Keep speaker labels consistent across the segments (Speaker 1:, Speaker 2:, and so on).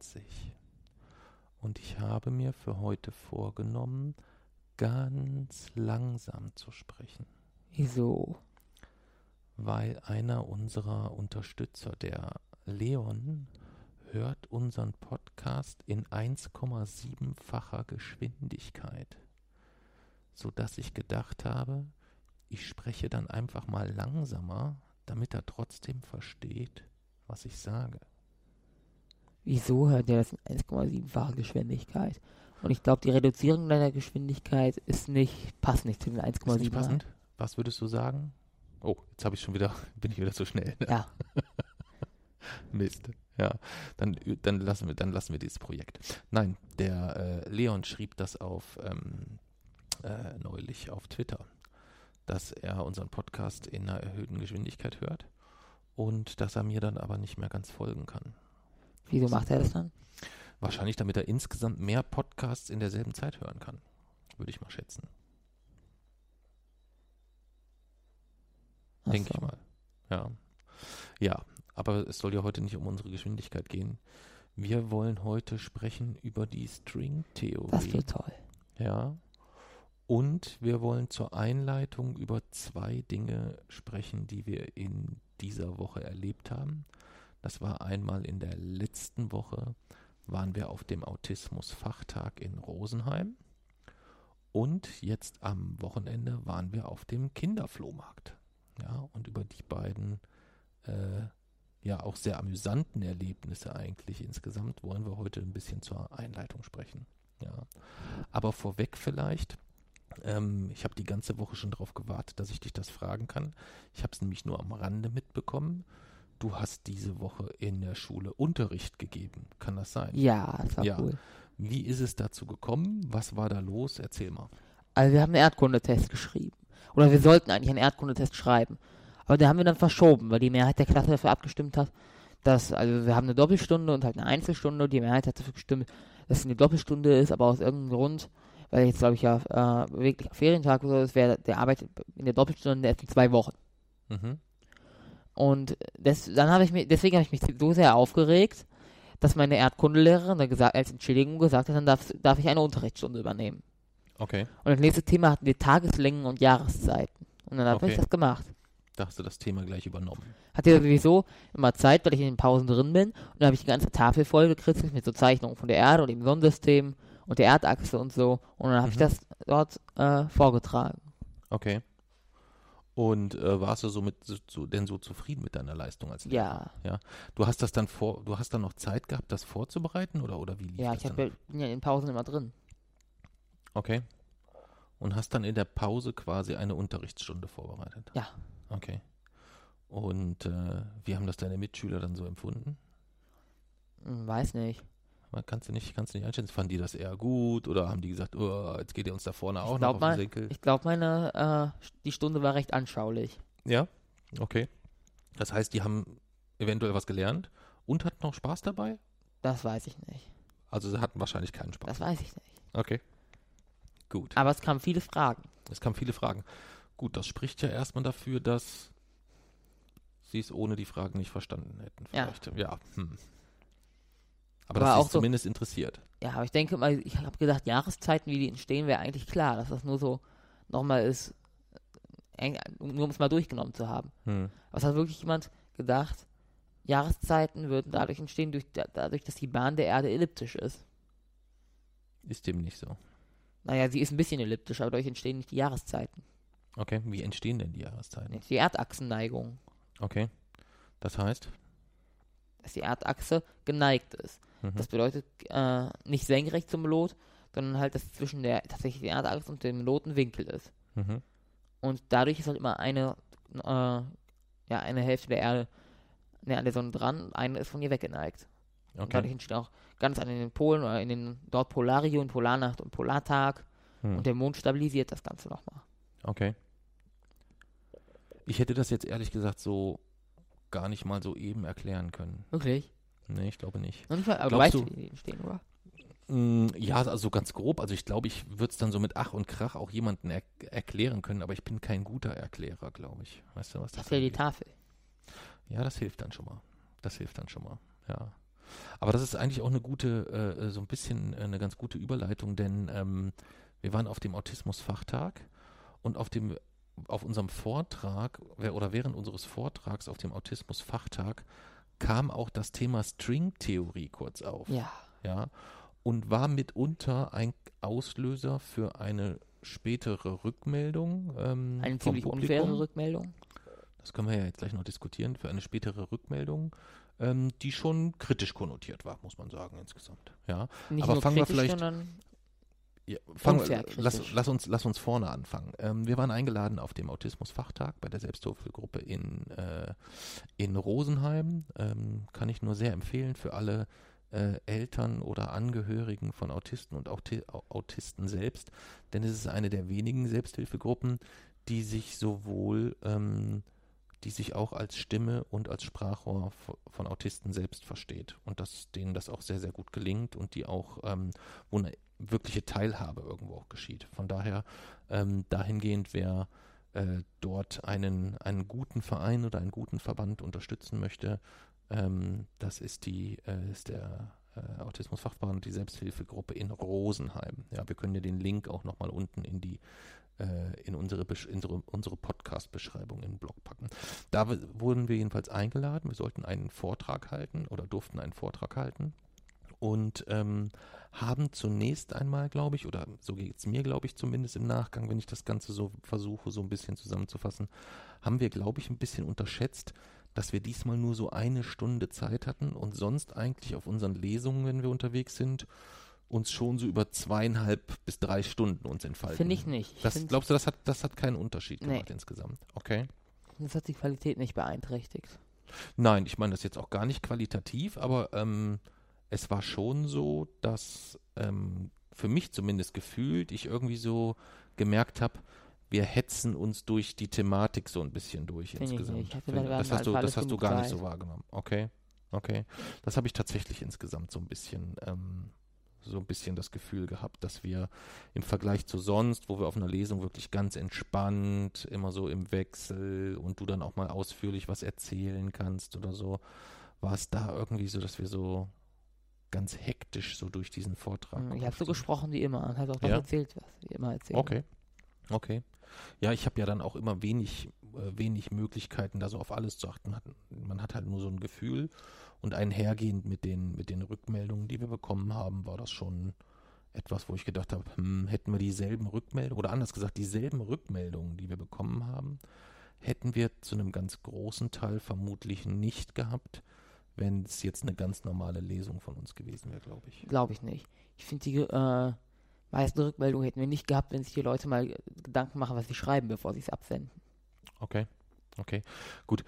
Speaker 1: 20. Und ich habe mir für heute vorgenommen, ganz langsam zu sprechen.
Speaker 2: Wieso?
Speaker 1: Weil einer unserer Unterstützer, der Leon, hört unseren Podcast in 1,7-facher Geschwindigkeit, sodass ich gedacht habe, ich spreche dann einfach mal langsamer, damit er trotzdem versteht, was ich sage.
Speaker 2: Wieso hört der das in 1,7-facher Geschwindigkeit? Und ich glaube, die Reduzierung deiner Geschwindigkeit ist nicht, passt nicht zu den 1,7 passend?
Speaker 1: Was würdest du sagen? Oh, jetzt habe ich schon wieder, bin ich wieder zu schnell.
Speaker 2: Ne? Ja.
Speaker 1: Mist. Ja, dann, dann, lassen wir, dann lassen wir dieses Projekt. Nein, der äh, Leon schrieb das auf ähm, äh, neulich auf Twitter, dass er unseren Podcast in einer erhöhten Geschwindigkeit hört und dass er mir dann aber nicht mehr ganz folgen kann.
Speaker 2: Wieso macht er das dann?
Speaker 1: Wahrscheinlich, damit er insgesamt mehr Podcasts in derselben Zeit hören kann, würde ich mal schätzen. Denke so. ich mal. Ja. Ja, aber es soll ja heute nicht um unsere Geschwindigkeit gehen. Wir wollen heute sprechen über die String-Theorie.
Speaker 2: Das wird toll.
Speaker 1: Ja. Und wir wollen zur Einleitung über zwei Dinge sprechen, die wir in dieser Woche erlebt haben. Das war einmal in der letzten Woche, waren wir auf dem Autismus-Fachtag in Rosenheim. Und jetzt am Wochenende waren wir auf dem Kinderflohmarkt. Ja, und über die beiden äh, ja auch sehr amüsanten Erlebnisse eigentlich insgesamt wollen wir heute ein bisschen zur Einleitung sprechen. Ja. Aber vorweg vielleicht, ähm, ich habe die ganze Woche schon darauf gewartet, dass ich dich das fragen kann. Ich habe es nämlich nur am Rande mitbekommen. Du hast diese Woche in der Schule Unterricht gegeben. Kann das sein?
Speaker 2: Ja, das war
Speaker 1: ja.
Speaker 2: cool.
Speaker 1: Wie ist es dazu gekommen? Was war da los? Erzähl mal.
Speaker 2: Also wir haben einen Erdkundetest geschrieben. Oder wir sollten eigentlich einen Erdkundetest schreiben. Aber den haben wir dann verschoben, weil die Mehrheit der Klasse dafür abgestimmt hat, dass, also wir haben eine Doppelstunde und halt eine Einzelstunde. Die Mehrheit hat dafür gestimmt, dass es eine Doppelstunde ist, aber aus irgendeinem Grund weil jetzt glaube ich ja äh, wirklich Ferientag oder so, das wäre der Arbeit in der Doppelstunde erst in zwei Wochen. Mhm. Und das, dann habe ich mich, deswegen habe ich mich so sehr aufgeregt, dass meine Erdkundelehrerin dann gesagt, als Entschädigung gesagt hat, dann darf, darf ich eine Unterrichtsstunde übernehmen.
Speaker 1: Okay.
Speaker 2: Und das nächste Thema hatten wir Tageslängen und Jahreszeiten. Und dann habe okay. ich das gemacht.
Speaker 1: Da hast du das Thema gleich übernommen.
Speaker 2: Hatte ja sowieso immer Zeit, weil ich in den Pausen drin bin. Und dann habe ich die ganze Tafel voll gekritzelt mit so Zeichnungen von der Erde und dem Sonnensystem und der Erdachse und so. Und dann habe mhm. ich das dort äh, vorgetragen.
Speaker 1: Okay. Und äh, warst du so mit so, denn so zufrieden mit deiner Leistung als
Speaker 2: Lehrer?
Speaker 1: Ja. Ja. Du hast das dann vor, du hast dann noch Zeit gehabt, das vorzubereiten oder oder wie lief
Speaker 2: Ja, ich hab, bin ja in Pausen immer drin.
Speaker 1: Okay. Und hast dann in der Pause quasi eine Unterrichtsstunde vorbereitet?
Speaker 2: Ja.
Speaker 1: Okay. Und äh, wie haben das deine Mitschüler dann so empfunden?
Speaker 2: Hm, weiß nicht.
Speaker 1: Man kannst du nicht, kannst du nicht einschätzen. Fanden die das eher gut oder haben die gesagt, oh, jetzt geht ihr uns da vorne auch
Speaker 2: ich
Speaker 1: noch auf den Senkel?
Speaker 2: Ich glaube, meine, äh, die Stunde war recht anschaulich.
Speaker 1: Ja, okay. Das heißt, die haben eventuell was gelernt und hatten auch Spaß dabei?
Speaker 2: Das weiß ich nicht.
Speaker 1: Also sie hatten wahrscheinlich keinen Spaß.
Speaker 2: Das weiß ich nicht.
Speaker 1: Okay. Gut.
Speaker 2: Aber es kamen viele Fragen.
Speaker 1: Es kamen viele Fragen. Gut, das spricht ja erstmal dafür, dass sie es ohne die Fragen nicht verstanden hätten. Vielleicht. Ja. ja. Hm. Aber, aber das ist zumindest so, interessiert.
Speaker 2: Ja, aber ich denke mal, ich habe gedacht, Jahreszeiten, wie die entstehen, wäre eigentlich klar, dass das nur so nochmal ist, äh, nur um es mal durchgenommen zu haben. Hm. Aber es hat wirklich jemand gedacht, Jahreszeiten würden dadurch entstehen, durch, dadurch, dass die Bahn der Erde elliptisch ist.
Speaker 1: Ist dem nicht so.
Speaker 2: Naja, sie ist ein bisschen elliptisch, aber dadurch entstehen nicht die Jahreszeiten.
Speaker 1: Okay, wie entstehen denn die Jahreszeiten?
Speaker 2: Die Erdachsenneigung.
Speaker 1: Okay. Das heißt?
Speaker 2: Dass die Erdachse geneigt ist. Mhm. Das bedeutet äh, nicht senkrecht zum Lot, sondern halt, dass zwischen der tatsächlichen Erdachse und dem Lot ein Winkel ist. Mhm. Und dadurch ist halt immer eine, äh, ja, eine Hälfte der Erde näher an der Sonne dran, eine ist von ihr weggeneigt. Und dadurch
Speaker 1: Okay.
Speaker 2: entsteht auch ganz an den Polen oder in den dort Polarregionen, Polarnacht und Polartag.
Speaker 1: Hm.
Speaker 2: Und der Mond stabilisiert das Ganze nochmal.
Speaker 1: Okay. Ich hätte das jetzt ehrlich gesagt so gar nicht mal so eben erklären können.
Speaker 2: Wirklich?
Speaker 1: Nee, ich glaube nicht.
Speaker 2: Noch nicht mal, aber du weißt,
Speaker 1: du-
Speaker 2: wie die entstehen, oder?
Speaker 1: Mm, Ja, also so ganz grob. Also ich glaube, ich würde es dann so mit Ach und Krach auch jemanden er erklären können, aber ich bin kein guter Erklärer, glaube ich. Weißt du, was das
Speaker 2: Das wäre die? Tafel.
Speaker 1: Ja, das hilft dann schon mal. Das hilft dann schon mal, ja. Aber das ist eigentlich auch eine gute, äh, so ein bisschen äh, eine ganz gute Überleitung, denn ähm, wir waren auf dem Autismus-Fachtag und auf dem, auf unserem Vortrag oder während unseres Vortrags auf dem Autismus-Fachtag kam auch das Thema Stringtheorie kurz auf
Speaker 2: Ja.
Speaker 1: ja, und war mitunter ein Auslöser für eine spätere Rückmeldung ähm,
Speaker 2: Eine ziemlich unfaire Rückmeldung.
Speaker 1: Das können wir ja jetzt gleich noch diskutieren, für eine spätere Rückmeldung, ähm, die schon kritisch konnotiert war, muss man sagen, insgesamt. Ja,
Speaker 2: Nicht
Speaker 1: Aber
Speaker 2: nur
Speaker 1: fangen wir
Speaker 2: kritisch,
Speaker 1: vielleicht-
Speaker 2: sondern
Speaker 1: ja wir- lass, lass, uns, lass uns vorne anfangen. Ähm, wir waren eingeladen auf dem Autismus-Fachtag bei der Selbsthilfegruppe in, äh, in Rosenheim. Ähm, kann ich nur sehr empfehlen für alle äh, Eltern oder Angehörigen von Autisten und Auti Au- Autisten selbst, denn es ist eine der wenigen Selbsthilfegruppen, die sich sowohl, ähm, die sich auch als Stimme und als Sprachrohr von Autisten selbst versteht und dass denen das auch sehr, sehr gut gelingt und die auch, ähm, wo eine wirkliche Teilhabe irgendwo auch geschieht. Von daher ähm, dahingehend, wer äh, dort einen, einen guten Verein oder einen guten Verband unterstützen möchte, ähm, das ist die, äh, ist der äh, Autismusfachverband, die Selbsthilfegruppe in Rosenheim. Ja, wir können dir den Link auch nochmal unten in die äh, in unsere, in unsere, Podcast-Beschreibung in den Blog packen. Da wurden wir jedenfalls eingeladen. Wir sollten einen Vortrag halten oder durften einen Vortrag halten und ähm, haben zunächst einmal, glaube ich, oder so geht es mir, glaube ich, zumindest im Nachgang, wenn ich das Ganze so versuche, so ein bisschen zusammenzufassen, haben wir, glaube ich, ein bisschen unterschätzt, dass wir diesmal nur so eine Stunde Zeit hatten und sonst eigentlich auf unseren Lesungen, wenn wir unterwegs sind, uns schon so über zweieinhalb bis drei Stunden uns entfalten.
Speaker 2: finde ich nicht. Ich
Speaker 1: Das, glaubst du, das hat, das hat keinen Unterschied
Speaker 2: Nee.
Speaker 1: gemacht insgesamt? Okay.
Speaker 2: das hat die Qualität nicht beeinträchtigt.
Speaker 1: Nein, ich meine das jetzt auch gar nicht qualitativ, aber ähm, es war schon so, dass ähm, für mich zumindest gefühlt ich irgendwie so gemerkt habe, wir hetzen uns durch die Thematik so ein bisschen durch
Speaker 2: Finde ich
Speaker 1: insgesamt.
Speaker 2: Ich wir
Speaker 1: das hast du, das hast du gar nicht so wahrgenommen. Okay, okay. Das habe ich tatsächlich insgesamt so ein bisschen, ähm, so ein bisschen das Gefühl gehabt, dass wir im Vergleich zu sonst, wo wir auf einer Lesung wirklich ganz entspannt, immer so im Wechsel und du dann auch mal ausführlich was erzählen kannst oder so, war es da irgendwie so, dass wir so ganz hektisch so durch diesen Vortrag.
Speaker 2: Hm, Ich habe
Speaker 1: gehüpft
Speaker 2: so gesprochen wie immer und hast auch das
Speaker 1: Ja?
Speaker 2: erzählt, was wir immer erzählen.
Speaker 1: Okay. Okay. Ja, ich habe ja dann auch immer wenig, äh, wenig Möglichkeiten, da so auf alles zu achten. Hat, man hat halt nur so ein Gefühl und einhergehend mit den, mit den Rückmeldungen, die wir bekommen haben, war das schon etwas, wo ich gedacht habe, hm, hätten wir dieselben Rückmeldungen oder anders gesagt, dieselben Rückmeldungen, die wir bekommen haben, hätten wir zu einem ganz großen Teil vermutlich nicht gehabt, wenn es jetzt eine ganz normale Lesung von uns gewesen wäre, glaube ich.
Speaker 2: Glaube ich nicht. Ich finde, die äh, meisten Rückmeldungen hätten wir nicht gehabt, wenn sich die Leute mal Gedanken machen, was sie schreiben, bevor sie es absenden.
Speaker 1: Okay, okay, gut.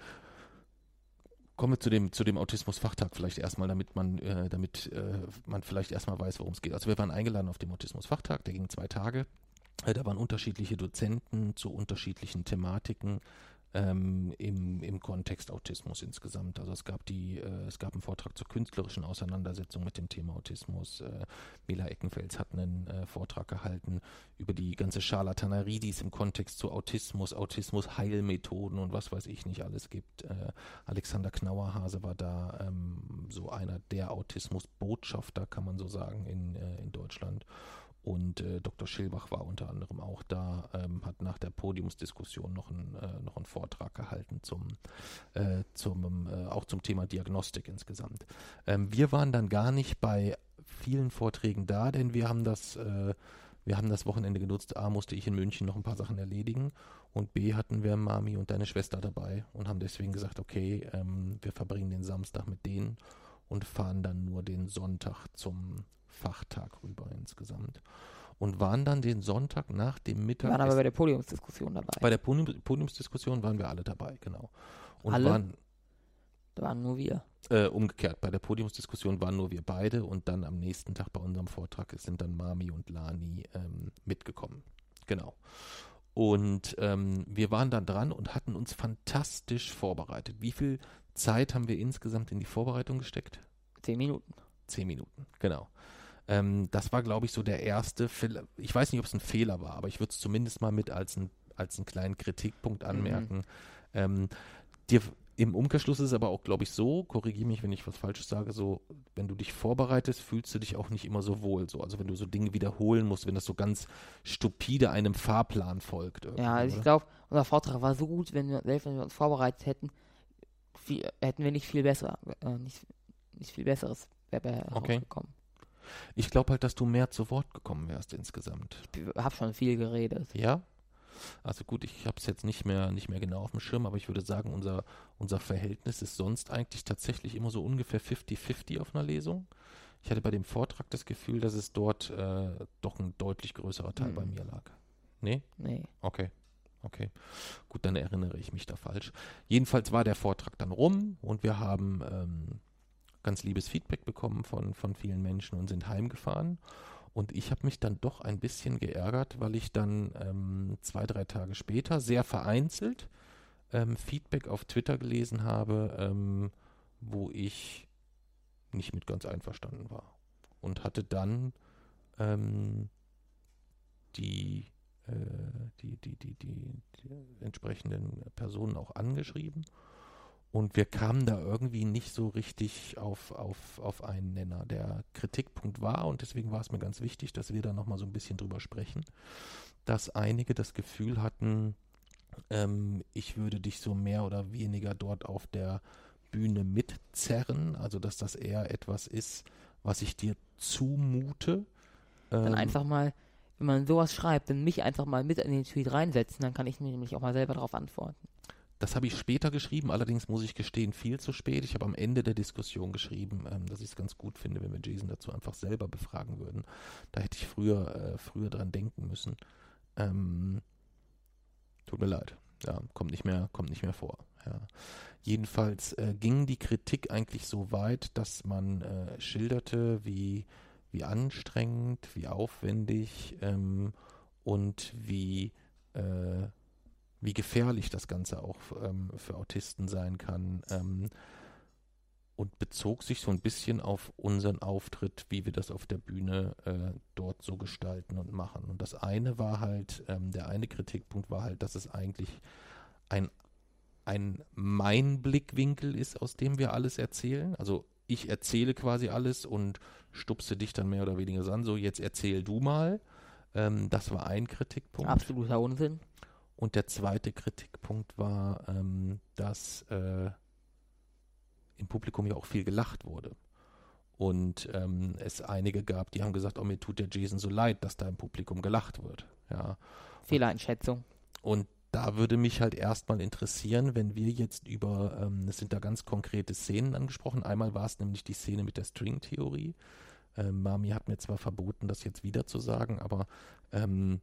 Speaker 1: Kommen wir zu dem, zu dem Autismus-Fachtag vielleicht erstmal, damit man, äh, damit äh, man vielleicht erstmal weiß, worum es geht. Also wir waren eingeladen auf dem Autismus-Fachtag, der ging zwei Tage. Äh, da waren unterschiedliche Dozenten zu unterschiedlichen Thematiken ähm, im, im Kontext Autismus insgesamt. Also es gab die, äh, es gab einen Vortrag zur künstlerischen Auseinandersetzung mit dem Thema Autismus. Äh, Mela Eckenfels hat einen äh, Vortrag gehalten über die ganze Scharlatanerie, die es im Kontext zu Autismus, Autismus-Heilmethoden und was weiß ich nicht alles gibt. Äh, Alexander Knauerhase war da ähm, so einer der Autismus-Botschafter, kann man so sagen, in, äh, in Deutschland. Und äh, Dr. Schilbach war unter anderem auch da, ähm, hat nach der Podiumsdiskussion noch, einen, äh, noch einen Vortrag gehalten zum, äh, zum äh, auch zum Thema Diagnostik insgesamt. Ähm, wir waren dann gar nicht bei vielen Vorträgen da, denn wir haben das, äh, wir haben das Wochenende genutzt. A musste ich in München noch ein paar Sachen erledigen und B hatten wir Mami und deine Schwester dabei und haben deswegen gesagt, okay, ähm, wir verbringen den Samstag mit denen und fahren dann nur den Sonntag zum Fachtag rüber insgesamt. Und waren dann den Sonntag nach dem
Speaker 2: Wir
Speaker 1: Mittag.
Speaker 2: waren aber bei der Podiumsdiskussion dabei.
Speaker 1: bei der Podium, Podiumsdiskussion waren wir alle dabei, genau. und
Speaker 2: Alle?
Speaker 1: waren
Speaker 2: Da waren nur wir.
Speaker 1: äh, umgekehrt. Bei der Podiumsdiskussion waren nur wir beide und dann am nächsten Tag bei unserem Vortrag sind dann Mami und Lani ähm, mitgekommen. Genau. Und ähm, wir waren dann dran und hatten uns fantastisch vorbereitet. Wie viel Zeit haben wir insgesamt in die Vorbereitung gesteckt?
Speaker 2: Zehn Minuten.
Speaker 1: Zehn Minuten, genau. Ähm, das war, glaube ich, so der erste Fehler. Ich weiß nicht, ob es ein Fehler war, aber ich würde es zumindest mal mit als, ein, als einen kleinen Kritikpunkt anmerken. Ähm, dir, Im Umkehrschluss ist es aber auch, glaube ich, so, korrigiere mich, wenn ich was Falsches sage, so, wenn du dich vorbereitest, fühlst du dich auch nicht immer so wohl. So. Also wenn du so Dinge wiederholen musst, wenn das so ganz stupide einem Fahrplan folgt.
Speaker 2: Ja, also ich glaube, unser Vortrag war so gut, wenn wir, selbst wenn wir uns vorbereitet hätten, viel, hätten wir nicht viel besser, äh, nicht, nicht viel besseres wäre
Speaker 1: Okay. Ich glaube halt, dass du mehr zu Wort gekommen wärst insgesamt.
Speaker 2: Ich habe schon viel geredet.
Speaker 1: Ja? Also gut, ich habe es jetzt nicht mehr, nicht mehr genau auf dem Schirm, aber ich würde sagen, unser, unser Verhältnis ist sonst eigentlich tatsächlich immer so ungefähr 50-50 auf einer Lesung. Ich hatte bei dem Vortrag das Gefühl, dass es dort äh, doch ein deutlich größerer Teil
Speaker 2: Mhm.
Speaker 1: bei mir lag. Nee?
Speaker 2: Nee.
Speaker 1: Okay. Okay. Gut, dann erinnere ich mich da falsch. Jedenfalls war der Vortrag dann rum und wir haben ähm, ganz liebes Feedback bekommen von, von vielen Menschen und sind heimgefahren. Und ich habe mich dann doch ein bisschen geärgert, weil ich dann ähm, zwei, drei Tage später sehr vereinzelt ähm, Feedback auf Twitter gelesen habe, ähm, wo ich nicht mit ganz einverstanden war. Und hatte dann ähm, die, äh, die, die, die, die, die entsprechenden Personen auch angeschrieben. Und wir kamen da irgendwie nicht so richtig auf, auf, auf einen Nenner. Der Kritikpunkt war, und deswegen war es mir ganz wichtig, dass wir da nochmal so ein bisschen drüber sprechen, dass einige das Gefühl hatten, ähm, ich würde dich so mehr oder weniger dort auf der Bühne mitzerren, also dass das eher etwas ist, was ich dir zumute.
Speaker 2: Dann
Speaker 1: Ähm,
Speaker 2: einfach mal, wenn man sowas schreibt, dann mich einfach mal mit in den Tweet reinsetzen, dann kann ich mir nämlich auch mal selber darauf antworten.
Speaker 1: Das habe ich später geschrieben, allerdings muss ich gestehen, viel zu spät. Ich habe am Ende der Diskussion geschrieben, ähm, dass ich es ganz gut finde, wenn wir Jason dazu einfach selber befragen würden. Da hätte ich früher, äh, früher dran denken müssen. Ähm, tut mir leid. Ja, kommt nicht mehr, kommt nicht mehr vor. Ja. Jedenfalls äh, ging die Kritik eigentlich so weit, dass man äh, schilderte, wie, wie anstrengend, wie aufwendig ähm, und wie äh, wie gefährlich das Ganze auch ähm, für Autisten sein kann. Ähm, und bezog sich so ein bisschen auf unseren Auftritt, wie wir das auf der Bühne äh, dort so gestalten und machen. Und das eine war halt, ähm, der eine Kritikpunkt war halt, dass es eigentlich ein, ein mein Blickwinkel ist, aus dem wir alles erzählen. Also ich erzähle quasi alles und stupse dich dann mehr oder weniger an, so jetzt erzähl du mal. Ähm, das war ein Kritikpunkt.
Speaker 2: Absoluter Unsinn.
Speaker 1: Und der zweite Kritikpunkt war, ähm, dass äh, im Publikum ja auch viel gelacht wurde. Und ähm, es einige gab, die haben gesagt, oh, mir tut der Jason so leid, dass da im Publikum gelacht wird. Ja.
Speaker 2: Fehleinschätzung.
Speaker 1: Und da würde mich halt erstmal interessieren, wenn wir jetzt über, ähm, es sind da ganz konkrete Szenen angesprochen. Einmal war es nämlich die Szene mit der String-Theorie. Ähm, Mami hat mir zwar verboten, das jetzt wieder zu sagen, aber ähm,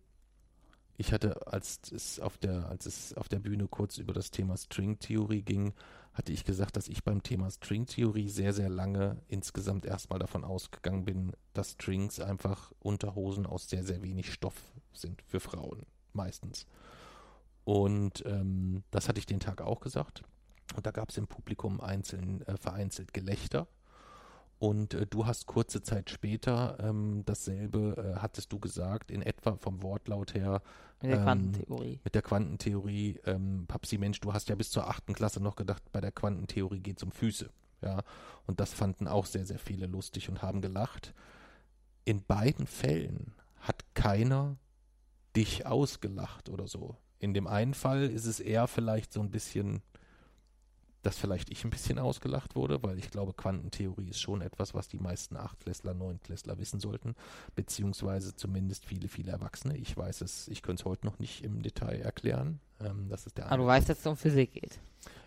Speaker 1: ich hatte, als es auf der, als es auf der Bühne kurz über das Thema String-Theorie ging, hatte ich gesagt, dass ich beim Thema String-Theorie sehr, sehr lange insgesamt erstmal davon ausgegangen bin, dass Strings einfach Unterhosen aus sehr, sehr wenig Stoff sind für Frauen, meistens. Und ähm, das hatte ich den Tag auch gesagt. Und da gab es im Publikum einzeln, äh, vereinzelt Gelächter. Und äh, du hast kurze Zeit später ähm, dasselbe, äh, hattest du gesagt, in etwa vom Wortlaut her,
Speaker 2: Mit der
Speaker 1: Ähm,
Speaker 2: Quantentheorie.
Speaker 1: mit der Quantentheorie, ähm, Papsi Mensch, du hast ja bis zur achten Klasse noch gedacht, bei der Quantentheorie geht es um Füße. Ja, und das fanden auch sehr, sehr viele lustig und haben gelacht. In beiden Fällen hat keiner dich ausgelacht oder so. In dem einen Fall ist es eher vielleicht so ein bisschen, dass vielleicht ich ein bisschen ausgelacht wurde, weil ich glaube, Quantentheorie ist schon etwas, was die meisten Achtklässler, Neunklässler wissen sollten, beziehungsweise zumindest viele, viele Erwachsene. Ich weiß es, ich könnte es heute noch nicht im Detail erklären. Ähm, das ist der
Speaker 2: Aber
Speaker 1: eine
Speaker 2: du weißt, dass es um Physik geht.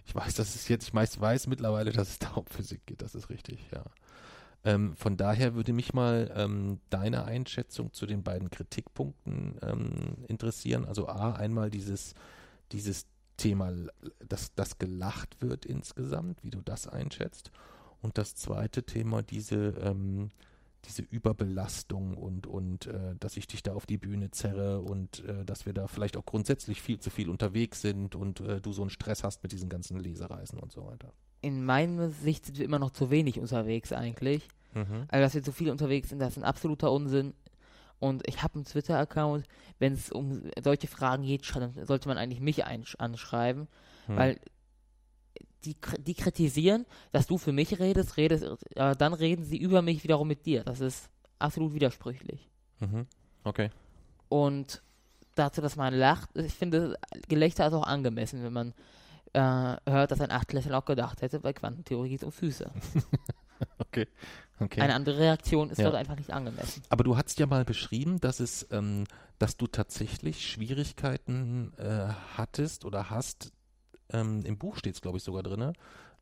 Speaker 1: ich weiß, dass es jetzt, ich meist weiß mittlerweile, dass es da um Physik geht, das ist richtig, ja. Ähm, von daher würde mich mal ähm, deine Einschätzung zu den beiden Kritikpunkten ähm, interessieren. Also A, einmal dieses, dieses Thema, dass, dass gelacht wird insgesamt, wie du das einschätzt. Und das zweite Thema, diese, ähm, diese Überbelastung und, und äh, dass ich dich da auf die Bühne zerre und äh, dass wir da vielleicht auch grundsätzlich viel zu viel unterwegs sind und äh, du so einen Stress hast mit diesen ganzen Lesereisen und so weiter.
Speaker 2: In meiner Sicht sind wir immer noch zu wenig unterwegs eigentlich.
Speaker 1: Mhm.
Speaker 2: Also, dass wir zu viel unterwegs sind, das ist ein absoluter Unsinn. Und ich habe einen Twitter-Account, wenn es um solche Fragen geht, sollte man eigentlich mich anschreiben,
Speaker 1: Hm.
Speaker 2: weil die, die kritisieren, dass du für mich redest, redest, aber dann reden sie über mich wiederum mit dir. Das ist absolut widersprüchlich.
Speaker 1: Mhm. Okay.
Speaker 2: Und dazu, dass man lacht, ich finde, Gelächter ist auch angemessen, wenn man äh, hört, dass ein Achtklässler auch gedacht hätte, bei Quantentheorie geht es um Füße.
Speaker 1: Okay. Okay.
Speaker 2: Eine andere Reaktion ist
Speaker 1: Ja.
Speaker 2: dort einfach nicht angemessen.
Speaker 1: Aber du hast ja mal beschrieben, dass es, ähm, dass du tatsächlich Schwierigkeiten äh, hattest oder hast. Ähm, Im Buch steht es, glaube ich, sogar drin.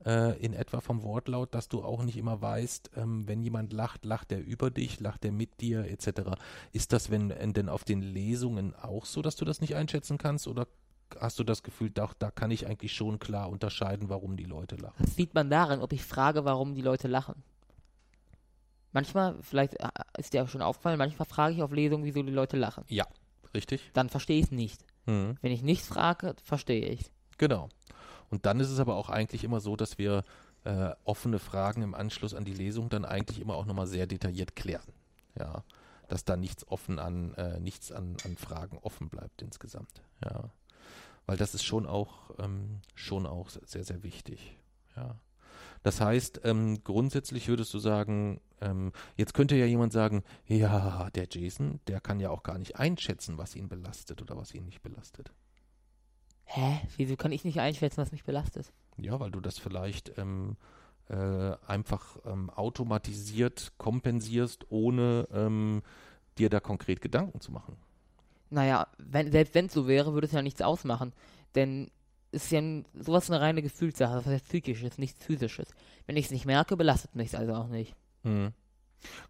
Speaker 1: Äh, in etwa vom Wortlaut, dass du auch nicht immer weißt, ähm, wenn jemand lacht, lacht er über dich, lacht er mit dir, etc. Ist das, wenn denn auf den Lesungen auch so, dass du das nicht einschätzen kannst, oder hast du das Gefühl, doch, da kann ich eigentlich schon klar unterscheiden, warum die Leute lachen?
Speaker 2: Das sieht man daran, ob ich frage, warum die Leute lachen. Manchmal, vielleicht äh, ist dir auch schon aufgefallen, manchmal frage ich auf Lesungen, wieso die Leute lachen.
Speaker 1: Richtig?
Speaker 2: Dann verstehe ich es nicht.
Speaker 1: Mhm.
Speaker 2: Wenn ich nichts frage, verstehe ich.
Speaker 1: Genau. Und dann ist es aber auch eigentlich immer so, dass wir äh, offene Fragen im Anschluss an die Lesung dann eigentlich immer auch nochmal sehr detailliert klären. Ja. Dass da nichts offen an, äh, nichts an, an Fragen offen bleibt insgesamt. Ja. Weil das ist schon auch, ähm, schon auch sehr, sehr wichtig. Ja. Das heißt, ähm, grundsätzlich würdest du sagen, ähm, jetzt könnte ja jemand sagen, ja, der Jason, der kann ja auch gar nicht einschätzen, was ihn belastet oder was ihn nicht belastet.
Speaker 2: Hä? Wieso kann ich nicht einschätzen, was mich belastet?
Speaker 1: Ja, weil du das vielleicht ähm, äh, einfach ähm, automatisiert kompensierst, ohne ähm, dir da konkret Gedanken zu machen.
Speaker 2: Naja, wenn, selbst wenn es so wäre, würde es ja nichts ausmachen. Denn ist ja ein, sowas eine reine Gefühlssache, das heißt psychisches, nichts physisches. Wenn ich es nicht merke, belastet mich es also auch nicht.
Speaker 1: Mhm.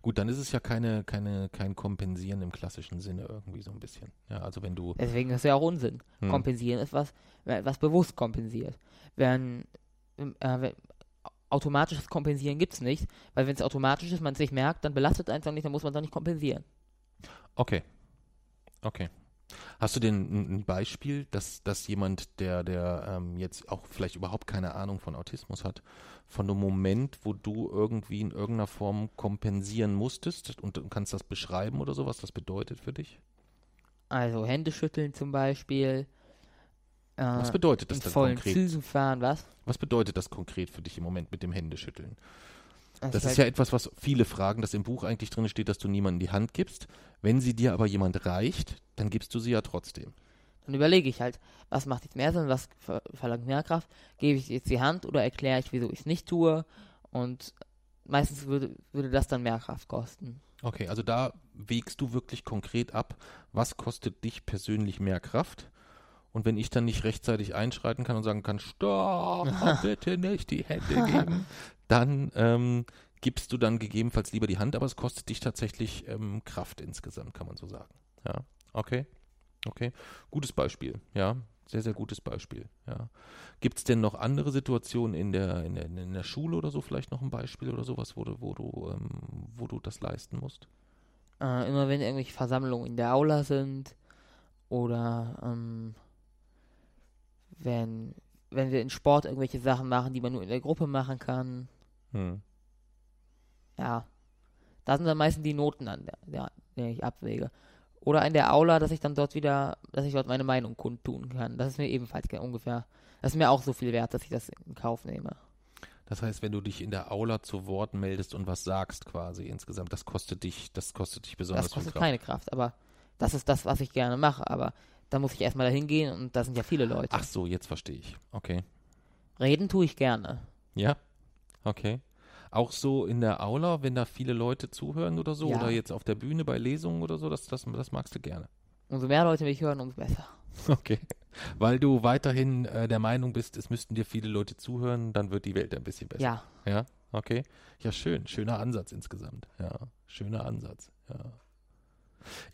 Speaker 1: Gut, dann ist es ja keine, keine, kein Kompensieren im klassischen Sinne irgendwie so ein bisschen. Ja, also wenn du.
Speaker 2: Deswegen ist es ja auch Unsinn.
Speaker 1: Hm.
Speaker 2: Kompensieren ist was, was bewusst kompensiert. Wenn, ähm, äh, wenn automatisches Kompensieren gibt es nicht, weil wenn es automatisch ist, man es nicht merkt, dann belastet es einfach nicht, dann muss man es auch nicht kompensieren.
Speaker 1: Okay. Okay. Hast du denn ein Beispiel, dass, dass jemand, der, der ähm, jetzt auch vielleicht überhaupt keine Ahnung von Autismus hat, von einem Moment, wo du irgendwie in irgendeiner Form kompensieren musstest und du kannst das beschreiben oder so, was das bedeutet für dich?
Speaker 2: Also Hände schütteln zum Beispiel. Äh,
Speaker 1: Was bedeutet das
Speaker 2: in
Speaker 1: dann
Speaker 2: vollen
Speaker 1: konkret?
Speaker 2: Zügen fahren, was?
Speaker 1: Was bedeutet das konkret für dich im Moment mit dem Händeschütteln? Das
Speaker 2: halt-
Speaker 1: ist ja etwas, was viele fragen, dass im Buch eigentlich drin steht, dass du niemandem die Hand gibst. Wenn sie dir aber jemand reicht, dann gibst du sie ja trotzdem.
Speaker 2: Dann überlege ich halt, was macht jetzt mehr Sinn, was ver verlangt mehr Kraft? Gebe ich jetzt die Hand oder erkläre ich, wieso ich es nicht tue? Und meistens würde, würde das dann mehr Kraft kosten.
Speaker 1: Okay, also da wägst du wirklich konkret ab, was kostet dich persönlich mehr Kraft? Und wenn ich dann nicht rechtzeitig einschreiten kann und sagen kann, stopp, bitte nicht die Hände geben, dann ähm, gibst du dann gegebenenfalls lieber die Hand, aber es kostet dich tatsächlich ähm, Kraft insgesamt, kann man so sagen. Ja, okay, okay, gutes Beispiel, ja, sehr, sehr gutes Beispiel, ja. Gibt es denn noch andere Situationen in der, in der, in der Schule oder so, vielleicht noch ein Beispiel oder sowas, wo du, wo du, ähm, wo du das leisten musst?
Speaker 2: Äh, immer wenn irgendwelche Versammlungen in der Aula sind oder ähm, wenn, wenn wir in Sport irgendwelche Sachen machen, die man nur in der Gruppe machen kann.
Speaker 1: Hm.
Speaker 2: Ja, da sind dann meistens die Noten an, der, der, der ich abwäge. Oder in der Aula, dass ich dann dort wieder, dass ich dort meine Meinung kundtun kann. Das ist mir ebenfalls ge- ungefähr, das ist mir auch so viel wert, dass ich das in Kauf nehme.
Speaker 1: Das heißt, wenn du dich in der Aula zu Wort meldest und was sagst quasi insgesamt, das kostet dich, das kostet dich besonders
Speaker 2: Das kostet
Speaker 1: viel Kraft.
Speaker 2: keine Kraft, aber das ist das, was ich gerne mache. Aber da muss ich erstmal dahin gehen und da sind ja viele Leute.
Speaker 1: Ach so, jetzt verstehe ich. Okay.
Speaker 2: Reden tue ich gerne.
Speaker 1: Ja? Okay. Auch so in der Aula, wenn da viele Leute zuhören oder so,
Speaker 2: Ja.
Speaker 1: oder jetzt auf der Bühne bei Lesungen oder so, das, das, das magst du gerne.
Speaker 2: Umso mehr Leute mich hören, umso besser.
Speaker 1: Okay. Weil du weiterhin äh, der Meinung bist, es müssten dir viele Leute zuhören, dann wird die Welt ein bisschen besser.
Speaker 2: Ja,
Speaker 1: Ja, okay. Ja, schön. Schöner Ansatz insgesamt. Ja, schöner Ansatz. Ja.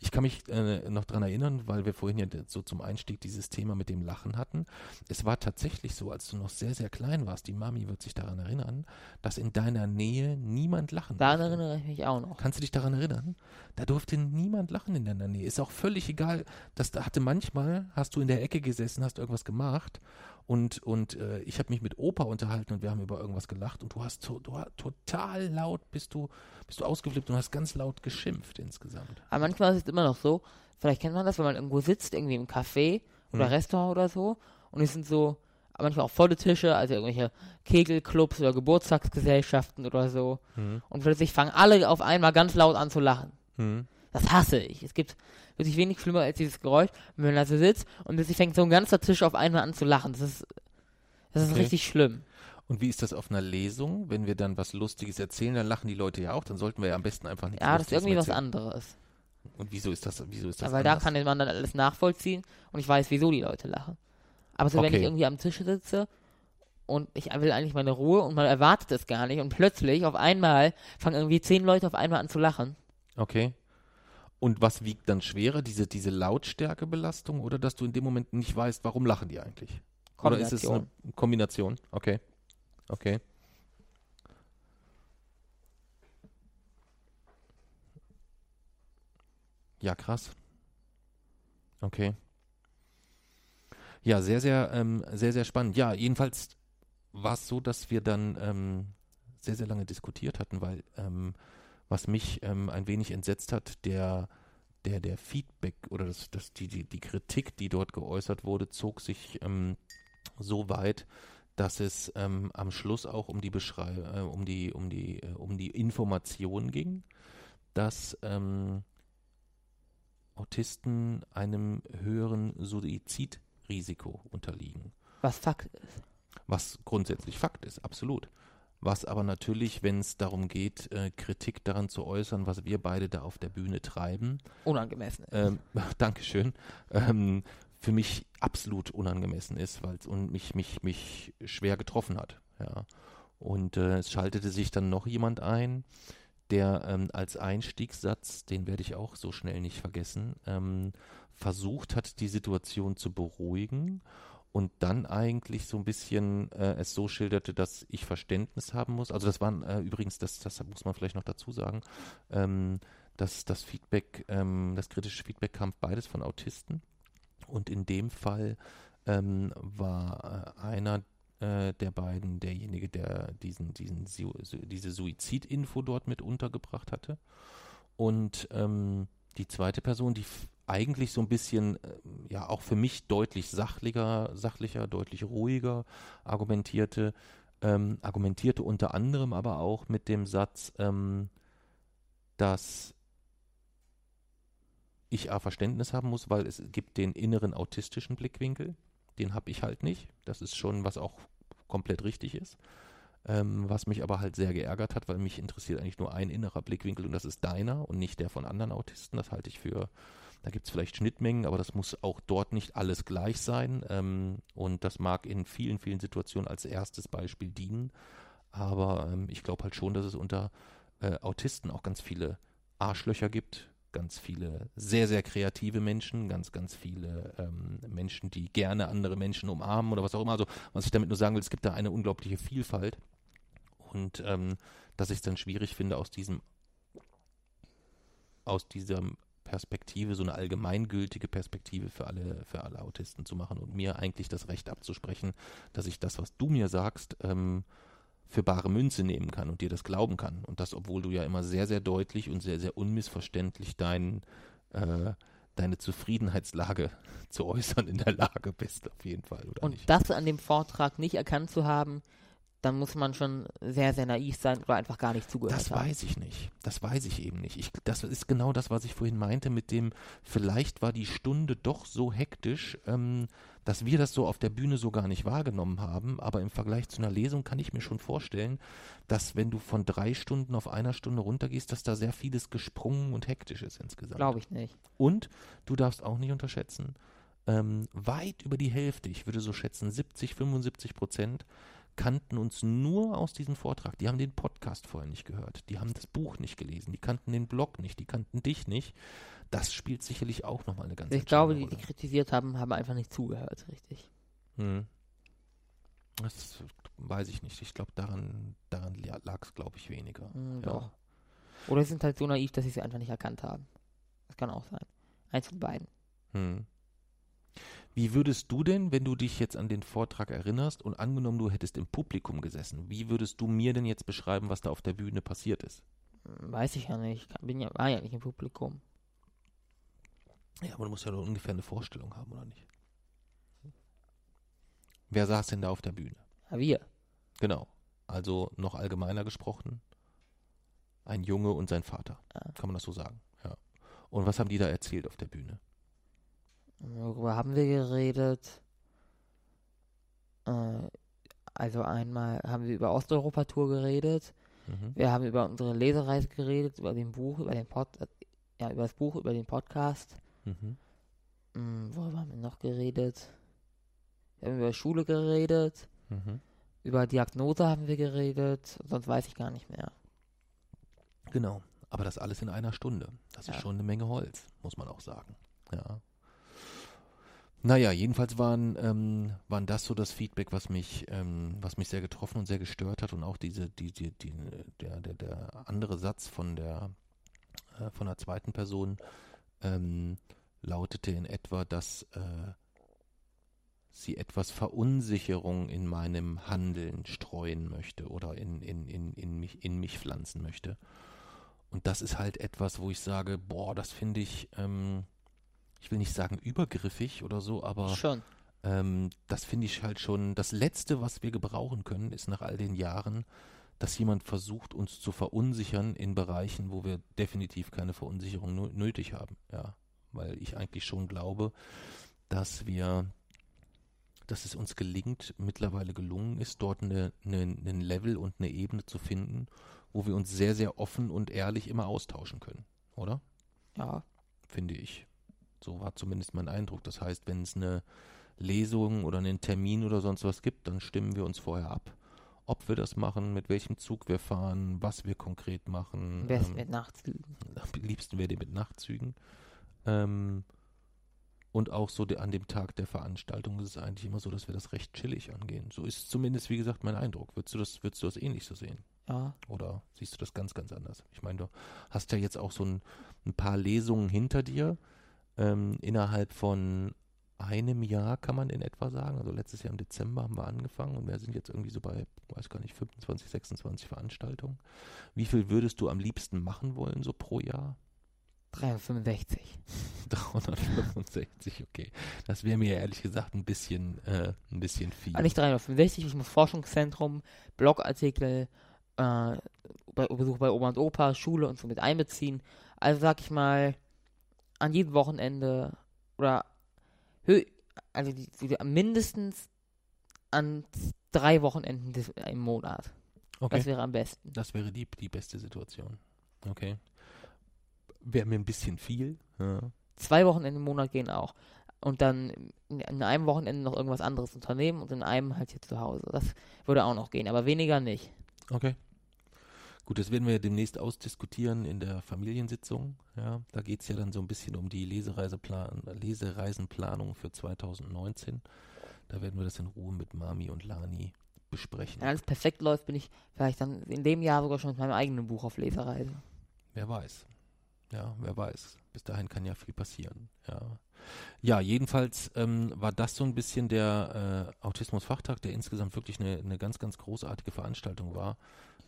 Speaker 1: Ich kann mich äh, noch dran erinnern, weil wir vorhin ja so zum Einstieg dieses Thema mit dem Lachen hatten. Es war tatsächlich so, als du noch sehr, sehr klein warst, die Mami wird sich daran erinnern, dass in deiner Nähe niemand lachen
Speaker 2: Daran
Speaker 1: durfte.
Speaker 2: erinnere ich mich auch noch.
Speaker 1: Kannst du dich daran erinnern? Da durfte niemand lachen in deiner Nähe. Ist auch völlig egal. Das da hatte manchmal, hast du in der Ecke gesessen, hast irgendwas gemacht und, und äh, ich habe mich mit Opa unterhalten und wir haben über irgendwas gelacht und du hast to, du, total laut bist du, bist du ausgeflippt und hast ganz laut geschimpft insgesamt.
Speaker 2: Aber manchmal ist es immer noch so, vielleicht kennt man das, wenn man irgendwo sitzt, irgendwie im Café oder
Speaker 1: Mhm.
Speaker 2: Restaurant oder so, und es sind so manchmal auch volle Tische, also irgendwelche Kegelclubs oder Geburtstagsgesellschaften oder so.
Speaker 1: Mhm.
Speaker 2: Und plötzlich fangen alle auf einmal ganz laut an zu lachen.
Speaker 1: Mhm.
Speaker 2: Das hasse ich. Es gibt wirklich wenig schlimmer als dieses Geräusch, wenn man da so sitzt und plötzlich fängt so ein ganzer Tisch auf einmal an zu lachen. Das ist, das ist
Speaker 1: Okay.
Speaker 2: richtig schlimm.
Speaker 1: Und wie ist das auf einer Lesung? Wenn wir dann was Lustiges erzählen, dann lachen die Leute ja auch. Dann sollten wir ja am besten einfach nichts
Speaker 2: Ja, das ist irgendwie was anderes.
Speaker 1: Und wieso ist das, wieso ist das
Speaker 2: Ja, weil da kann man dann alles nachvollziehen und ich weiß, wieso die Leute lachen. Aber so, wenn
Speaker 1: Okay.
Speaker 2: ich irgendwie am Tisch sitze und ich will eigentlich meine Ruhe und man erwartet es gar nicht und plötzlich auf einmal fangen irgendwie zehn Leute auf einmal an zu lachen.
Speaker 1: Okay. Und was wiegt dann schwerer, diese, diese Lautstärkebelastung oder dass du in dem Moment nicht weißt, warum lachen die eigentlich? Oder ist es eine Kombination? Okay. Okay. Ja, krass. Okay. Ja, sehr, sehr, ähm, sehr, sehr spannend. Ja, jedenfalls war es so, dass wir dann ähm, sehr, sehr lange diskutiert hatten, weil ähm, was mich ähm, ein wenig entsetzt hat, der, der, der Feedback oder das, das, die, die, die Kritik, die dort geäußert wurde, zog sich ähm, so weit, dass es ähm, am Schluss auch um die Beschrei äh, um die, um die, äh, um die Information ging, dass ähm, Autisten einem höheren Suizidrisiko unterliegen.
Speaker 2: Was Fakt ist.
Speaker 1: Was grundsätzlich Fakt ist, absolut. Was aber natürlich, wenn es darum geht, äh, Kritik daran zu äußern, was wir beide da auf der Bühne treiben,
Speaker 2: Unangemessen ist.
Speaker 1: ähm, Dankeschön, ähm, für mich absolut unangemessen ist, weil es und mich, mich, mich schwer getroffen hat. Ja. Und äh, es schaltete sich dann noch jemand ein, der ähm, als Einstiegssatz, den werde ich auch so schnell nicht vergessen, ähm, versucht hat, die Situation zu beruhigen und dann eigentlich so ein bisschen äh, es so schilderte, dass ich Verständnis haben muss. Also das waren äh, übrigens, das, das muss man vielleicht noch dazu sagen, ähm, dass das Feedback, ähm, das kritische Feedback kam beides von Autisten. Und in dem Fall ähm, war äh, einer äh, der beiden derjenige, der diesen, diesen, diese Suizidinfo dort mit untergebracht hatte. Und ähm, die zweite Person, die eigentlich so ein bisschen, äh, ja, auch für mich deutlich sachlicher, sachlicher, deutlich ruhiger argumentierte, ähm, argumentierte unter anderem aber auch mit dem Satz, ähm, dass ich A, Verständnis haben muss, weil es gibt den inneren autistischen Blickwinkel, den habe ich halt nicht. Das ist schon, was auch komplett richtig ist. Ähm, was mich aber halt sehr geärgert hat, weil mich interessiert eigentlich nur ein innerer Blickwinkel und das ist deiner und nicht der von anderen Autisten. Das halte ich für, da gibt es vielleicht Schnittmengen, aber das muss auch dort nicht alles gleich sein. Ähm, und das mag in vielen, vielen Situationen als erstes Beispiel dienen. Aber ähm, ich glaube halt schon, dass es unter äh, Autisten auch ganz viele Arschlöcher gibt, ganz viele sehr, sehr kreative Menschen, ganz, ganz viele ähm, Menschen, die gerne andere Menschen umarmen oder was auch immer. Also, was ich damit nur sagen will, es gibt da eine unglaubliche Vielfalt. Und ähm, dass ich es dann schwierig finde, aus diesem, aus dieser Perspektive, so eine allgemeingültige Perspektive für alle, für alle Autisten zu machen und mir eigentlich das Recht abzusprechen, dass ich das, was du mir sagst, ähm, für bare Münze nehmen kann und dir das glauben kann. Und das, obwohl du ja immer sehr, sehr deutlich und sehr, sehr unmissverständlich dein, äh, deine Zufriedenheitslage zu äußern in der Lage bist, auf jeden Fall, oder
Speaker 2: Und
Speaker 1: nicht?
Speaker 2: das an dem Vortrag nicht erkannt zu haben, dann muss man schon sehr, sehr naiv sein oder einfach gar nicht zugehört
Speaker 1: Das
Speaker 2: haben.
Speaker 1: weiß ich nicht. Das weiß ich eben nicht. Ich, das ist genau das, was ich vorhin meinte, mit dem, vielleicht war die Stunde doch so hektisch, ähm, dass wir das so auf der Bühne so gar nicht wahrgenommen haben. Aber im Vergleich zu einer Lesung kann ich mir schon vorstellen, dass wenn du von drei Stunden auf einer Stunde runtergehst, dass da sehr vieles gesprungen und hektisch ist insgesamt.
Speaker 2: Glaube ich nicht.
Speaker 1: Und du darfst auch nicht unterschätzen, ähm, weit über die Hälfte, ich würde so schätzen 70, 75 Prozent, kannten uns nur aus diesem Vortrag. Die haben den Podcast vorher nicht gehört. Die haben das Buch nicht gelesen. Die kannten den Blog nicht. Die kannten dich nicht. Das spielt sicherlich auch nochmal eine ganz
Speaker 2: Ich glaube, die, die kritisiert haben, haben einfach nicht zugehört, richtig.
Speaker 1: Hm. Das weiß ich nicht. Ich glaube, daran, daran lag es, glaube ich, weniger.
Speaker 2: Hm,
Speaker 1: Ja.
Speaker 2: Doch. Oder sie sind halt so naiv, dass sie sie einfach nicht erkannt haben. Das kann auch sein. Eins von beiden.
Speaker 1: Hm. Wie würdest du denn, wenn du dich jetzt an den Vortrag erinnerst und angenommen, du hättest im Publikum gesessen, wie würdest du mir denn jetzt beschreiben, was da auf der Bühne passiert ist?
Speaker 2: Weiß ich ja nicht. Ich bin ja, war ja nicht im Publikum.
Speaker 1: Ja, aber du musst ja doch ungefähr eine Vorstellung haben, oder nicht? Wer saß denn da auf der Bühne?
Speaker 2: Ja, wir.
Speaker 1: Genau. Also noch allgemeiner gesprochen, ein Junge und sein Vater.
Speaker 2: Ja.
Speaker 1: Kann man das so sagen? Ja. Und was haben die da erzählt auf der Bühne?
Speaker 2: Worüber haben wir geredet? Äh, also einmal haben wir über Osteuropa-Tour geredet.
Speaker 1: Mhm.
Speaker 2: Wir haben über unsere Lesereise geredet, über den Buch, über den Pod, ja, über das Buch, über den Podcast.
Speaker 1: Mhm.
Speaker 2: Hm, worüber haben wir noch geredet? Wir haben über Schule geredet.
Speaker 1: Mhm.
Speaker 2: Über Diagnose haben wir geredet. Sonst weiß ich gar nicht mehr.
Speaker 1: Genau. Aber das alles in einer Stunde. Das ist
Speaker 2: Ja.
Speaker 1: schon eine Menge Holz, muss man auch sagen. Ja. Naja, jedenfalls waren, ähm, waren das so das Feedback, was mich, ähm, was mich sehr getroffen und sehr gestört hat und auch diese, die, die, die, der, der, der andere Satz von der, äh, von der zweiten Person ähm, lautete in etwa, dass äh, sie etwas Verunsicherung in meinem Handeln streuen möchte oder in, in, in, in, mich, in mich pflanzen möchte. Und das ist halt etwas, wo ich sage, boah, das finde ich, ähm, ich will nicht sagen übergriffig oder so, aber
Speaker 2: Schon.
Speaker 1: ähm, das finde ich halt schon, das Letzte, was wir gebrauchen können, ist nach all den Jahren, dass jemand versucht, uns zu verunsichern in Bereichen, wo wir definitiv keine Verunsicherung nö- nötig haben. Ja, weil ich eigentlich schon glaube, dass wir, dass es uns gelingt, mittlerweile gelungen ist, dort eine, eine, einen Level und eine Ebene zu finden, wo wir uns sehr, sehr offen und ehrlich immer austauschen können, oder?
Speaker 2: Ja.
Speaker 1: finde ich. So war zumindest mein Eindruck. Das heißt, wenn es eine Lesung oder einen Termin oder sonst was gibt, dann stimmen wir uns vorher ab, ob wir das machen, mit welchem Zug wir fahren, was wir konkret machen.
Speaker 2: Wer ist
Speaker 1: ähm,
Speaker 2: mit Nachtzügen?
Speaker 1: am liebsten wäre die mit Nachtzügen. Ähm, und auch so de, an dem Tag der Veranstaltung ist es eigentlich immer so, dass wir das recht chillig angehen. So ist zumindest, wie gesagt, mein Eindruck. Würdest du das, würdest du das ähnlich so sehen?
Speaker 2: Ja.
Speaker 1: Oder siehst du das ganz, ganz anders? Ich meine, du hast ja jetzt auch so ein, ein paar Lesungen hinter dir. Ähm, innerhalb von einem Jahr kann man in etwa sagen. Also letztes Jahr im Dezember haben wir angefangen und wir sind jetzt irgendwie so bei, weiß gar nicht, 25, 26 Veranstaltungen. Wie viel würdest du am liebsten machen wollen, so pro Jahr?
Speaker 2: 365.
Speaker 1: 365, okay. Das wäre mir ehrlich gesagt ein bisschen, äh, ein bisschen viel.
Speaker 2: Ah, nicht 365, ich muss Forschungszentrum, Blogartikel, äh, bei, Besuch bei Oma und Opa, Schule und so mit einbeziehen. Also sag ich mal, an jedem Wochenende oder also die, die, mindestens an drei Wochenenden des, im Monat.
Speaker 1: okay.
Speaker 2: Das wäre am besten.
Speaker 1: Das wäre die, die beste Situation. Okay. Wäre mir ein bisschen viel. Ja.
Speaker 2: Zwei Wochenende im Monat gehen auch. Und dann in, in einem Wochenende noch irgendwas anderes unternehmen und in einem halt hier zu Hause. Das würde auch noch gehen, aber weniger nicht.
Speaker 1: Okay. Gut, das werden wir demnächst ausdiskutieren in der Familiensitzung. Ja, da geht es ja dann so ein bisschen um die Lesereiseplan Lesereisenplanung für 2019. Da werden wir das in Ruhe mit Mami und Lani besprechen.
Speaker 2: Wenn alles perfekt läuft, bin ich vielleicht dann in dem Jahr sogar schon mit meinem eigenen Buch auf Lesereise.
Speaker 1: Wer weiß. Ja, wer weiß. Bis dahin kann ja viel passieren. Ja, ja jedenfalls ähm, war das so ein bisschen der äh, Autismus-Fachtag, der insgesamt wirklich eine, eine ganz, ganz großartige Veranstaltung war.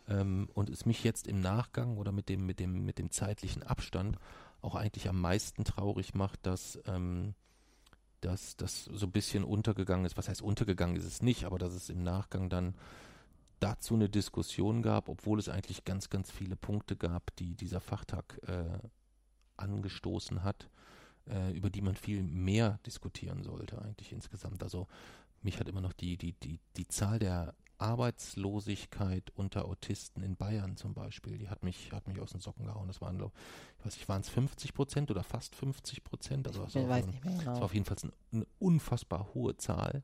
Speaker 1: Ähm, und es mich jetzt im Nachgang oder mit dem, mit dem, mit dem zeitlichen Abstand auch eigentlich am meisten traurig macht, dass, ähm, dass das so ein bisschen untergegangen ist. Was heißt untergegangen ist es nicht, aber dass es im Nachgang dann dazu eine Diskussion gab, obwohl es eigentlich ganz, ganz viele Punkte gab, die dieser Fachtag äh, angestoßen hat, äh, über die man viel mehr diskutieren sollte eigentlich insgesamt. Also mich hat immer noch die, die, die, die Zahl der Arbeitslosigkeit unter Autisten in Bayern zum Beispiel, die hat mich, hat mich aus den Socken gehauen. Das waren, glaub, ich weiß nicht, waren es 50 Prozent oder fast 50 Prozent? Also das
Speaker 2: Ich weiß
Speaker 1: ein-
Speaker 2: nicht mehr
Speaker 1: das war
Speaker 2: genau.
Speaker 1: auf jeden Fall eine, eine unfassbar hohe Zahl.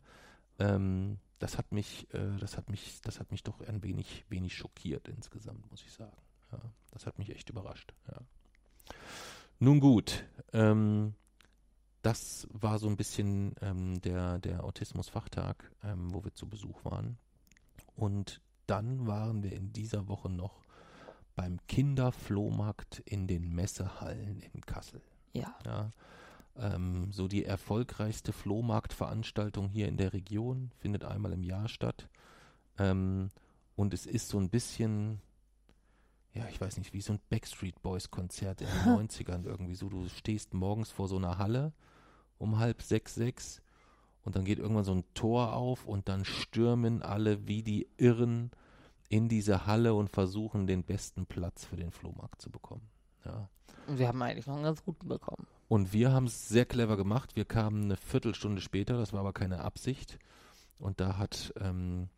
Speaker 1: Ähm, das hat mich, äh, das hat mich, das hat mich doch ein wenig, wenig schockiert insgesamt, muss ich sagen. Ja, das hat mich echt überrascht. Ja. Nun gut, ähm, das war so ein bisschen ähm, der, der Autismus-Fachtag, ähm, wo wir zu Besuch waren. Und dann waren wir in dieser Woche noch beim Kinderflohmarkt in den Messehallen in Kassel.
Speaker 2: Ja.
Speaker 1: Ja, ähm, so die erfolgreichste Flohmarktveranstaltung hier in der Region, findet einmal im Jahr statt. Ähm, und es ist so ein bisschen, ja, ich weiß nicht, wie so ein Backstreet Boys Konzert in den 90ern irgendwie so. Du stehst morgens vor so einer Halle um halb sechs, sechs und dann geht irgendwann so ein Tor auf und dann stürmen alle wie die Irren in diese Halle und versuchen den besten Platz für den Flohmarkt zu bekommen. Ja.
Speaker 2: Und wir haben eigentlich noch einen ganz guten bekommen.
Speaker 1: Und wir haben es sehr clever gemacht. Wir kamen eine Viertelstunde später, das war aber keine Absicht. Und da hat ähm,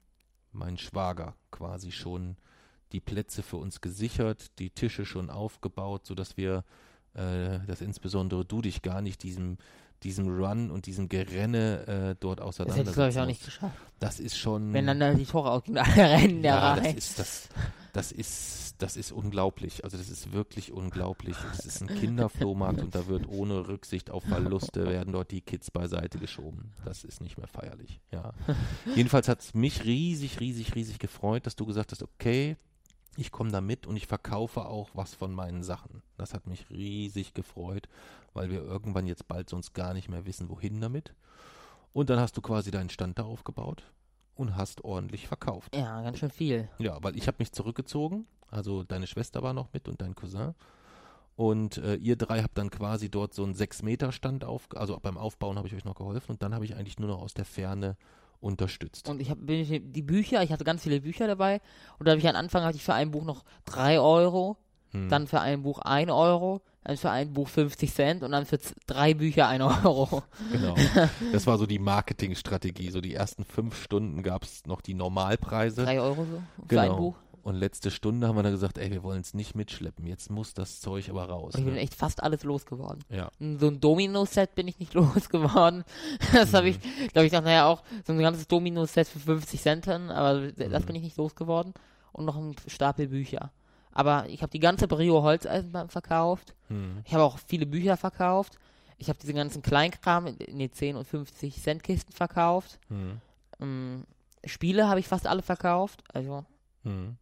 Speaker 1: mein Schwager quasi schon die Plätze für uns gesichert, die Tische schon aufgebaut, sodass wir, äh, dass insbesondere du dich gar nicht diesem, diesem Run und diesem Gerenne äh, dort
Speaker 2: Das hätte ich, glaube ich, auch nicht geschafft.
Speaker 1: Das ist schon.
Speaker 2: Wenn dann da die Tore ausgehen, alle rennen da
Speaker 1: ja,
Speaker 2: rein.
Speaker 1: das ist das, das ist das ist unglaublich. Also das ist wirklich unglaublich. Es ist ein Kinderflohmarkt und da wird ohne Rücksicht auf Verluste werden dort die Kids beiseite geschoben. Das ist nicht mehr feierlich. Ja. Jedenfalls hat es mich riesig, riesig, riesig gefreut, dass du gesagt hast, okay, ich komme da mit und ich verkaufe auch was von meinen Sachen. Das hat mich riesig gefreut, weil wir irgendwann jetzt bald sonst gar nicht mehr wissen, wohin damit. Und dann hast du quasi deinen Stand da aufgebaut und hast ordentlich verkauft.
Speaker 2: ja, ganz schön viel.
Speaker 1: Ja, weil ich habe mich zurückgezogen. Also deine Schwester war noch mit und dein Cousin. Und äh, ihr drei habt dann quasi dort so einen 6-Meter-Stand auf, also beim Aufbauen habe ich euch noch geholfen und dann habe ich eigentlich nur noch aus der Ferne unterstützt.
Speaker 2: Und ich habe die Bücher, ich hatte ganz viele Bücher dabei. Und da habe ich am Anfang hatte ich für ein Buch noch 3 Euro,
Speaker 1: Hm.
Speaker 2: dann für ein Buch 1 Euro, dann für ein Buch 50 Cent und dann für drei Bücher 1 Euro.
Speaker 1: Genau. Das war so die Marketingstrategie. So die ersten fünf Stunden gab es noch die Normalpreise.
Speaker 2: 3 Euro so für
Speaker 1: genau.
Speaker 2: ein Buch.
Speaker 1: Und letzte Stunde haben wir dann gesagt, ey, wir wollen es nicht mitschleppen. Jetzt muss das Zeug aber raus.
Speaker 2: Und ich bin
Speaker 1: Ne?
Speaker 2: echt fast alles losgeworden.
Speaker 1: Ja.
Speaker 2: So ein Domino-Set bin ich nicht losgeworden. Das habe ich, glaube ich, naja, auch so ein ganzes Domino-Set für 50 Cent, aber das
Speaker 1: Mhm.
Speaker 2: bin ich nicht losgeworden. Und noch ein Stapel Bücher. Aber ich habe die ganze Brio Holzeisenbahn verkauft.
Speaker 1: Hm.
Speaker 2: Ich habe auch viele Bücher verkauft. Ich habe diese ganzen Kleinkram in, in die 10 und 50 Cent Kisten verkauft.
Speaker 1: Hm.
Speaker 2: Ähm, Spiele habe ich fast alle verkauft. Also,
Speaker 1: Hm.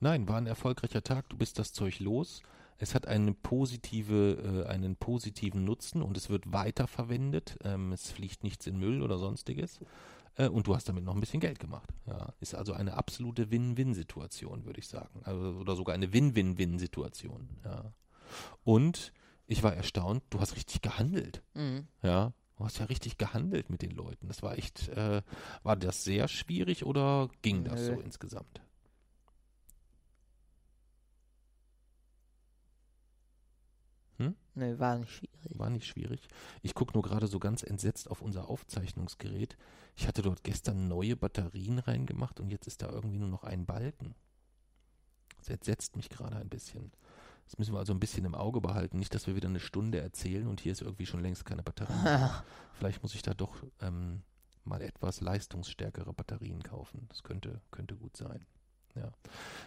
Speaker 1: Nein, war ein erfolgreicher Tag. Du bist das Zeug los. Es hat eine positive, äh, einen positiven Nutzen und es wird weiterverwendet. Ähm, es fliegt nichts in Müll oder sonstiges. Äh, und du hast damit noch ein bisschen Geld gemacht. Ja, ist also eine absolute Win-Win-Situation, würde ich sagen. Also, oder sogar eine Win-Win-Win-Situation. Ja. Und ich war erstaunt, du hast richtig gehandelt.
Speaker 2: mh.
Speaker 1: Ja, du hast ja richtig gehandelt mit den Leuten. Das war echt, äh, war das sehr schwierig oder ging das
Speaker 2: Nö.
Speaker 1: so insgesamt?
Speaker 2: Ne, war nicht schwierig.
Speaker 1: War nicht schwierig. Ich gucke nur gerade so ganz entsetzt auf unser Aufzeichnungsgerät. Ich hatte dort gestern neue Batterien reingemacht und jetzt ist da irgendwie nur noch ein Balken. Das entsetzt mich gerade ein bisschen. Das müssen wir also ein bisschen im Auge behalten. Nicht, dass wir wieder eine Stunde erzählen und hier ist irgendwie schon längst keine Batterie. mehr. Vielleicht muss ich da doch ähm, mal etwas leistungsstärkere Batterien kaufen. Das könnte, könnte gut sein. Ja.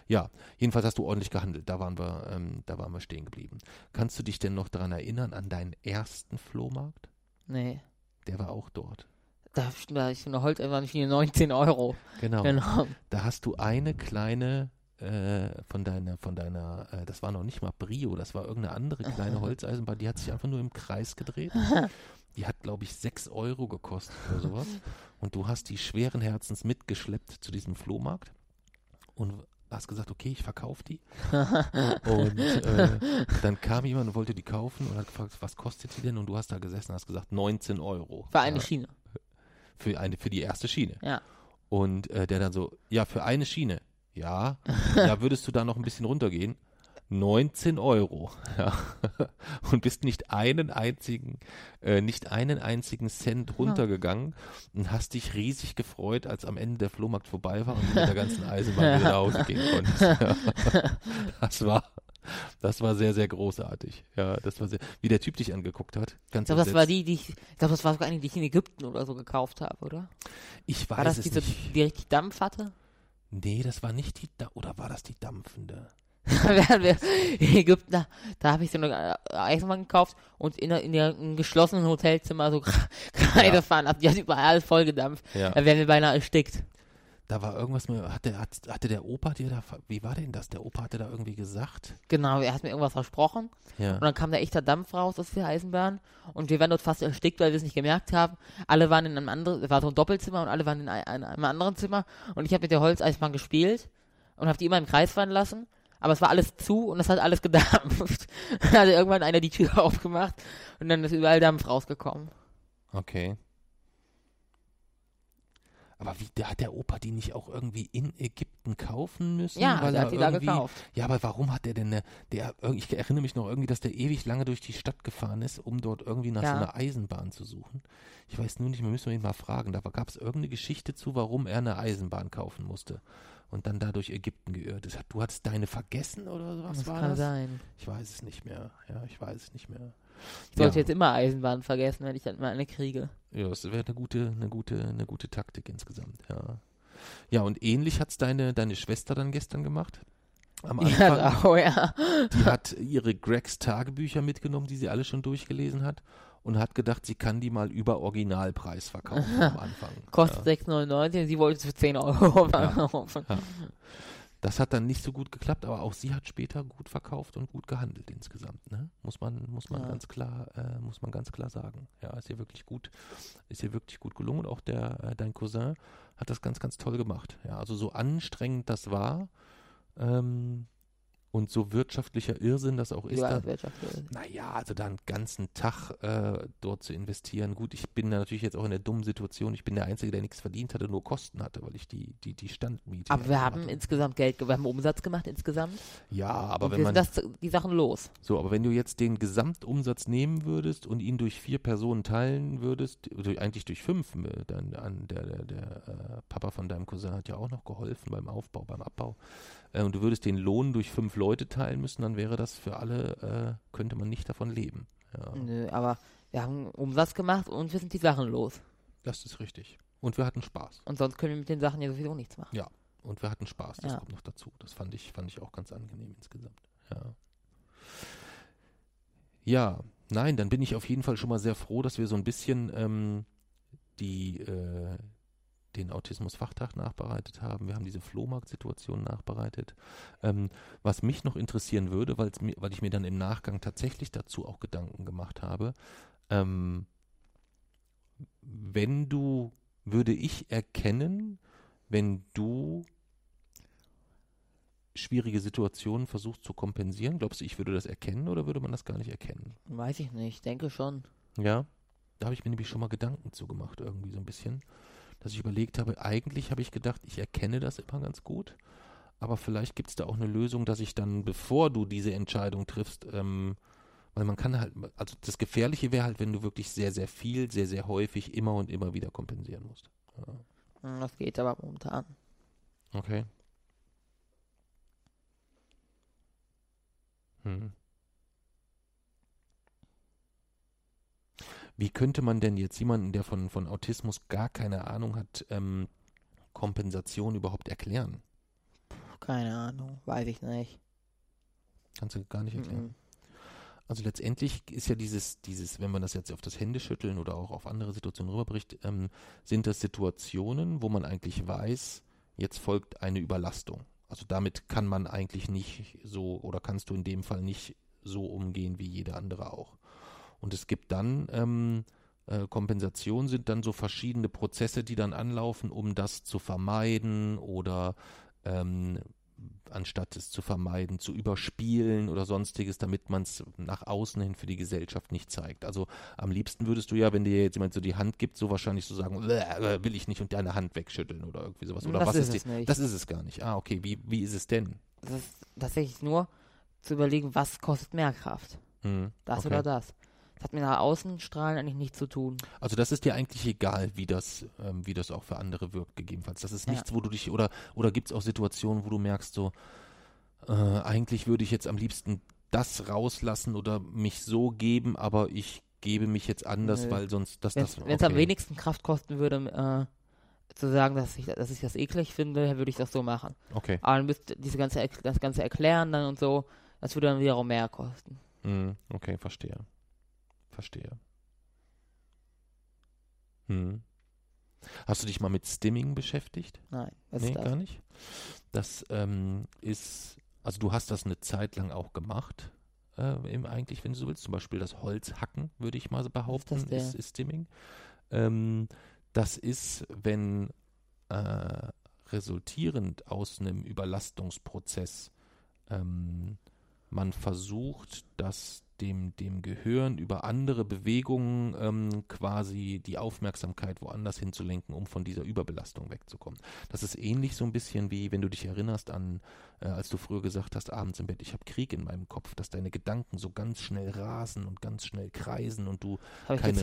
Speaker 1: ja, jedenfalls hast du ordentlich gehandelt. Da waren wir, ähm, da waren wir stehen geblieben. Kannst du dich denn noch daran erinnern an deinen ersten Flohmarkt?
Speaker 2: nee.
Speaker 1: Der war auch dort.
Speaker 2: Da, da ist eine Holzeisenbahn für 19 Euro.
Speaker 1: Genau.
Speaker 2: Genau.
Speaker 1: Da hast du eine kleine äh, von deiner, von deiner, äh, das war noch nicht mal Brio, das war irgendeine andere kleine Holzeisenbahn, die hat sich einfach nur im Kreis gedreht. Die hat, glaube ich, 6 Euro gekostet oder sowas. Und du hast die schweren Herzens mitgeschleppt zu diesem Flohmarkt und hast gesagt, okay, ich verkaufe die. und äh, dann kam jemand und wollte die kaufen und hat gefragt, was kostet die denn? Und du hast da gesessen und hast gesagt, 19 Euro.
Speaker 2: Für eine
Speaker 1: ja,
Speaker 2: Schiene.
Speaker 1: für eine, für die erste Schiene.
Speaker 2: Ja.
Speaker 1: Und äh, der dann so, ja, für eine Schiene. Ja, ja, würdest du da noch ein bisschen runtergehen? 19 Euro. Ja. Und bist nicht einen einzigen, äh, nicht einen einzigen Cent runtergegangen und hast dich riesig gefreut, als am Ende der Flohmarkt vorbei war und mit der ganzen Eisenbahn wieder nach Hause gehen konntest. Ja. Das war, das war sehr, sehr großartig. Ja, das war sehr, wie der Typ dich angeguckt hat. Ganz
Speaker 2: Ich glaube, das war die, die ich, ich glaube, das war sogar eine, die ich in Ägypten oder so gekauft habe, oder?
Speaker 1: Ich weiß
Speaker 2: War das
Speaker 1: es
Speaker 2: diese,
Speaker 1: nicht.
Speaker 2: die richtig Dampf hatte?
Speaker 1: Nee, das war nicht die, Da- oder war das die dampfende?
Speaker 2: wären wir in Ägypten, da, da habe ich so eine äh, Eisenbahn gekauft und in, in einem geschlossenen Hotelzimmer so reingefahren ab. Die hat überall vollgedampft.
Speaker 1: Ja.
Speaker 2: Da wären wir beinahe erstickt.
Speaker 1: Da war irgendwas mit, hatte, hat, hatte der Opa dir da, wie war denn das? Der Opa hatte da irgendwie gesagt?
Speaker 2: Genau, er hat mir irgendwas versprochen.
Speaker 1: Ja.
Speaker 2: Und dann kam da echter Dampf raus aus der Eisenbahn. Und wir waren dort fast erstickt, weil wir es nicht gemerkt haben. Alle waren in einem anderen, es war so ein Doppelzimmer und alle waren in ein- ein- einem anderen Zimmer. Und ich habe mit der Holzeisenbahn gespielt und habe die immer im Kreis fahren lassen. Aber es war alles zu und es hat alles gedampft. Hat irgendwann einer die Tür aufgemacht und dann ist überall Dampf rausgekommen.
Speaker 1: Okay. Aber wie, hat der Opa die nicht auch irgendwie in Ägypten kaufen müssen?
Speaker 2: Ja,
Speaker 1: weil er
Speaker 2: hat die da gekauft.
Speaker 1: Ja, aber warum hat der denn eine, der, ich erinnere mich noch irgendwie, dass der ewig lange durch die Stadt gefahren ist, um dort irgendwie nach
Speaker 2: Ja.
Speaker 1: so einer Eisenbahn zu suchen. Ich weiß nur nicht, wir müssen ihn mal fragen. Da gab es irgendeine Geschichte zu, warum er eine Eisenbahn kaufen musste und dann da durch Ägypten geirrt ist. Du hattest deine vergessen oder was
Speaker 2: das
Speaker 1: war
Speaker 2: kann
Speaker 1: das?
Speaker 2: sein.
Speaker 1: Ich weiß es nicht mehr. Ja, ich weiß es nicht mehr.
Speaker 2: Ich sollte
Speaker 1: ja.
Speaker 2: jetzt immer Eisenbahn vergessen, wenn ich dann mal eine kriege.
Speaker 1: Ja, das wäre eine gute, eine gute, eine gute Taktik insgesamt, ja. Ja, und ähnlich hat's deine, deine Schwester dann gestern gemacht. Am Anfang.
Speaker 2: Ja, oh ja.
Speaker 1: Die hat ihre Gregs Tagebücher mitgenommen, die sie alle schon durchgelesen hat und hat gedacht, sie kann die mal über Originalpreis verkaufen am Anfang.
Speaker 2: Kostet 6,99 und sie wollte es für 10 Euro verkaufen.
Speaker 1: Ja. Das hat dann nicht so gut geklappt, aber auch sie hat später gut verkauft und gut gehandelt insgesamt. Ne? Muss man, muss man
Speaker 2: Ja.
Speaker 1: ganz klar, äh, muss man ganz klar sagen. Ja, ist ihr wirklich gut, ist ihr wirklich gut gelungen. Und auch der, äh, dein Cousin hat das ganz, ganz toll gemacht. Ja, also so anstrengend das war ähm, und so wirtschaftlicher Irrsinn das auch ist,
Speaker 2: Ja,
Speaker 1: da,
Speaker 2: Wirtschaft.
Speaker 1: naja, also da einen ganzen Tag äh, dort zu investieren. Gut, ich bin da natürlich jetzt auch in der dummen Situation. Ich bin der Einzige, der nichts verdient hatte, nur Kosten hatte, weil ich die, die, die Standmiete.
Speaker 2: Aber wir haben
Speaker 1: hatte.
Speaker 2: insgesamt Geld, ge- wir haben Umsatz gemacht insgesamt.
Speaker 1: Ja, aber
Speaker 2: und
Speaker 1: wenn
Speaker 2: wir
Speaker 1: man.
Speaker 2: das, die Sachen los.
Speaker 1: So, aber wenn du jetzt den Gesamtumsatz nehmen würdest und ihn durch vier Personen teilen würdest, durch, eigentlich durch fünf, äh, dann an der, der, der äh, Papa von deinem Cousin hat ja auch noch geholfen beim Aufbau, beim Abbau, äh, und du würdest den Lohn durch fünf Leute teilen müssen, dann wäre das für alle, äh, könnte man nicht davon leben. Ja,
Speaker 2: Nö, aber wir haben Umsatz gemacht und wir sind die Sachen los.
Speaker 1: das ist richtig. Und wir hatten Spaß.
Speaker 2: Und sonst können wir mit den Sachen ja sowieso nichts machen.
Speaker 1: Und wir hatten Spaß, das
Speaker 2: Ja.
Speaker 1: kommt noch dazu. Das fand ich, fand ich auch ganz angenehm insgesamt. Ja. Ja, nein, dann bin ich auf jeden Fall schon mal sehr froh, dass wir so ein bisschen ähm, die, äh, den Autismus-Fachtag nachbereitet haben. Wir haben diese Flohmarkt-Situation nachbereitet. Ähm, was mich noch interessieren würde, weil ich mir dann im Nachgang tatsächlich dazu auch Gedanken gemacht habe, ähm, wenn du, würde ich erkennen, wenn du schwierige Situationen versuchst zu kompensieren? Glaubst du, ich würde das erkennen oder würde man das gar nicht erkennen?
Speaker 2: Weiß ich nicht, denke schon.
Speaker 1: Ja, da habe ich mir nämlich schon mal Gedanken zu gemacht, irgendwie so ein bisschen. Dass ich überlegt habe, eigentlich habe ich gedacht, ich erkenne das immer ganz gut, aber vielleicht gibt es da auch eine Lösung, dass ich dann, bevor du diese Entscheidung triffst, ähm, weil man kann halt, also das Gefährliche wäre halt, wenn du wirklich sehr, sehr viel, sehr, sehr häufig immer und immer wieder kompensieren musst. Ja.
Speaker 2: Hm, Das geht aber momentan.
Speaker 1: Okay. Hm. Wie könnte man denn jetzt jemanden, der von, von Autismus gar keine Ahnung hat, ähm, Kompensation überhaupt erklären?
Speaker 2: Keine Ahnung, weiß ich nicht.
Speaker 1: Kannst du gar nicht erklären.
Speaker 2: Mhm.
Speaker 1: Also letztendlich ist ja dieses, dieses, wenn man das jetzt auf das Händeschütteln oder auch auf andere Situationen rüberbricht, ähm, sind das Situationen, wo man eigentlich weiß, jetzt folgt eine Überlastung. Also damit kann man eigentlich nicht so oder kannst du in dem Fall nicht so umgehen wie jeder andere auch. Und es gibt dann ähm, äh, Kompensation sind dann so verschiedene Prozesse, die dann anlaufen, um das zu vermeiden oder ähm, anstatt es zu vermeiden, zu überspielen oder sonstiges, damit man es nach außen hin für die Gesellschaft nicht zeigt. Also am liebsten würdest du ja, wenn dir jetzt jemand so die Hand gibt, so wahrscheinlich so sagen, "Bäh, äh, will ich nicht und deine Hand wegschütteln oder irgendwie sowas. Oder
Speaker 2: Das
Speaker 1: was
Speaker 2: ist
Speaker 1: ist,
Speaker 2: es
Speaker 1: die,
Speaker 2: nicht.
Speaker 1: Das ist es gar nicht. Ah, okay, wie, wie ist es denn?
Speaker 2: Das ist tatsächlich nur zu überlegen, was kostet mehr Kraft.
Speaker 1: Hm,
Speaker 2: Das
Speaker 1: okay.
Speaker 2: oder das. Hat mit nach Außenstrahlen eigentlich nichts zu tun.
Speaker 1: Also das ist dir eigentlich egal, wie das, ähm, wie das auch für andere wirkt, gegebenenfalls. Das ist
Speaker 2: Ja.
Speaker 1: nichts, wo du dich, oder, oder gibt es auch Situationen, wo du merkst, so, äh, eigentlich würde ich jetzt am liebsten das rauslassen oder mich so geben, aber ich gebe mich jetzt anders,
Speaker 2: Nö.
Speaker 1: weil sonst das,
Speaker 2: Wenn
Speaker 1: das
Speaker 2: es am
Speaker 1: okay.
Speaker 2: wenigsten Kraft kosten würde, äh, zu sagen, dass ich, dass ich das eklig finde, würde ich das so machen.
Speaker 1: Okay.
Speaker 2: Aber dann müsste diese ganze, das ganze erklären dann und so, das würde dann wiederum mehr kosten.
Speaker 1: Hm, okay, verstehe. Verstehe. Hm. Hast du dich mal mit Stimming beschäftigt?
Speaker 2: Nein, was
Speaker 1: nee,
Speaker 2: ist das?
Speaker 1: gar nicht. Das ähm, ist, also du hast das eine Zeit lang auch gemacht, äh, im, eigentlich, wenn du so willst. Zum Beispiel das Holzhacken, würde ich mal so behaupten,
Speaker 2: das denn?
Speaker 1: ist, ist Stimming. Ähm, das ist, wenn äh, resultierend aus einem Überlastungsprozess ähm, man versucht, dass dem, dem Gehirn über andere Bewegungen ähm, quasi die Aufmerksamkeit woanders hinzulenken, um von dieser Überbelastung wegzukommen. Das ist ähnlich so ein bisschen wie, wenn du dich erinnerst an, äh, als du früher gesagt hast, abends im Bett, ich habe Krieg in meinem Kopf, dass deine Gedanken so ganz schnell rasen und ganz schnell kreisen und du keine-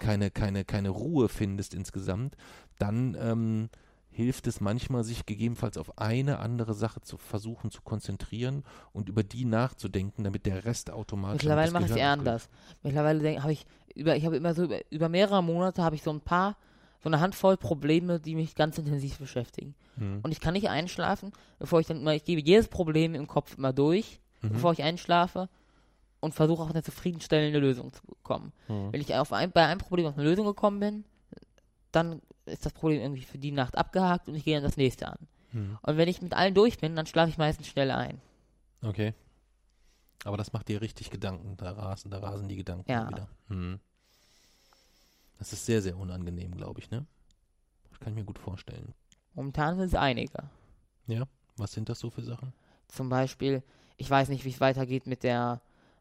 Speaker 1: keine, keine, keine Ruhe findest insgesamt, dann ähm, hilft es manchmal, sich gegebenenfalls auf eine andere Sache zu versuchen zu konzentrieren und über die nachzudenken, damit der Rest automatisch.
Speaker 2: Mittlerweile mache ich es eher anders. Mittlerweile habe ich über, ich habe immer so über, über mehrere Monate habe ich so ein paar, so eine Handvoll Probleme, die mich ganz intensiv beschäftigen.
Speaker 1: Hm.
Speaker 2: Und ich kann nicht einschlafen, bevor ich dann immer, ich gebe jedes Problem im Kopf immer durch,
Speaker 1: Mhm.
Speaker 2: bevor ich einschlafe und versuche auf eine zufriedenstellende Lösung zu kommen.
Speaker 1: Hm.
Speaker 2: Wenn ich auf ein, bei einem Problem auf eine Lösung gekommen bin, dann ist das Problem irgendwie für die Nacht abgehakt und ich gehe dann das nächste an.
Speaker 1: Hm.
Speaker 2: Und wenn ich mit allen durch bin, dann schlafe ich meistens schnell ein.
Speaker 1: Okay. Aber das macht dir richtig Gedanken. Da rasen, da rasen die Gedanken
Speaker 2: Ja.
Speaker 1: wieder. Hm. Das ist sehr, sehr unangenehm, glaube ich, ne? Das kann ich mir gut vorstellen.
Speaker 2: Momentan sind es einige.
Speaker 1: Was sind das so für Sachen?
Speaker 2: Zum Beispiel, ich weiß nicht, wie es weitergeht mit der,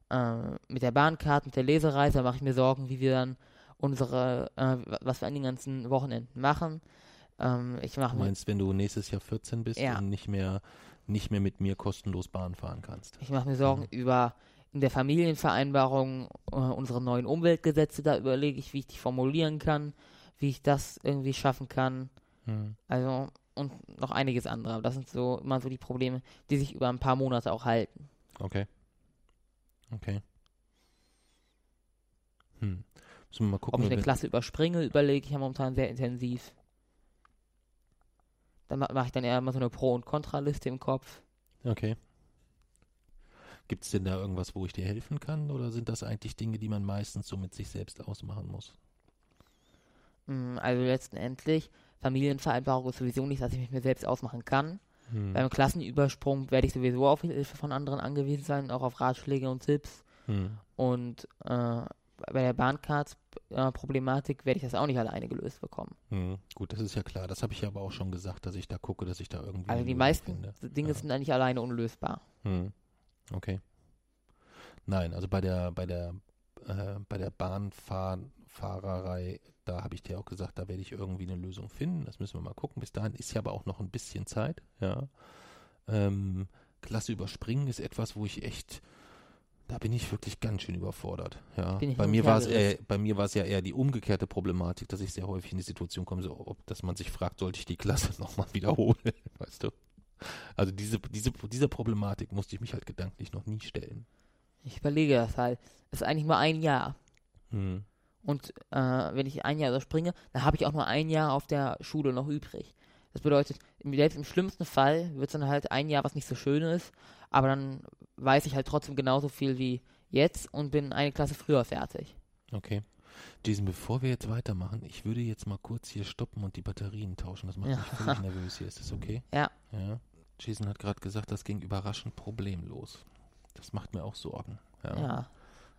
Speaker 2: äh, mit der Bahncard, mit der Lesereise. Da mache ich mir Sorgen, wie wir dann unsere, äh, was wir an den ganzen Wochenenden machen. Ähm, ich mache
Speaker 1: Du meinst, wenn du nächstes Jahr 14 bist
Speaker 2: Ja.
Speaker 1: und nicht mehr, nicht mehr mit mir kostenlos Bahn fahren kannst?
Speaker 2: ich mache mir Sorgen
Speaker 1: Mhm.
Speaker 2: über in der Familienvereinbarung äh, unsere neuen Umweltgesetze. Da überlege ich, wie ich die formulieren kann, wie ich das irgendwie schaffen kann.
Speaker 1: Hm.
Speaker 2: Also, und noch einiges andere. Aber das sind so immer so die Probleme, die sich über ein paar Monate auch halten.
Speaker 1: Okay. Okay. Hm. Müssen wir mal
Speaker 2: Ob
Speaker 1: gucken.
Speaker 2: ich
Speaker 1: ob
Speaker 2: eine
Speaker 1: wir-
Speaker 2: Klasse überspringe, überlege ich ja momentan sehr intensiv. Dann ma- mache ich dann eher immer so eine Pro- und Kontraliste im Kopf.
Speaker 1: Okay. Gibt es denn da irgendwas, wo ich dir helfen kann? Oder sind das eigentlich Dinge, die man meistens so mit sich selbst ausmachen muss?
Speaker 2: Mm, Also letztendlich, Familienvereinbarung ist sowieso nicht, dass ich mich mir selbst ausmachen kann.
Speaker 1: Hm.
Speaker 2: Beim Klassenübersprung werde ich sowieso auf Hilfe von anderen angewiesen sein, auch auf Ratschläge und Tipps.
Speaker 1: Hm.
Speaker 2: Und äh, bei der Bahncard-Problematik werde ich das auch nicht alleine gelöst bekommen.
Speaker 1: Hm. Gut, das ist ja klar. Das habe ich aber auch schon gesagt, dass ich da gucke, dass ich da irgendwie.
Speaker 2: Also die meisten
Speaker 1: finde.
Speaker 2: Dinge
Speaker 1: Ja.
Speaker 2: sind eigentlich alleine unlösbar.
Speaker 1: Hm. Okay. Nein, also bei der bei der äh, bei der Bahnfahrerei, da habe ich dir auch gesagt, da werde ich irgendwie eine Lösung finden. Das müssen wir mal gucken. Bis dahin ist ja aber auch noch ein bisschen Zeit. Ja. Ähm, Klasse überspringen ist etwas, wo ich echt da bin ich wirklich ganz schön überfordert. Ja. Bei mir war es eher, bei mir war es ja eher die umgekehrte Problematik, dass ich sehr häufig in die Situation komme, so, ob, dass man sich fragt, sollte ich die Klasse nochmal wiederholen, weißt du? Also diese, diese, dieser Problematik musste ich mich halt gedanklich noch nie stellen.
Speaker 2: Ich überlege das halt. Es ist eigentlich nur ein Jahr.
Speaker 1: Hm.
Speaker 2: Und äh, wenn ich ein Jahr überspringe, dann habe ich auch nur ein Jahr auf der Schule noch übrig. Das bedeutet, im- selbst im schlimmsten Fall wird es dann halt ein Jahr, was nicht so schön ist, aber dann weiß ich halt trotzdem genauso viel wie jetzt und bin eine Klasse früher fertig.
Speaker 1: Okay. Jason, bevor wir jetzt weitermachen, ich würde jetzt mal kurz hier stoppen und die Batterien tauschen. Das macht
Speaker 2: Ja.
Speaker 1: mich völlig nervös hier. Ist das okay?
Speaker 2: Ja.
Speaker 1: Ja. Jason hat gerade gesagt, das ging überraschend problemlos. Das macht mir auch Sorgen. Ja.
Speaker 2: Ja.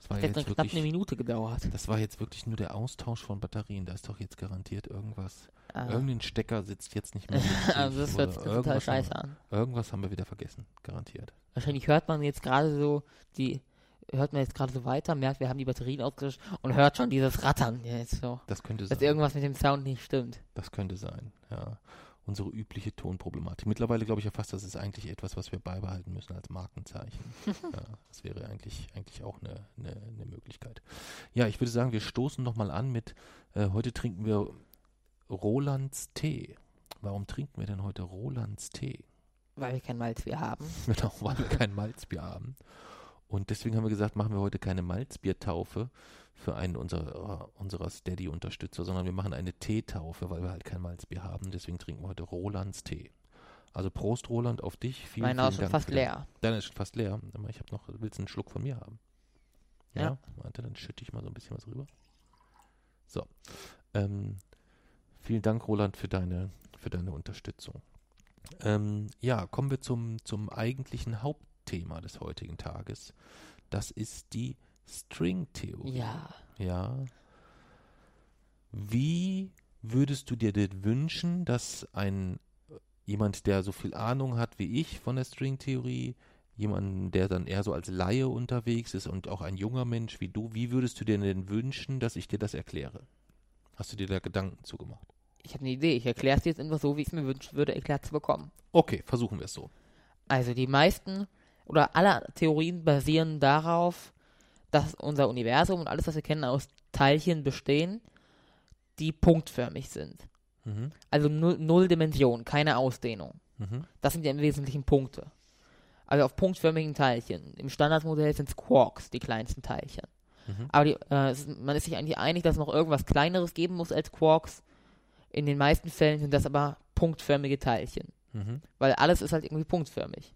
Speaker 1: Das war
Speaker 2: Hat jetzt dann knapp eine
Speaker 1: wirklich,
Speaker 2: Minute gedauert.
Speaker 1: das war jetzt wirklich nur der Austausch von Batterien. Da ist doch jetzt garantiert irgendwas.
Speaker 2: Ah.
Speaker 1: Irgendein Stecker sitzt jetzt nicht mehr.
Speaker 2: also das hört sich total
Speaker 1: irgendwas
Speaker 2: scheiße
Speaker 1: haben,
Speaker 2: an.
Speaker 1: Irgendwas haben wir wieder vergessen. Garantiert.
Speaker 2: Wahrscheinlich hört man jetzt gerade so die hört man jetzt gerade so weiter, merkt, wir haben die Batterien ausgelöscht und hört schon dieses Rattern jetzt so.
Speaker 1: Das könnte
Speaker 2: Dass
Speaker 1: sein.
Speaker 2: irgendwas mit dem Sound nicht stimmt.
Speaker 1: Das könnte sein, ja. Unsere übliche Tonproblematik. Mittlerweile glaube ich ja fast, das ist eigentlich etwas, was wir beibehalten müssen als Markenzeichen. ja, das wäre eigentlich, eigentlich auch eine, eine, eine Möglichkeit. Ja, ich würde sagen, wir stoßen nochmal an mit, äh, heute trinken wir Rolands Tee. Warum trinken wir denn heute Rolands Tee?
Speaker 2: Weil wir kein Malzbier haben.
Speaker 1: Genau, weil wir kein Malzbier haben. Und deswegen haben wir gesagt, machen wir heute keine Malzbiertaufe für einen unserer, unserer Steady-Unterstützer, sondern wir machen eine Teetaufe, weil wir halt kein Malzbier haben. Deswegen trinken wir heute Rolands Tee. Also Prost, Roland, auf dich. Vielen,
Speaker 2: Meiner
Speaker 1: vielen
Speaker 2: ist schon
Speaker 1: Dank
Speaker 2: fast leer.
Speaker 1: Deiner ist schon fast leer. Aber ich habe noch, willst du einen Schluck von mir haben? Ja.
Speaker 2: Ja.
Speaker 1: Warte, dann schütte ich mal so ein bisschen was rüber. So. Ähm, vielen Dank, Roland, für deine, für deine Unterstützung. Ähm, ja, kommen wir zum, zum eigentlichen Hauptthema des heutigen Tages. Das ist die Stringtheorie.
Speaker 2: Ja.
Speaker 1: Ja. Wie würdest du dir denn wünschen, dass ein jemand, der so viel Ahnung hat wie ich von der Stringtheorie, jemand, der dann eher so als Laie unterwegs ist und auch ein junger Mensch wie du, wie würdest du dir denn wünschen, dass ich dir das erkläre? Hast du dir da Gedanken zugemacht?
Speaker 2: Ich habe eine Idee. Ich erkläre es dir jetzt einfach so, wie ich es mir wünschen würde, erklärt zu bekommen.
Speaker 1: Okay, versuchen wir es so.
Speaker 2: Also die meisten oder alle Theorien basieren darauf, dass unser Universum und alles, was wir kennen, aus Teilchen bestehen, die punktförmig sind.
Speaker 1: Mhm.
Speaker 2: Also null, null Dimension, keine Ausdehnung.
Speaker 1: Mhm.
Speaker 2: Das sind ja im Wesentlichen Punkte. Also auf punktförmigen Teilchen. Im Standardmodell sind es Quarks, die kleinsten Teilchen.
Speaker 1: Mhm.
Speaker 2: Aber die, äh, man ist sich eigentlich einig, dass es noch irgendwas Kleineres geben muss als Quarks. In den meisten Fällen sind das aber punktförmige Teilchen.
Speaker 1: Mhm.
Speaker 2: Weil alles ist halt irgendwie punktförmig.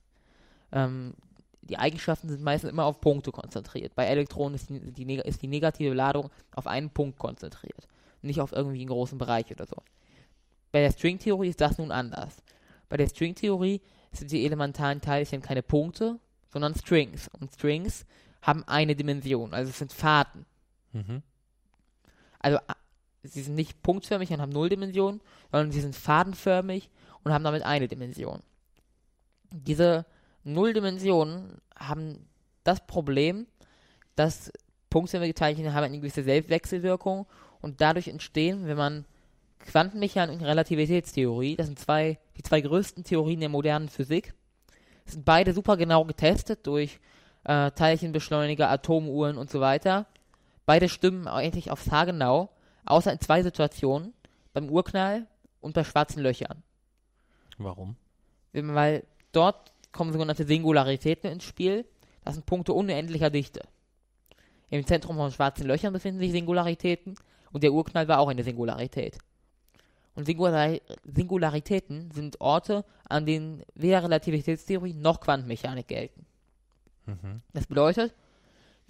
Speaker 2: Ähm, die Eigenschaften sind meistens immer auf Punkte konzentriert. Bei Elektronen ist die, die, ist die negative Ladung auf einen Punkt konzentriert. Nicht auf irgendwie einen großen Bereich oder so. Bei der Stringtheorie ist das nun anders. Bei der Stringtheorie sind die elementaren Teilchen keine Punkte, sondern Strings. Und Strings haben eine Dimension, also es sind Fahrten.
Speaker 1: Mhm.
Speaker 2: Also sie sind nicht punktförmig und haben null Dimensionen, sondern sie sind fadenförmig und haben damit eine Dimension. Diese Nulldimensionen haben das Problem, dass punktförmige Teilchen haben eine gewisse Selbstwechselwirkung und dadurch entstehen, wenn man Quantenmechanik und Relativitätstheorie, das sind zwei, die zwei größten Theorien der modernen Physik, sind beide super genau getestet durch äh, Teilchenbeschleuniger, Atomuhren und so weiter. Beide stimmen eigentlich aufs Haar genau, außer in zwei Situationen, beim Urknall und bei schwarzen Löchern.
Speaker 1: Warum?
Speaker 2: Weil dort kommen sogenannte Singularitäten ins Spiel. Das sind Punkte unendlicher Dichte. Im Zentrum von schwarzen Löchern befinden sich Singularitäten und der Urknall war auch eine Singularität. Und Singular Singularitäten sind Orte, an denen weder Relativitätstheorie noch Quantenmechanik gelten.
Speaker 1: Mhm.
Speaker 2: Das bedeutet,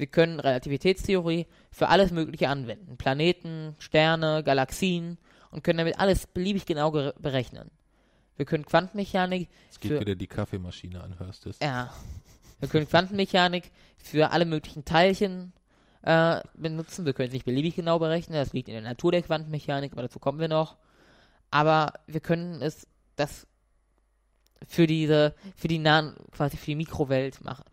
Speaker 2: wir können Relativitätstheorie für alles Mögliche anwenden. Planeten, Sterne, Galaxien und können damit alles beliebig genau berechnen. Wir können Quantenmechanik
Speaker 1: Es geht
Speaker 2: Für-
Speaker 1: wieder die Kaffeemaschine an, hörst du es?
Speaker 2: ja. Wir können Quantenmechanik für alle möglichen Teilchen äh, benutzen. Wir können es nicht beliebig genau berechnen. Das liegt in der Natur der Quantenmechanik, aber dazu kommen wir noch. Aber wir können es das für diese, für die nahen, quasi für die Mikrowelt machen.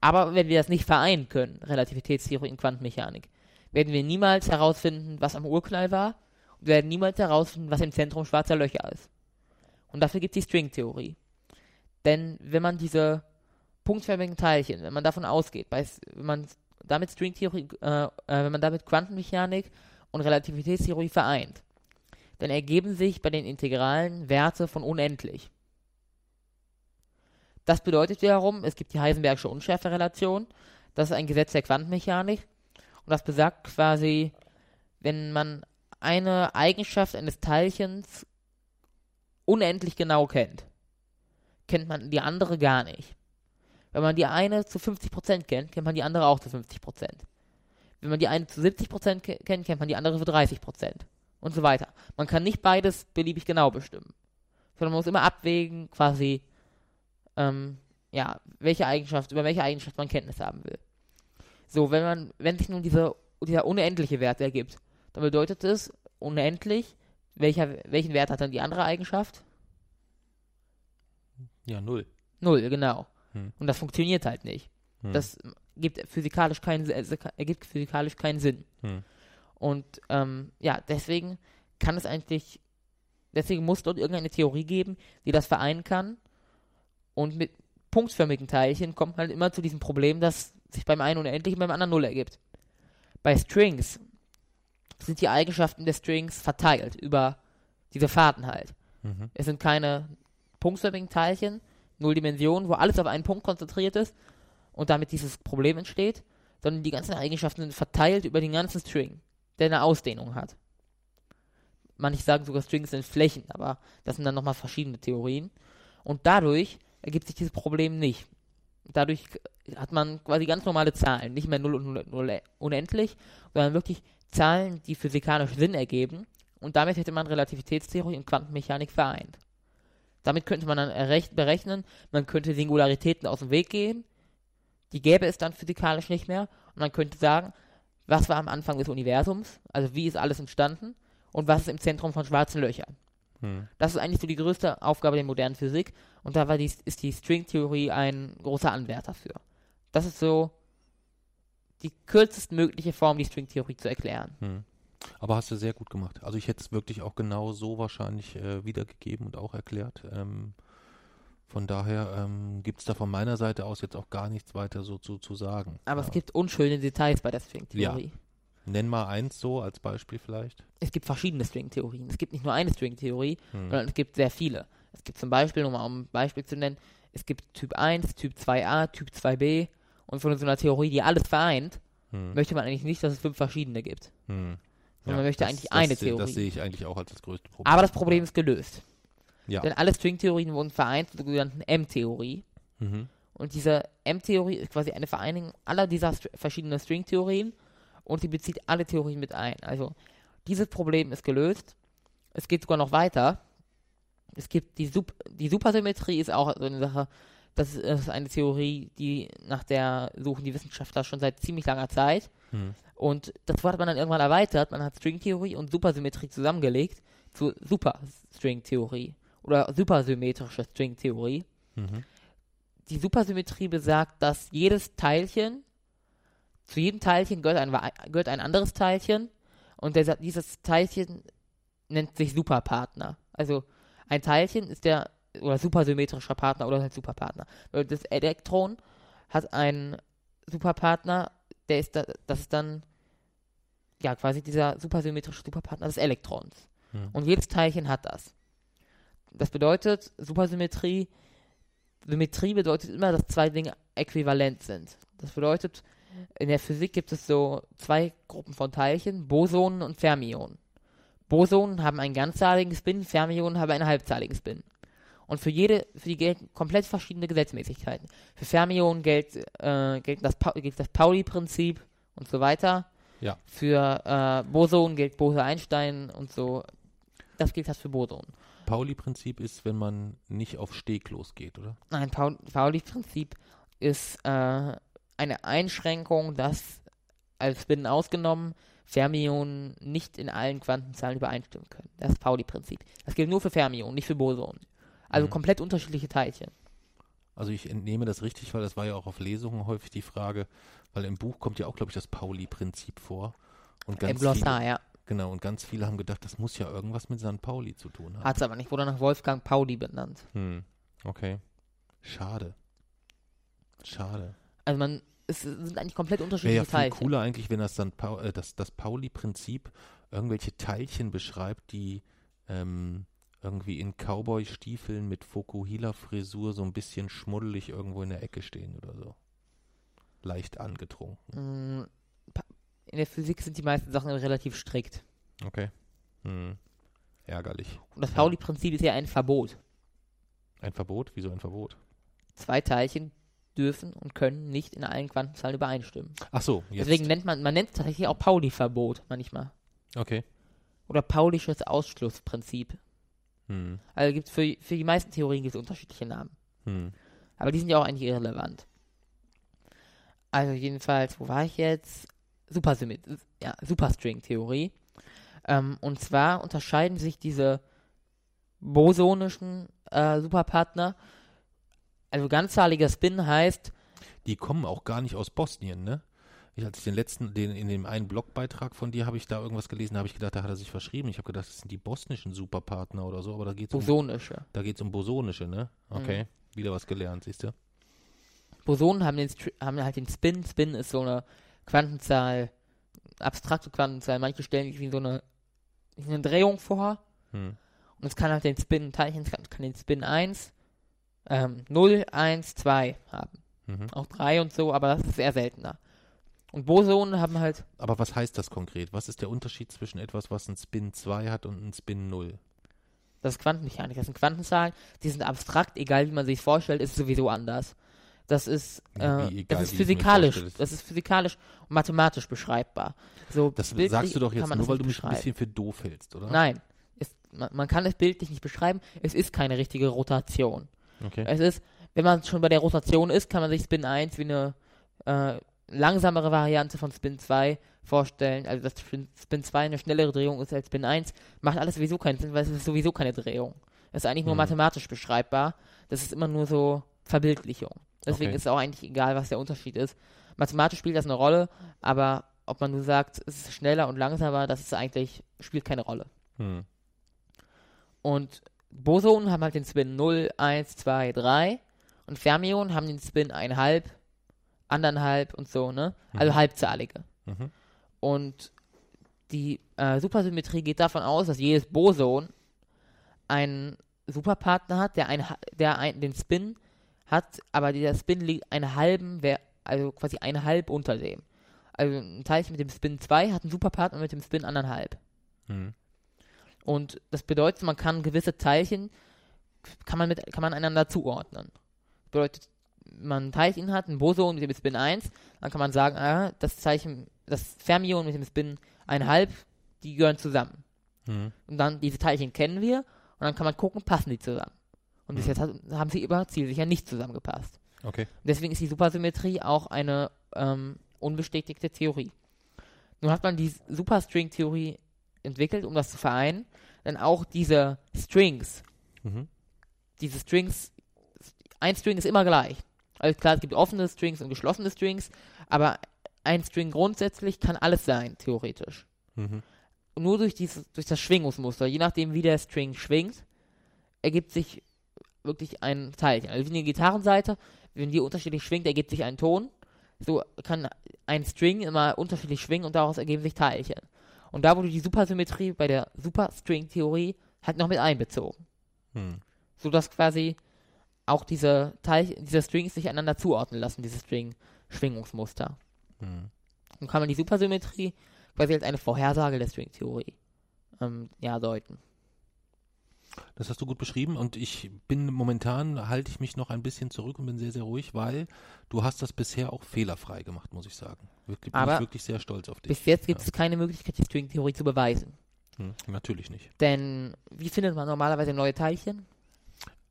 Speaker 2: Aber wenn wir das nicht vereinen können, Relativitätstheorie und Quantenmechanik, werden wir niemals herausfinden, was am Urknall war und werden niemals herausfinden, was im Zentrum schwarzer Löcher ist. Und dafür gibt es die Stringtheorie. Denn wenn man diese punktförmigen Teilchen, wenn man davon ausgeht, bei, wenn man damit Stringtheorie, äh, äh, wenn man damit Quantenmechanik und Relativitätstheorie vereint, dann ergeben sich bei den Integralen Werte von unendlich. Das bedeutet wiederum, es gibt die Heisenbergsche Unschärferelation, das ist ein Gesetz der Quantenmechanik und das besagt quasi, wenn man eine Eigenschaft eines Teilchens unendlich genau kennt, kennt man die andere gar nicht. Wenn man die eine zu 50% kennt, kennt man die andere auch zu 50%. Wenn man die eine zu 70% ke- kennt, kennt man die andere für 30%. Und so weiter. Man kann nicht beides beliebig genau bestimmen. Sondern man muss immer abwägen, quasi, ähm, ja, welche Eigenschaft, über welche Eigenschaft man Kenntnis haben will. So, wenn man, wenn sich nun diese, dieser unendliche Wert ergibt, dann bedeutet es unendlich, welcher, welchen Wert hat dann die andere Eigenschaft?
Speaker 1: Ja, null.
Speaker 2: Null, genau.
Speaker 1: Hm.
Speaker 2: Und das funktioniert halt nicht.
Speaker 1: Hm.
Speaker 2: Das gibt physikalisch keinen, also ergibt physikalisch keinen Sinn.
Speaker 1: Hm.
Speaker 2: Und ähm, ja, deswegen kann es eigentlich, deswegen muss dort irgendeine Theorie geben, die das vereinen kann. Und mit punktförmigen Teilchen kommt man halt immer zu diesem Problem, dass sich beim einen unendlich und beim anderen Null ergibt. Bei Strings sind die Eigenschaften der Strings verteilt über diese Fahrten halt.
Speaker 1: Mhm.
Speaker 2: Es sind keine punktförmigen Teilchen, null Dimensionen, wo alles auf einen Punkt konzentriert ist. und damit dieses Problem entsteht, sondern die ganzen Eigenschaften sind verteilt über den ganzen String, der eine Ausdehnung hat. Manche sagen sogar Strings sind Flächen, aber das sind dann nochmal verschiedene Theorien. Und dadurch ergibt sich dieses Problem nicht. Dadurch hat man quasi ganz normale Zahlen, nicht mehr 0 und 0 unendlich, sondern wirklich Zahlen, die physikalisch Sinn ergeben. Und damit hätte man Relativitätstheorie und Quantenmechanik vereint. Damit könnte man dann berechnen, man könnte Singularitäten aus dem Weg gehen, die gäbe es dann physikalisch nicht mehr, und man könnte sagen, was war am Anfang des Universums, also wie ist alles entstanden, und was ist im Zentrum von schwarzen Löchern. Hm. Das ist eigentlich so die größte Aufgabe der modernen Physik, und da war die, ist die Stringtheorie ein großer Anwärter für. Das ist so die kürzestmögliche Form, die Stringtheorie zu erklären.
Speaker 1: Hm. Aber hast du sehr gut gemacht. Also ich hätte es wirklich auch genau so wahrscheinlich äh, wiedergegeben und auch erklärt. Ähm, von daher ähm, gibt es da von meiner Seite aus jetzt auch gar nichts weiter so zu, zu sagen.
Speaker 2: Aber ja. es gibt unschöne Details bei der Stringtheorie. Ja.
Speaker 1: Nenn mal eins so als Beispiel vielleicht.
Speaker 2: Es gibt verschiedene Stringtheorien. Es gibt nicht nur eine Stringtheorie, hm. sondern es gibt sehr viele. Es gibt zum Beispiel, um mal um ein Beispiel zu nennen, es gibt Typ 1, Typ 2a, Typ 2b und von so einer Theorie, die alles vereint, hm. möchte man eigentlich nicht, dass es fünf verschiedene gibt. Hm. Ja, man möchte das, eigentlich eine
Speaker 1: das,
Speaker 2: Theorie.
Speaker 1: Das sehe ich eigentlich auch als das größte Problem.
Speaker 2: Aber das Problem ist gelöst. Ja. Denn alle Stringtheorien wurden vereint zur sogenannten M-Theorie. Mhm. Und diese M-Theorie ist quasi eine Vereinigung aller dieser st verschiedenen Stringtheorien und sie bezieht alle Theorien mit ein. Also dieses Problem ist gelöst. Es geht sogar noch weiter. Es gibt die, Sup die Supersymmetrie ist auch so eine Sache, das ist eine Theorie, die nach der suchen die Wissenschaftler schon seit ziemlich langer Zeit. Hm. Und das hat man dann irgendwann erweitert. Man hat Stringtheorie und Supersymmetrie zusammengelegt zur Superstringtheorie oder supersymmetrische Stringtheorie. Mhm. Die Supersymmetrie besagt, dass jedes Teilchen, zu jedem Teilchen gehört ein, gehört ein anderes Teilchen und der, dieses Teilchen nennt sich Superpartner. Also ein Teilchen ist der oder supersymmetrischer Partner oder halt Superpartner. Das Elektron hat einen Superpartner, der ist da, das ist dann ja quasi dieser supersymmetrische Superpartner des Elektrons. Hm. Und jedes Teilchen hat das. Das bedeutet, Supersymmetrie, Symmetrie bedeutet immer, dass zwei Dinge äquivalent sind. Das bedeutet, in der Physik gibt es so zwei Gruppen von Teilchen, Bosonen und Fermionen. Bosonen haben einen ganzzahligen Spin, Fermionen haben einen halbzahligen Spin. Und für jede, für die gelten komplett verschiedene Gesetzmäßigkeiten. Für Fermionen gilt, äh, gilt das, pa gilt das Pauli-Prinzip und so weiter.
Speaker 1: Ja.
Speaker 2: Für äh, Bosonen gilt Bose-Einstein und so. Das gilt das für Bosonen.
Speaker 1: Pauli-Prinzip ist, wenn man nicht auf Steg losgeht, oder?
Speaker 2: Nein, Pauli-Prinzip ist äh, eine Einschränkung, dass als Spin ausgenommen Fermionen nicht in allen Quantenzahlen übereinstimmen können. Das ist Pauli-Prinzip. Das gilt nur für Fermionen, nicht für Bosonen. Also mhm. komplett unterschiedliche Teilchen.
Speaker 1: Also ich entnehme das richtig, weil das war ja auch auf Lesungen häufig die Frage, weil im Buch kommt ja auch, glaube ich, das Pauli-Prinzip vor. Und ganz
Speaker 2: Im Glossar,
Speaker 1: viele,
Speaker 2: ja.
Speaker 1: Genau, und ganz viele haben gedacht, das muss ja irgendwas mit St. Pauli zu tun haben.
Speaker 2: Hat es aber nicht, wurde nach Wolfgang Pauli benannt.
Speaker 1: Hm, okay. Schade. Schade.
Speaker 2: Also man, es sind eigentlich komplett unterschiedliche Wäre ja
Speaker 1: viel
Speaker 2: Teilchen.
Speaker 1: cooler eigentlich, wenn das dann äh, das, das Pauli-Prinzip irgendwelche Teilchen beschreibt, die ähm, irgendwie in Cowboy-Stiefeln mit Fokuhila-Frisur so ein bisschen schmuddelig irgendwo in der Ecke stehen oder so. Leicht angetrunken.
Speaker 2: Mm, in der Physik sind die meisten Sachen relativ strikt.
Speaker 1: Okay. Hm. Ärgerlich.
Speaker 2: Und das Pauli-Prinzip ist ja ein Verbot.
Speaker 1: Ein Verbot? Wieso ein Verbot?
Speaker 2: Zwei Teilchen dürfen und können nicht in allen Quantenzahlen übereinstimmen.
Speaker 1: Ach so,
Speaker 2: jetzt. Deswegen nennt man, man nennt es tatsächlich auch Pauli-Verbot manchmal.
Speaker 1: Okay.
Speaker 2: Oder Paulisches Ausschlussprinzip.
Speaker 1: Hm.
Speaker 2: Also gibt für, für die meisten Theorien gibt es unterschiedliche Namen.
Speaker 1: Hm.
Speaker 2: Aber die sind ja auch eigentlich irrelevant. Also jedenfalls, wo war ich jetzt? Supersymmet ja, Superstring-Theorie. Ähm, und zwar unterscheiden sich diese bosonischen äh, Superpartner. Also ganzzahliger Spin heißt.
Speaker 1: Die kommen auch gar nicht aus Bosnien, ne? Ich, als ich den letzten, den, in dem einen Blogbeitrag von dir habe ich da irgendwas gelesen, da habe ich gedacht, da hat er sich verschrieben. Ich habe gedacht, das sind die bosnischen Superpartner oder so, aber da geht es
Speaker 2: um. Bosonische.
Speaker 1: Da geht es um bosonische, ne? Okay. Mhm. Wieder was gelernt, siehst du?
Speaker 2: Bosonen haben, den, haben halt den Spin. Spin ist so eine Quantenzahl, abstrakte Quantenzahl. Manche stellen sich wie so eine, wie eine Drehung vor.
Speaker 1: Hm.
Speaker 2: Und es kann halt den Spin, Teilchen kann, kann den Spin 1, ähm, 0, 1, 2 haben.
Speaker 1: Mhm.
Speaker 2: auch drei und so, aber das ist eher seltener. Und Bosonen haben halt,
Speaker 1: Aber was heißt das konkret? Was ist der Unterschied zwischen etwas, was einen Spin 2 hat und einen Spin 0?
Speaker 2: das ist Quantenmechanik, das sind Quantenzahlen, die sind abstrakt, egal wie man sich vorstellt, ist sowieso anders. Das ist, äh,
Speaker 1: egal,
Speaker 2: das ist physikalisch, das ist physikalisch und mathematisch beschreibbar. So
Speaker 1: Das sagst du doch jetzt nur, weil du mich ein bisschen für doof hältst, oder?
Speaker 2: Nein, es, man, man kann es bildlich nicht beschreiben, es ist keine richtige Rotation.
Speaker 1: Okay.
Speaker 2: Es ist, wenn man schon bei der Rotation ist, kann man sich Spin 1 wie eine äh, langsamere Variante von Spin 2 vorstellen. Also dass Spin, Spin 2 eine schnellere Drehung ist als Spin 1, macht alles sowieso keinen Sinn, weil es ist sowieso keine Drehung. Es ist eigentlich nur
Speaker 1: Hm.
Speaker 2: mathematisch beschreibbar. Das ist immer nur so Verbildlichung. Deswegen
Speaker 1: Okay.
Speaker 2: ist es auch eigentlich egal, was der Unterschied ist. Mathematisch spielt das eine Rolle, aber ob man nur sagt, es ist schneller und langsamer, das ist eigentlich, spielt keine Rolle.
Speaker 1: Hm.
Speaker 2: Und Bosonen haben halt den Spin 0, 1, 2, 3 und Fermionen haben den Spin 1,5, anderthalb und so, ne? Also
Speaker 1: Mhm.
Speaker 2: halbzahlige.
Speaker 1: Mhm.
Speaker 2: Und die äh, Supersymmetrie geht davon aus, dass jedes Boson einen Superpartner hat, der, ein, der ein, den Spin hat, aber dieser Spin liegt einen halben, also quasi eine halb unter dem. Also ein Teilchen mit dem Spin 2 hat einen Superpartner mit dem Spin anderthalb.
Speaker 1: Hm.
Speaker 2: Und das bedeutet, man kann gewisse Teilchen, kann man, mit, kann man einander zuordnen. Bedeutet, man ein Teilchen hat, ein Boson mit dem Spin 1, dann kann man sagen, ah, das Zeichen, das Fermion mit dem Spin 1,5, die gehören zusammen.
Speaker 1: Hm.
Speaker 2: Und dann, diese Teilchen kennen wir, und dann kann man gucken, passen die zusammen. Und bis
Speaker 1: Mhm.
Speaker 2: jetzt hat, haben sie immer zielsicher nicht zusammengepasst.
Speaker 1: Okay.
Speaker 2: Und deswegen ist die Supersymmetrie auch eine ähm, unbestätigte Theorie. Nun hat man die Superstring-Theorie entwickelt, um das zu vereinen, denn auch diese Strings,
Speaker 1: Mhm.
Speaker 2: diese Strings, ein String ist immer gleich. Also klar, es gibt offene Strings und geschlossene Strings, aber ein String grundsätzlich kann alles sein, theoretisch.
Speaker 1: Mhm.
Speaker 2: Nur durch, dieses, durch das Schwingungsmuster, je nachdem wie der String schwingt, ergibt sich wirklich ein Teilchen. Also wie eine Gitarrenseite, wenn die unterschiedlich schwingt, ergibt sich ein Ton. So kann ein String immer unterschiedlich schwingen und daraus ergeben sich Teilchen. Und da wurde die Supersymmetrie bei der Superstring-Theorie halt noch mit einbezogen.
Speaker 1: Hm.
Speaker 2: Sodass quasi auch diese Teilchen, diese Strings sich einander zuordnen lassen, diese String-Schwingungsmuster.
Speaker 1: Hm.
Speaker 2: Dann kann man die Supersymmetrie quasi als eine Vorhersage der Stringtheorie ähm, ja, deuten.
Speaker 1: Das hast du gut beschrieben und ich bin momentan, halte ich mich noch ein bisschen zurück und bin sehr, sehr ruhig, weil du hast das bisher auch fehlerfrei gemacht, muss ich sagen. Wirklich, bin
Speaker 2: Aber
Speaker 1: ich wirklich sehr stolz auf dich.
Speaker 2: Bis jetzt gibt es keine Möglichkeit, die Stringtheorie zu beweisen.
Speaker 1: Hm, natürlich nicht.
Speaker 2: Denn wie findet man normalerweise neue Teilchen?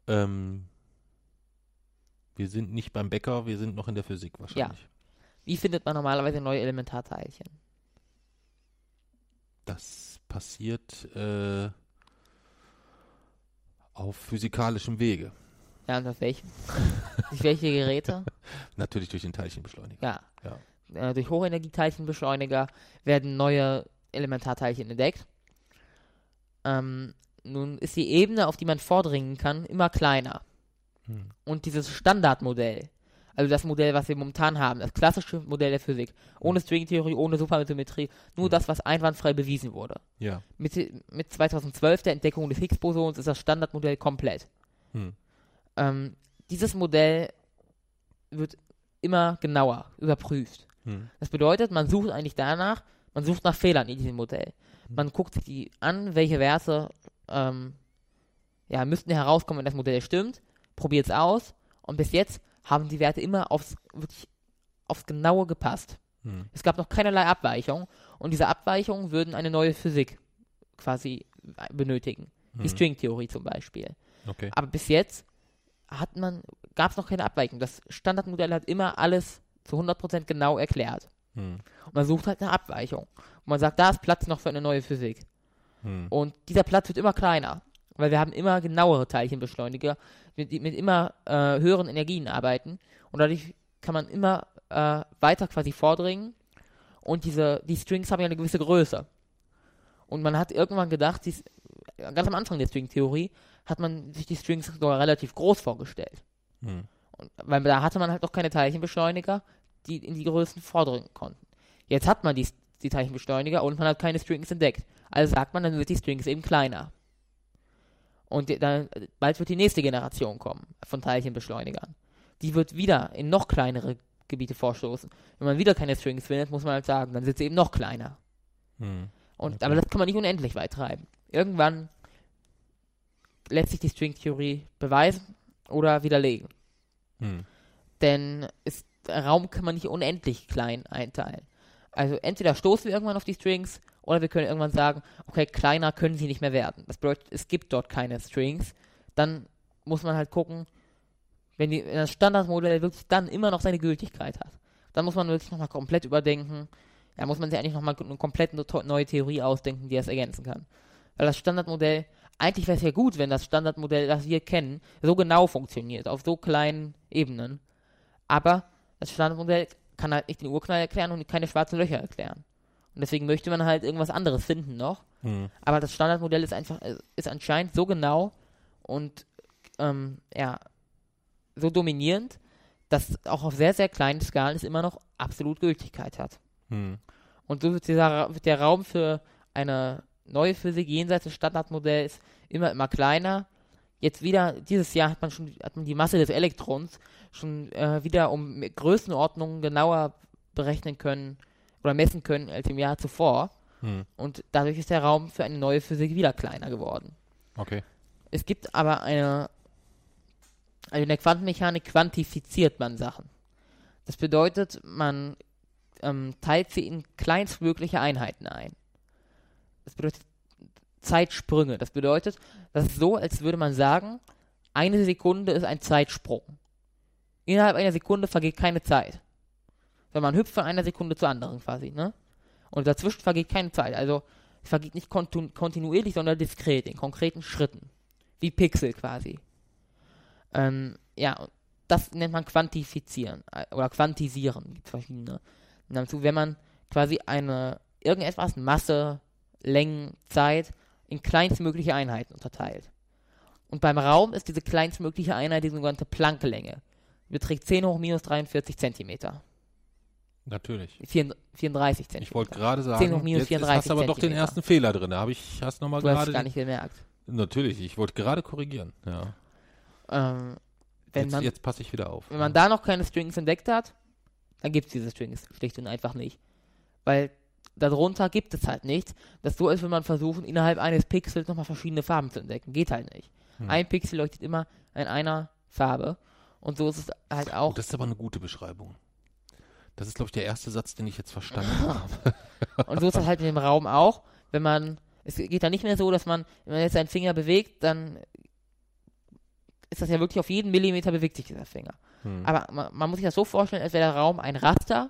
Speaker 1: Ähm, wir sind nicht beim Bäcker, wir sind noch in der Physik wahrscheinlich.
Speaker 2: Wie findet man normalerweise neue Elementarteilchen?
Speaker 1: Das passiert äh, auf physikalischem Wege.
Speaker 2: Ja, und auf welchem? durch welche Geräte?
Speaker 1: Natürlich durch den Teilchenbeschleuniger.
Speaker 2: Ja.
Speaker 1: Ja.
Speaker 2: Äh, durch Hochenergieteilchenbeschleuniger werden neue Elementarteilchen entdeckt. Ähm, nun ist die Ebene, auf die man vordringen kann, immer kleiner.
Speaker 1: Hm.
Speaker 2: Und dieses Standardmodell, also das Modell, was wir momentan haben, das klassische Modell der Physik, ohne Stringtheorie, ohne Supersymmetrie, nur
Speaker 1: Hm.
Speaker 2: das, was einwandfrei bewiesen wurde.
Speaker 1: Ja.
Speaker 2: Mit, mit 2012 der Entdeckung des Higgs-Bosons ist das Standardmodell komplett.
Speaker 1: Hm.
Speaker 2: Ähm, dieses Modell wird immer genauer überprüft.
Speaker 1: Hm.
Speaker 2: Das bedeutet, man sucht eigentlich danach, man sucht nach Fehlern in diesem Modell. Man guckt sich die an, welche Werte ähm, ja, müssten herauskommen, wenn das Modell stimmt, probiert es aus und bis jetzt haben die Werte immer aufs, wirklich aufs Genaue gepasst.
Speaker 1: Hm.
Speaker 2: Es gab noch keinerlei Abweichung und diese Abweichungen würden eine neue Physik quasi benötigen. Die
Speaker 1: Hm.
Speaker 2: Stringtheorie zum Beispiel.
Speaker 1: Okay.
Speaker 2: Aber bis jetzt hat man, gab es noch keine Abweichung. Das Standardmodell hat immer alles zu 100% genau erklärt.
Speaker 1: Hm.
Speaker 2: Und man sucht halt eine Abweichung. Und man sagt, da ist Platz noch für eine neue Physik.
Speaker 1: Hm.
Speaker 2: Und dieser Platz wird immer kleiner, weil wir haben immer genauere Teilchenbeschleuniger, mit, die mit immer äh, höheren Energien arbeiten. Und dadurch kann man immer äh, weiter quasi vordringen. Und diese, die Strings haben ja eine gewisse Größe. Und man hat irgendwann gedacht, dies, ganz am Anfang der Stringtheorie, hat man sich die Strings sogar relativ groß vorgestellt.
Speaker 1: Hm.
Speaker 2: Und, weil da hatte man halt noch keine Teilchenbeschleuniger, die in die Größen vordringen konnten. Jetzt hat man die, die Teilchenbeschleuniger und man hat keine Strings entdeckt. Also sagt man, dann wird die Strings eben kleiner. Und dann, bald wird die nächste Generation kommen von Teilchenbeschleunigern. die wird wieder in noch kleinere Gebiete vorstoßen. Wenn man wieder keine Strings findet, muss man halt sagen, dann sind sie eben noch kleiner.
Speaker 1: Hm.
Speaker 2: Und,
Speaker 1: Okay.
Speaker 2: Aber das kann man nicht unendlich weit treiben. Irgendwann lässt sich die Stringtheorie beweisen oder widerlegen.
Speaker 1: Hm.
Speaker 2: Denn ist, Raum kann man nicht unendlich klein einteilen. Also entweder stoßen wir irgendwann auf die Strings oder wir können irgendwann sagen, okay, kleiner können sie nicht mehr werden. Das bedeutet, es gibt dort keine Strings. Dann muss man halt gucken, wenn, die, wenn das Standardmodell wirklich dann immer noch seine Gültigkeit hat. Dann muss man wirklich nochmal komplett überdenken. Da muss man sich eigentlich nochmal eine komplett neue Theorie ausdenken, die das ergänzen kann. Weil das Standardmodell, eigentlich wäre es ja gut, wenn das Standardmodell, das wir kennen, so genau funktioniert, auf so kleinen Ebenen. Aber das Standardmodell kann halt nicht den Urknall erklären und keine schwarzen Löcher erklären. Und deswegen möchte man halt irgendwas anderes finden noch.
Speaker 1: Hm.
Speaker 2: Aber das Standardmodell ist einfach, äh, ist anscheinend so genau und ähm, ja, so dominierend, dass auch auf sehr, sehr kleinen Skalen es immer noch absolut Gültigkeit hat.
Speaker 1: Hm.
Speaker 2: Und so wird, dieser, wird der Raum für eine neue Physik jenseits des Standardmodells immer, immer kleiner. Jetzt wieder, dieses Jahr hat man schon hat man die Masse des Elektrons schon äh, wieder um Größenordnungen genauer berechnen können oder messen können als im Jahr zuvor.
Speaker 1: Hm.
Speaker 2: Und dadurch ist der Raum für eine neue Physik wieder kleiner geworden.
Speaker 1: Okay.
Speaker 2: Es gibt aber eine, also in der Quantenmechanik quantifiziert man Sachen. Das bedeutet, man ähm, teilt sie in kleinstmögliche Einheiten ein. Das bedeutet Zeitsprünge. Das bedeutet, das ist so, als würde man sagen, eine Sekunde ist ein Zeitsprung. Innerhalb einer Sekunde vergeht keine Zeit. Wenn man hüpft von einer Sekunde zur anderen quasi, ne? Und dazwischen vergeht keine Zeit. Also es vergeht nicht kontu- kontinuierlich, sondern diskret, in konkreten Schritten. Wie Pixel quasi. Ähm, ja, das nennt man quantifizieren äh, oder quantisieren. Gibt verschiedene. Namen zu, wenn man quasi eine irgendetwas Masse, Längen, Zeit in kleinstmögliche Einheiten unterteilt. Und beim Raum ist diese kleinstmögliche Einheit die sogenannte Plancke-Länge. Beträgt 10 hoch minus 43 Zentimeter.
Speaker 1: Natürlich.
Speaker 2: 34 Zentimeter.
Speaker 1: Ich wollte gerade
Speaker 2: 10 hoch
Speaker 1: sagen,
Speaker 2: minus
Speaker 1: jetzt
Speaker 2: 34
Speaker 1: hast du aber doch den ersten Fehler drin. Da habe ich, hast nochmal
Speaker 2: Du hast es
Speaker 1: gerade.
Speaker 2: gar nicht gemerkt.
Speaker 1: Natürlich, ich wollte gerade korrigieren. Ja.
Speaker 2: Ähm, wenn,
Speaker 1: Jetzt,
Speaker 2: man,
Speaker 1: jetzt passe ich wieder auf.
Speaker 2: wenn man da noch keine Strings entdeckt hat, dann gibt es diese Strings schlicht und einfach nicht. Weil darunter gibt es halt nichts. Das ist so, als wenn man versuchen, innerhalb eines Pixels nochmal verschiedene Farben zu entdecken. Geht halt nicht.
Speaker 1: Hm.
Speaker 2: Ein Pixel leuchtet immer in einer Farbe. Und so ist es halt
Speaker 1: Oh,
Speaker 2: auch.
Speaker 1: das ist aber eine gute Beschreibung. Das ist, glaube ich, der erste Satz, den ich jetzt verstanden habe.
Speaker 2: Und so ist das halt in dem Raum auch. Wenn man, es geht dann nicht mehr so, dass man, wenn man jetzt seinen Finger bewegt, dann ist das ja wirklich auf jeden Millimeter bewegt sich dieser Finger.
Speaker 1: Hm.
Speaker 2: Aber man, man muss sich das so vorstellen, als wäre der Raum ein Raster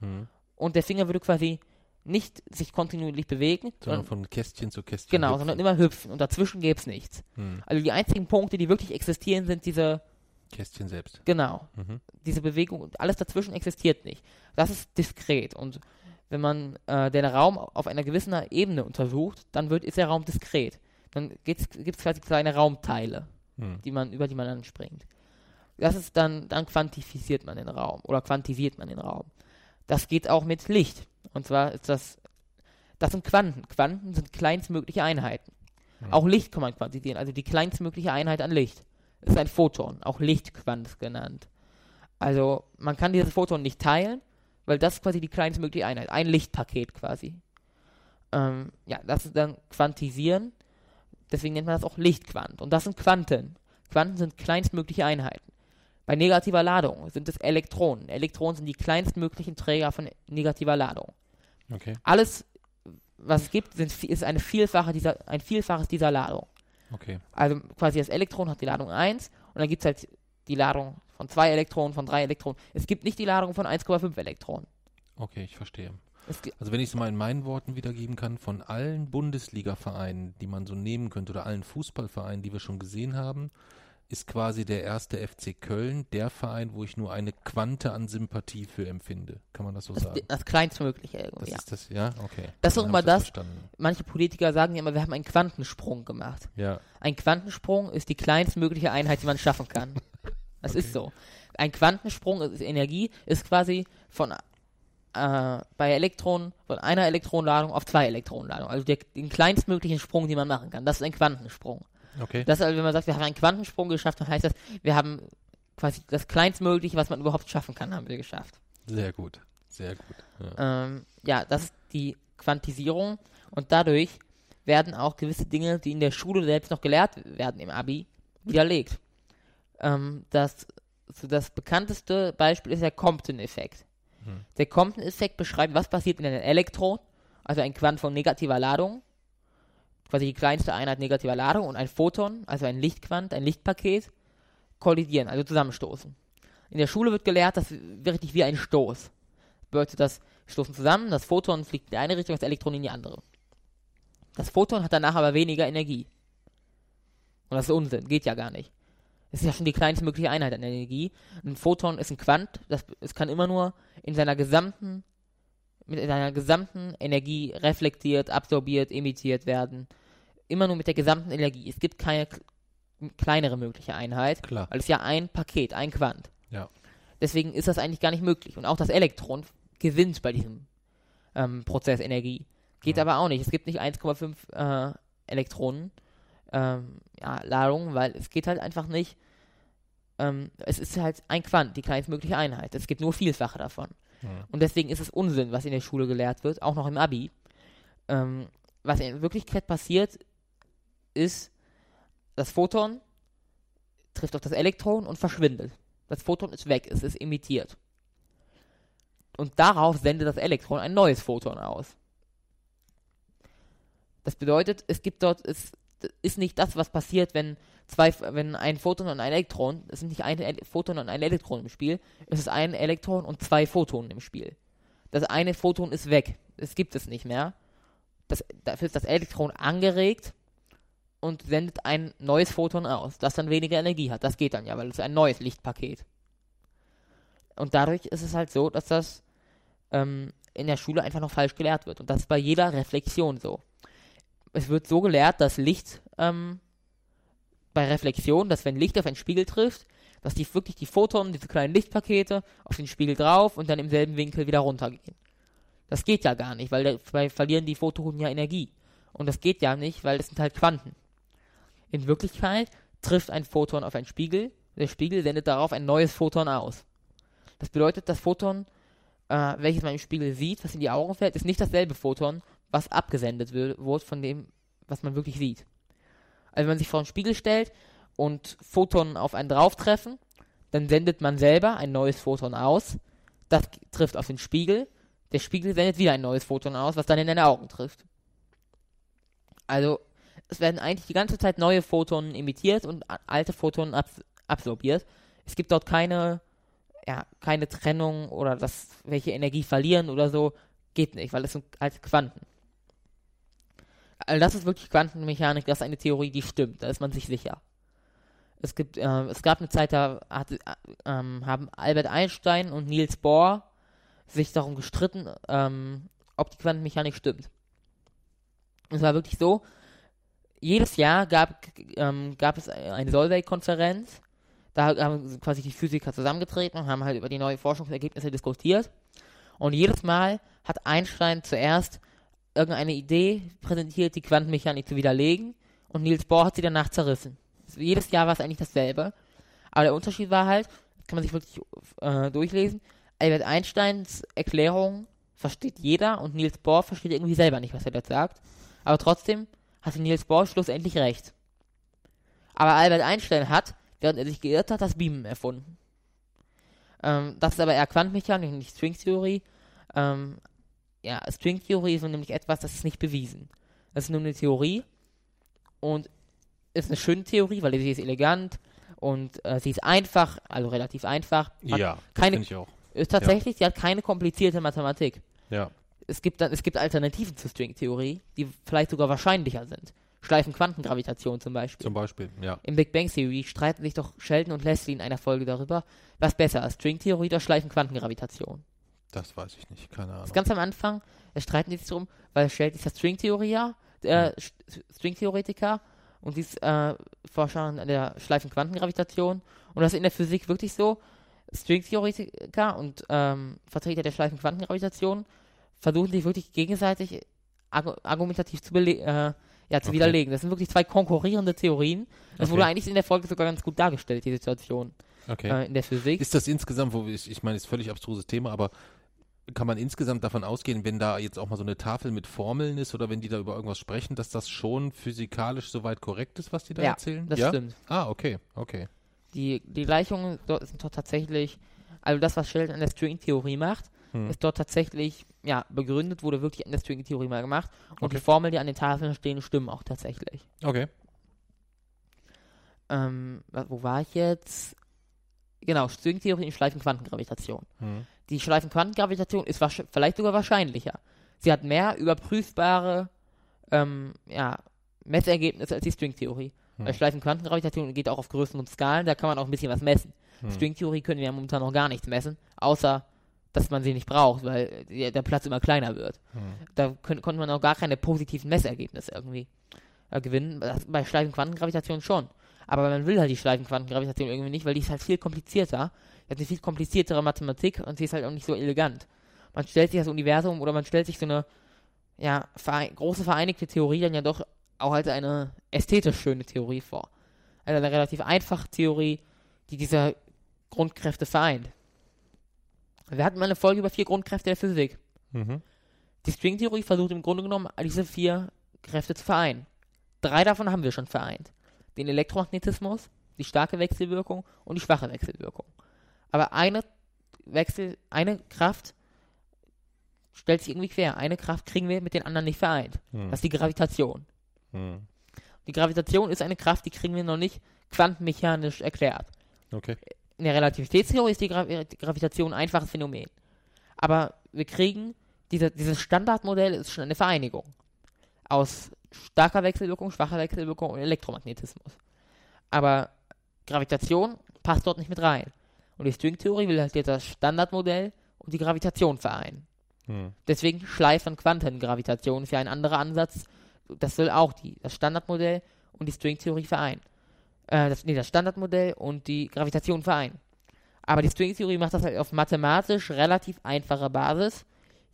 Speaker 1: Hm.
Speaker 2: und der Finger würde quasi nicht sich kontinuierlich bewegen,
Speaker 1: Sondern
Speaker 2: sondern,
Speaker 1: von Kästchen zu Kästchen.
Speaker 2: genau,
Speaker 1: hüpfen.
Speaker 2: sondern immer hüpfen und dazwischen gäbe es nichts.
Speaker 1: Hm.
Speaker 2: Also die einzigen Punkte, die wirklich existieren, sind diese,
Speaker 1: Kästchen selbst.
Speaker 2: genau,
Speaker 1: Mhm.
Speaker 2: diese Bewegung und alles dazwischen existiert nicht. Das ist diskret und wenn man äh, den Raum auf einer gewissen Ebene untersucht, dann wird, ist der Raum diskret. Dann gibt es quasi kleine Raumteile,
Speaker 1: Hm.
Speaker 2: die man, über die man dann springt. Das ist dann, dann quantifiziert man den Raum oder quantisiert man den Raum. Das geht auch mit Licht. Und zwar ist das, das sind Quanten. Quanten sind kleinstmögliche Einheiten.
Speaker 1: Hm.
Speaker 2: Auch Licht kann man quantisieren, also die kleinstmögliche Einheit an Licht. Ist ein Photon, auch Lichtquant genannt. Also man kann dieses Photon nicht teilen, weil das ist quasi die kleinstmögliche Einheit, ein Lichtpaket quasi. Ähm, ja, das ist dann Quantisieren, deswegen nennt man das auch Lichtquant. Und das sind Quanten. Quanten sind kleinstmögliche Einheiten. Bei negativer Ladung sind es Elektronen. Elektronen sind die kleinstmöglichen Träger von negativer Ladung.
Speaker 1: Okay.
Speaker 2: Alles, was es gibt, sind, ist eine Vielfache dieser, ein Vielfaches dieser Ladung.
Speaker 1: Okay.
Speaker 2: Also quasi das Elektron hat die Ladung 1 und dann gibt es halt die Ladung von 2 Elektronen, von 3 Elektronen. Es gibt nicht die Ladung von 1,5 Elektronen.
Speaker 1: Okay, ich verstehe. Also wenn ich es mal in meinen Worten wiedergeben kann, von allen Bundesliga-Vereinen, die man so nehmen könnte, oder allen Fußballvereinen, die wir schon gesehen haben, ist quasi der erste FC Köln der Verein, wo ich nur eine Quante an Sympathie für empfinde. Kann man das so
Speaker 2: das,
Speaker 1: sagen?
Speaker 2: das kleinstmögliche irgendwie.
Speaker 1: Das
Speaker 2: Ja.
Speaker 1: ist das, ja, okay.
Speaker 2: Das ist auch
Speaker 1: ich
Speaker 2: das-
Speaker 1: Verstanden.
Speaker 2: Manche Politiker sagen ja immer, wir haben einen Quantensprung gemacht.
Speaker 1: Ja,
Speaker 2: Ein Quantensprung ist die kleinstmögliche Einheit, die man schaffen kann. Das ist so. Ein Quantensprung ist Energie, ist quasi von äh, bei Elektronen von einer Elektronenladung auf zwei Elektronenladungen. Also der, den kleinstmöglichen Sprung, den man machen kann. Das ist ein Quantensprung.
Speaker 1: Okay.
Speaker 2: Das ist also, wenn man sagt, wir haben einen Quantensprung geschafft, dann heißt das, wir haben quasi das kleinstmögliche, was man überhaupt schaffen kann, haben wir geschafft.
Speaker 1: Sehr gut. Sehr gut. Ja.
Speaker 2: Ähm, ja, das ist die Quantisierung und dadurch werden auch gewisse Dinge, die in der Schule selbst noch gelehrt werden im Abi, widerlegt. Ähm, das, so das bekannteste Beispiel ist der Compton-Effekt.
Speaker 1: Hm.
Speaker 2: Der Compton-Effekt beschreibt, was passiert, wenn ein Elektron, also ein Quant von negativer Ladung, quasi die kleinste Einheit negativer Ladung, und ein Photon, also ein Lichtquant, ein Lichtpaket, kollidieren, also zusammenstoßen. In der Schule wird gelehrt, das richtig wie ein Stoß. Bedeutet, das stoßen zusammen, das Photon fliegt in die eine Richtung, das Elektron in die andere. Das Photon hat danach aber weniger Energie. Und das ist Unsinn, geht ja gar nicht. Es ist ja schon die kleinste mögliche Einheit an Energie. Ein Photon ist ein Quant, das, es kann immer nur in seiner gesamten, mit seiner gesamten Energie reflektiert, absorbiert, emittiert werden. Immer nur mit der gesamten Energie. Es gibt keine kleinere mögliche Einheit,
Speaker 1: Klar.
Speaker 2: weil es ja ein Paket, ein Quant.
Speaker 1: Ja.
Speaker 2: Deswegen ist das eigentlich gar nicht möglich. Und auch das Elektron gewinnt bei diesem ähm, Prozess Energie. Geht
Speaker 1: Ja.
Speaker 2: aber auch nicht. Es gibt nicht 1,5 äh, Elektronen ähm, ja, Ladung, weil es geht halt einfach nicht. Ähm, es ist halt ein Quant, die kleinstmögliche Einheit. Es gibt nur Vielfache davon.
Speaker 1: Ja.
Speaker 2: Und deswegen ist es Unsinn, was in der Schule gelehrt wird, auch noch im Abi. Ähm, was in Wirklichkeit passiert, ist, das Photon trifft auf das Elektron und verschwindet. Das Photon ist weg, es ist emittiert. Und darauf sendet das Elektron ein neues Photon aus. Das bedeutet, es gibt dort, es ist nicht das, was passiert, wenn zwei, wenn ein Photon und ein Elektron, es sind nicht ein Photon und ein Elektron im Spiel, es ist ein Elektron und zwei Photonen im Spiel. Das eine Photon ist weg, es gibt es nicht mehr. Das, dafür ist das Elektron angeregt und sendet ein neues Photon aus, das dann weniger Energie hat. Das geht dann ja, weil es ein neues Lichtpaket. Und dadurch ist es halt so, dass das ähm, in der Schule einfach noch falsch gelehrt wird. Und das ist bei jeder Reflexion so. Es wird so gelehrt, dass Licht ähm, bei Reflexion, dass wenn Licht auf einen Spiegel trifft, dass die wirklich die Photonen, diese kleinen Lichtpakete, auf den Spiegel drauf und dann im selben Winkel wieder runtergehen. Das geht ja gar nicht, weil dabei verlieren die Photonen ja Energie. Und das geht ja nicht, weil das sind halt Quanten. In Wirklichkeit trifft ein Photon auf einen Spiegel, der Spiegel sendet darauf ein neues Photon aus. Das bedeutet, das Photon, äh, welches man im Spiegel sieht, was in die Augen fällt, ist nicht dasselbe Photon, was abgesendet wird, von dem, was man wirklich sieht. Also wenn man sich vor einen Spiegel stellt und Photonen auf einen drauftreffen, dann sendet man selber ein neues Photon aus, das trifft auf den Spiegel, der Spiegel sendet wieder ein neues Photon aus, was dann in deine Augen trifft. Also es werden eigentlich die ganze Zeit neue Photonen emittiert und alte Photonen abs absorbiert. Es gibt dort keine, ja, keine Trennung oder dass welche Energie verlieren oder so. Geht nicht, weil es sind halt Quanten. Also das ist wirklich Quantenmechanik, das ist eine Theorie, die stimmt, da ist man sich sicher. Es gibt, äh, es gab eine Zeit, da hatte, äh, ähm, haben Albert Einstein und Niels Bohr sich darum gestritten, ähm, ob die Quantenmechanik stimmt. Es war wirklich so, jedes Jahr gab, ähm, gab es eine Solvay-Konferenz. Da haben quasi die Physiker zusammengetreten und haben halt über die neuen Forschungsergebnisse diskutiert. Und jedes Mal hat Einstein zuerst irgendeine Idee präsentiert, die Quantenmechanik zu widerlegen. Und Niels Bohr hat sie danach zerrissen. Jedes Jahr war es eigentlich dasselbe. Aber der Unterschied war halt, kann man sich wirklich äh, durchlesen, Albert Einsteins Erklärung versteht jeder und Niels Bohr versteht irgendwie selber nicht, was er dort sagt. Aber trotzdem hatte Niels Bohr schlussendlich recht. Aber Albert Einstein hat, während er sich geirrt hat, das Beamen erfunden. Ähm, das ist aber eher Quantenmechanik nicht Stringtheorie. Ähm, ja, Stringtheorie ist nämlich etwas, das ist nicht bewiesen. Das ist nur eine Theorie und ist eine schöne Theorie, weil sie ist elegant und äh, sie ist einfach, also relativ einfach.
Speaker 1: Ja,
Speaker 2: keine-
Speaker 1: finde ich auch.
Speaker 2: Ist tatsächlich, sie hat keine komplizierte Mathematik.
Speaker 1: Ja,
Speaker 2: Es gibt, dann, es gibt Alternativen zur Stringtheorie, die vielleicht sogar wahrscheinlicher sind. Schleifenquantengravitation zum Beispiel.
Speaker 1: zum Beispiel, ja.
Speaker 2: Im Big Bang Theory streiten sich doch Sheldon und Leslie in einer Folge darüber, was besser ist, Stringtheorie oder Schleifenquantengravitation.
Speaker 1: Das weiß ich nicht, keine
Speaker 2: Das
Speaker 1: Ahnung.
Speaker 2: ganz am Anfang, da streiten die sich drum, weil Sheldon ist ja Stringtheorier, äh, Stringtheoretiker und sie ist äh, Forscher an der Schleifenquantengravitation und das ist in der Physik wirklich so, Stringtheoretiker und ähm, Vertreter der Schleifenquantengravitation versuchen sich wirklich gegenseitig argu argumentativ zu, äh, ja, zu
Speaker 1: Okay.
Speaker 2: widerlegen. Das sind wirklich zwei konkurrierende Theorien. Das wurde
Speaker 1: Okay.
Speaker 2: eigentlich in der Folge sogar ganz gut dargestellt, die Situation.
Speaker 1: Okay.
Speaker 2: äh, in der Physik.
Speaker 1: Ist das insgesamt, wo ich, ich meine, ist völlig abstruses Thema, aber kann man insgesamt davon ausgehen, wenn da jetzt auch mal so eine Tafel mit Formeln ist oder wenn die da über irgendwas sprechen, dass das schon physikalisch soweit korrekt ist, was die da
Speaker 2: Ja,
Speaker 1: erzählen?
Speaker 2: das
Speaker 1: ja?
Speaker 2: stimmt.
Speaker 1: Ah, okay, okay.
Speaker 2: Die, die Gleichungen dort sind dort tatsächlich, also das, was Sheldon an der String-Theorie macht,
Speaker 1: Hm.
Speaker 2: ist dort tatsächlich, ja, begründet, wurde wirklich an der String-Theorie mal gemacht. Und
Speaker 1: Okay.
Speaker 2: die Formeln, die an den Tafeln stehen, stimmen auch tatsächlich.
Speaker 1: Okay.
Speaker 2: Ähm, wo war ich jetzt? Genau, String-Theorie in Schleifenquantengravitation.
Speaker 1: Hm.
Speaker 2: Die Schleifenquantengravitation ist vielleicht sogar wahrscheinlicher. Sie hat mehr überprüfbare ähm, ja, Messergebnisse als die Stringtheorie.
Speaker 1: Hm.
Speaker 2: Weil Schleifenquantengravitation geht auch auf größeren Skalen, da kann man auch ein bisschen was messen.
Speaker 1: Hm.
Speaker 2: Stringtheorie können wir ja momentan noch gar nichts messen, außer dass man sie nicht braucht, weil der der Platz immer kleiner wird.
Speaker 1: Hm.
Speaker 2: Da können, konnte man auch gar keine positiven Messergebnisse irgendwie äh, gewinnen. Das, bei Schleifenquantengravitation schon. Aber man will halt die Schleifenquantengravitation irgendwie nicht, weil die ist halt viel komplizierter. Die hat eine viel kompliziertere Mathematik und sie ist halt auch nicht so elegant. Man stellt sich das Universum oder man stellt sich so eine ja, verei große vereinigte Theorie dann ja doch auch als eine ästhetisch schöne Theorie vor. Also eine relativ einfache Theorie, die diese Grundkräfte vereint. Wir hatten mal eine Folge über vier Grundkräfte der Physik.
Speaker 1: Mhm.
Speaker 2: Die Stringtheorie versucht im Grunde genommen, diese vier Kräfte zu vereinen. Drei davon haben wir schon vereint. Den Elektromagnetismus, die starke Wechselwirkung und die schwache Wechselwirkung. Aber eine Wechsel, eine Kraft stellt sich irgendwie quer. Eine Kraft kriegen wir mit den anderen nicht vereint.
Speaker 1: Hm.
Speaker 2: Das ist die Gravitation.
Speaker 1: Hm.
Speaker 2: Die Gravitation ist eine Kraft, die kriegen wir noch nicht quantenmechanisch erklärt.
Speaker 1: Okay.
Speaker 2: In der Relativitätstheorie ist die, Gra die Gravitation ein einfaches Phänomen. Aber wir kriegen, diese, dieses Standardmodell ist schon eine Vereinigung aus starker Wechselwirkung, schwacher Wechselwirkung und Elektromagnetismus. Aber Gravitation passt dort nicht mit rein. Und die Stringtheorie will halt jetzt das Standardmodell und die Gravitation vereinen.
Speaker 1: Hm.
Speaker 2: Deswegen Schleifen Quantengravitation ist ja ein anderer Ansatz. Das soll auch die, das Standardmodell und die Stringtheorie vereinen. Äh, das, nee, das Standardmodell und die Gravitation vereinen. Aber die Stringtheorie macht das halt auf mathematisch relativ einfacher Basis,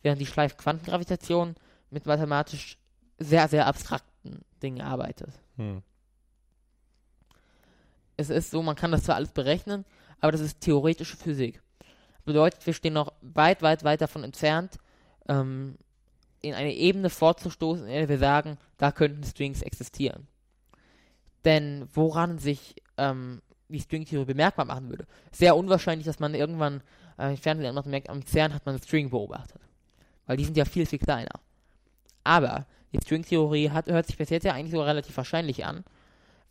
Speaker 2: während die Schleifquantengravitation mit mathematisch sehr, sehr abstrakten Dingen arbeitet.
Speaker 1: Hm.
Speaker 2: Es ist so, man kann das zwar alles berechnen, aber das ist theoretische Physik. Bedeutet, wir stehen noch weit, weit, weit davon entfernt, ähm, in eine Ebene vorzustoßen, in der wir sagen, da könnten Strings existieren. Denn woran sich ähm, die Stringtheorie bemerkbar machen würde, sehr unwahrscheinlich, dass man irgendwann, äh, ferne noch merkt, am CERN hat man String beobachtet. Weil die sind ja viel, viel kleiner. Aber die Stringtheorie hört sich bis jetzt ja eigentlich so relativ wahrscheinlich an,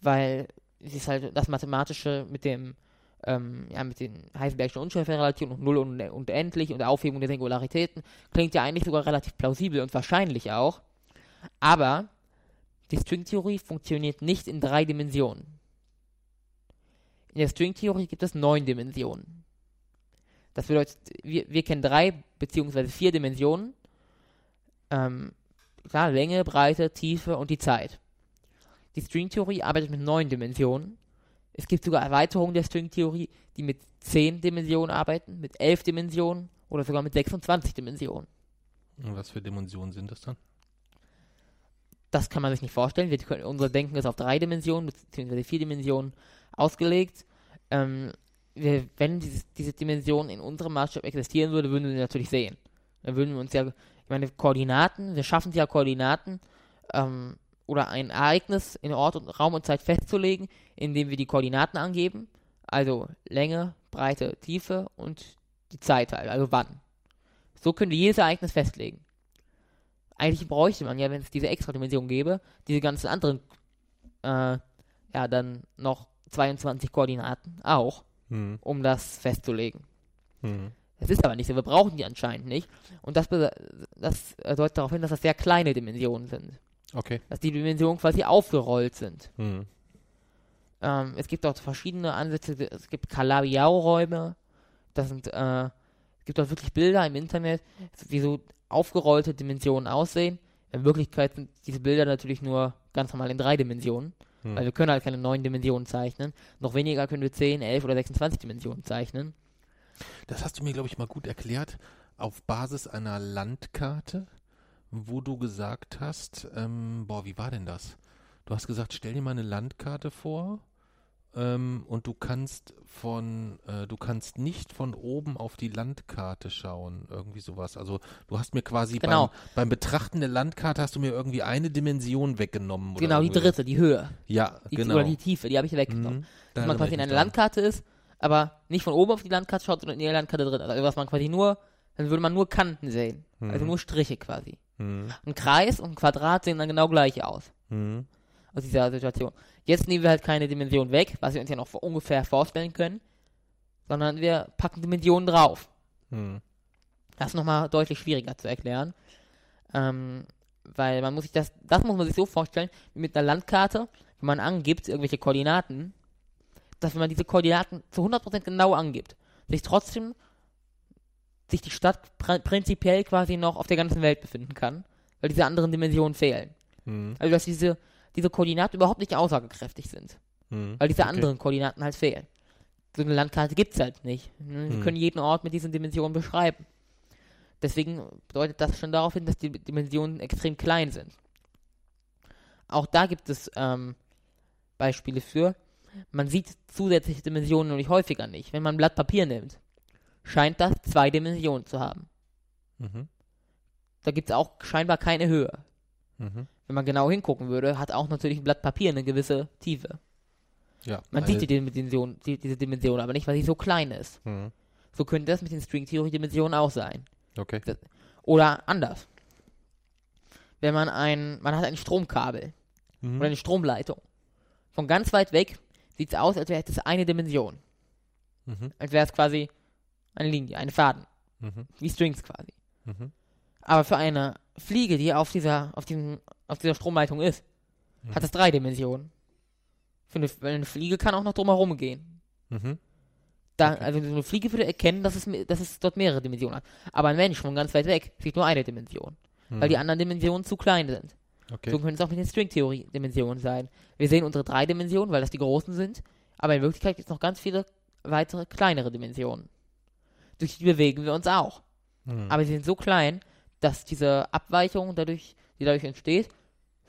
Speaker 2: weil sie ist halt das Mathematische mit dem, ähm, ja, mit den Heisenbergschen Unschärferelationen und Null und unendlich und der Aufhebung der Singularitäten klingt ja eigentlich sogar relativ plausibel und wahrscheinlich auch. Aber die Stringtheorie funktioniert nicht in drei Dimensionen. In der Stringtheorie gibt es neun Dimensionen. Das bedeutet, wir, wir kennen drei beziehungsweise vier Dimensionen. Ähm, klar, Länge, Breite, Tiefe und die Zeit. Die Stringtheorie arbeitet mit neun Dimensionen. Es gibt sogar Erweiterungen der Stringtheorie, die mit zehn Dimensionen arbeiten, mit elf Dimensionen oder sogar mit 26 Dimensionen.
Speaker 1: Und was für Dimensionen sind das dann?
Speaker 2: Das kann man sich nicht vorstellen. Wir können, unser Denken ist auf drei Dimensionen bzw. vier Dimensionen ausgelegt. Ähm, wir, wenn dieses, diese Dimension in unserem Maßstab existieren würde, würden wir sie natürlich sehen. Dann würden wir uns ja, ich meine, Koordinaten, wir schaffen es ja Koordinaten ähm, oder ein Ereignis in Ort und Raum und Zeit festzulegen, indem wir die Koordinaten angeben, also Länge, Breite, Tiefe und die Zeit halt, also wann. So können wir jedes Ereignis festlegen. Eigentlich bräuchte man ja, wenn es diese extra Dimension gäbe, diese ganzen anderen, äh, ja, dann noch 22 Koordinaten auch,
Speaker 1: Hm.
Speaker 2: um das festzulegen.
Speaker 1: Hm.
Speaker 2: Das ist aber nicht so, wir brauchen die anscheinend nicht. Und das, das deutet darauf hin, dass das sehr kleine Dimensionen sind.
Speaker 1: Okay.
Speaker 2: Dass die Dimensionen quasi aufgerollt sind.
Speaker 1: Hm.
Speaker 2: Ähm, es gibt auch verschiedene Ansätze, es gibt Calabi-Yau-Räume, das sind, äh, es gibt auch wirklich Bilder im Internet, wie so aufgerollte Dimensionen aussehen. In Wirklichkeit sind diese Bilder natürlich nur ganz normal in drei Dimensionen,
Speaker 1: Hm.
Speaker 2: weil wir können halt keine neun Dimensionen zeichnen. Noch weniger können wir 10, 11 oder 26 Dimensionen zeichnen.
Speaker 1: Das hast du mir, glaube ich, mal gut erklärt, auf Basis einer Landkarte, wo du gesagt hast, ähm, boah, wie war denn das? Du hast gesagt, stell dir mal eine Landkarte vor, ähm, und du kannst von, äh, du kannst nicht von oben auf die Landkarte schauen, irgendwie sowas. Also du hast mir quasi
Speaker 2: Genau.
Speaker 1: beim, beim Betrachten der Landkarte hast du mir irgendwie eine Dimension weggenommen. Oder
Speaker 2: Genau, die dritte, die Höhe.
Speaker 1: Ja,
Speaker 2: Die,
Speaker 1: genau.
Speaker 2: Oder die Tiefe, die habe ich weggenommen.
Speaker 1: Mhm. Da
Speaker 2: Dass man quasi in einer. Landkarte ist, aber nicht von oben auf die Landkarte schaut, sondern in der Landkarte drin. Also was man quasi nur, dann würde man nur Kanten sehen. Also
Speaker 1: Mhm.
Speaker 2: nur Striche quasi.
Speaker 1: Mhm.
Speaker 2: Ein Kreis und ein Quadrat sehen dann genau gleich aus.
Speaker 1: Mhm.
Speaker 2: Aus dieser Situation. Jetzt nehmen wir halt keine Dimension weg, was wir uns ja noch ungefähr vorstellen können, sondern wir packen Dimensionen drauf.
Speaker 1: Mhm.
Speaker 2: Das ist nochmal deutlich schwieriger zu erklären. Ähm, weil man muss sich das, das muss man sich so vorstellen, wie mit einer Landkarte, wenn man angibt, irgendwelche Koordinaten, dass wenn man diese Koordinaten zu 100% genau angibt, sich trotzdem, sich die Stadt pr prinzipiell quasi noch auf der ganzen Welt befinden kann, weil diese anderen Dimensionen fehlen.
Speaker 1: Mhm.
Speaker 2: Also dass diese, diese Koordinaten überhaupt nicht aussagekräftig sind,
Speaker 1: Mhm.
Speaker 2: weil diese
Speaker 1: Okay.
Speaker 2: anderen Koordinaten halt fehlen. So eine Landkarte gibt's halt nicht. Ne? Wir
Speaker 1: Hm.
Speaker 2: können jeden Ort mit diesen Dimensionen beschreiben. Deswegen deutet das schon darauf hin, dass die Dimensionen extrem klein sind. Auch da gibt es ähm, Beispiele für. Man sieht zusätzliche Dimensionen nämlich häufiger nicht. Wenn man ein Blatt Papier nimmt, scheint das zwei Dimensionen zu haben.
Speaker 1: Mhm.
Speaker 2: Da gibt es auch scheinbar keine Höhe.
Speaker 1: Mhm.
Speaker 2: Wenn man genau hingucken würde, hat auch natürlich ein Blatt Papier eine gewisse Tiefe.
Speaker 1: Ja.
Speaker 2: Man sieht die Dimension, die, diese Dimension aber nicht, weil sie so klein ist.
Speaker 1: Mhm.
Speaker 2: So könnte das mit den Stringtheorie-Dimensionen auch sein.
Speaker 1: Okay.
Speaker 2: Oder anders. Wenn man ein, man hat ein Stromkabel
Speaker 1: Mhm.
Speaker 2: oder eine Stromleitung. Von ganz weit weg sieht es aus, als wäre es eine Dimension.
Speaker 1: Mhm.
Speaker 2: Als wäre es quasi eine Linie, ein Faden.
Speaker 1: Mhm.
Speaker 2: Wie Strings quasi.
Speaker 1: Mhm.
Speaker 2: Aber für eine Fliege, die auf dieser, auf diesem, auf dieser Stromleitung ist,
Speaker 1: Mhm.
Speaker 2: hat es drei Dimensionen. Für eine, eine Fliege kann auch noch drumherum gehen.
Speaker 1: Mhm.
Speaker 2: Da. Also so eine Fliege würde erkennen, dass es, dass es dort mehrere Dimensionen hat. Aber ein Mensch von ganz weit weg sieht nur eine Dimension, weil die
Speaker 1: Mhm.
Speaker 2: anderen Dimensionen zu klein sind.
Speaker 1: Okay.
Speaker 2: So könnte es auch mit den Stringtheorie-Dimensionen sein. Wir sehen unsere drei Dimensionen, weil das die großen sind, aber in Wirklichkeit gibt es noch ganz viele weitere kleinere Dimensionen. Durch die bewegen wir uns auch.
Speaker 1: Mhm.
Speaker 2: Aber sie sind so klein, dass diese Abweichung, dadurch, die dadurch entsteht,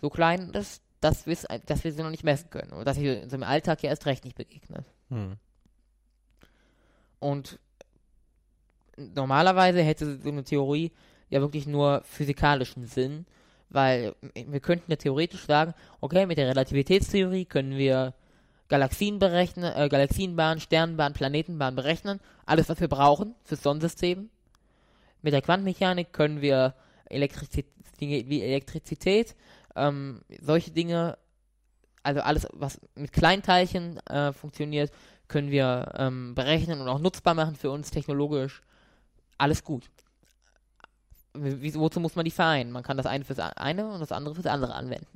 Speaker 2: so klein ist, dass, dass wir sie noch nicht messen können. Und dass sie uns im Alltag ja erst recht nicht begegnet.
Speaker 1: Mhm.
Speaker 2: Und normalerweise hätte so eine Theorie ja wirklich nur physikalischen Sinn, weil wir könnten ja theoretisch sagen, okay, mit der Relativitätstheorie können wir Galaxien berechnen, äh, Galaxienbahn, Sternenbahn, Planetenbahn berechnen, alles, was wir brauchen fürs Sonnensystem. Mit der Quantenmechanik können wir Elektrizität, Dinge wie Elektrizität, ähm, solche Dinge, also alles, was mit Kleinteilchen äh, funktioniert, können wir ähm, berechnen und auch nutzbar machen für uns technologisch. Alles gut. Wozu muss man die vereinen? Man kann das eine fürs eine und das andere fürs andere anwenden.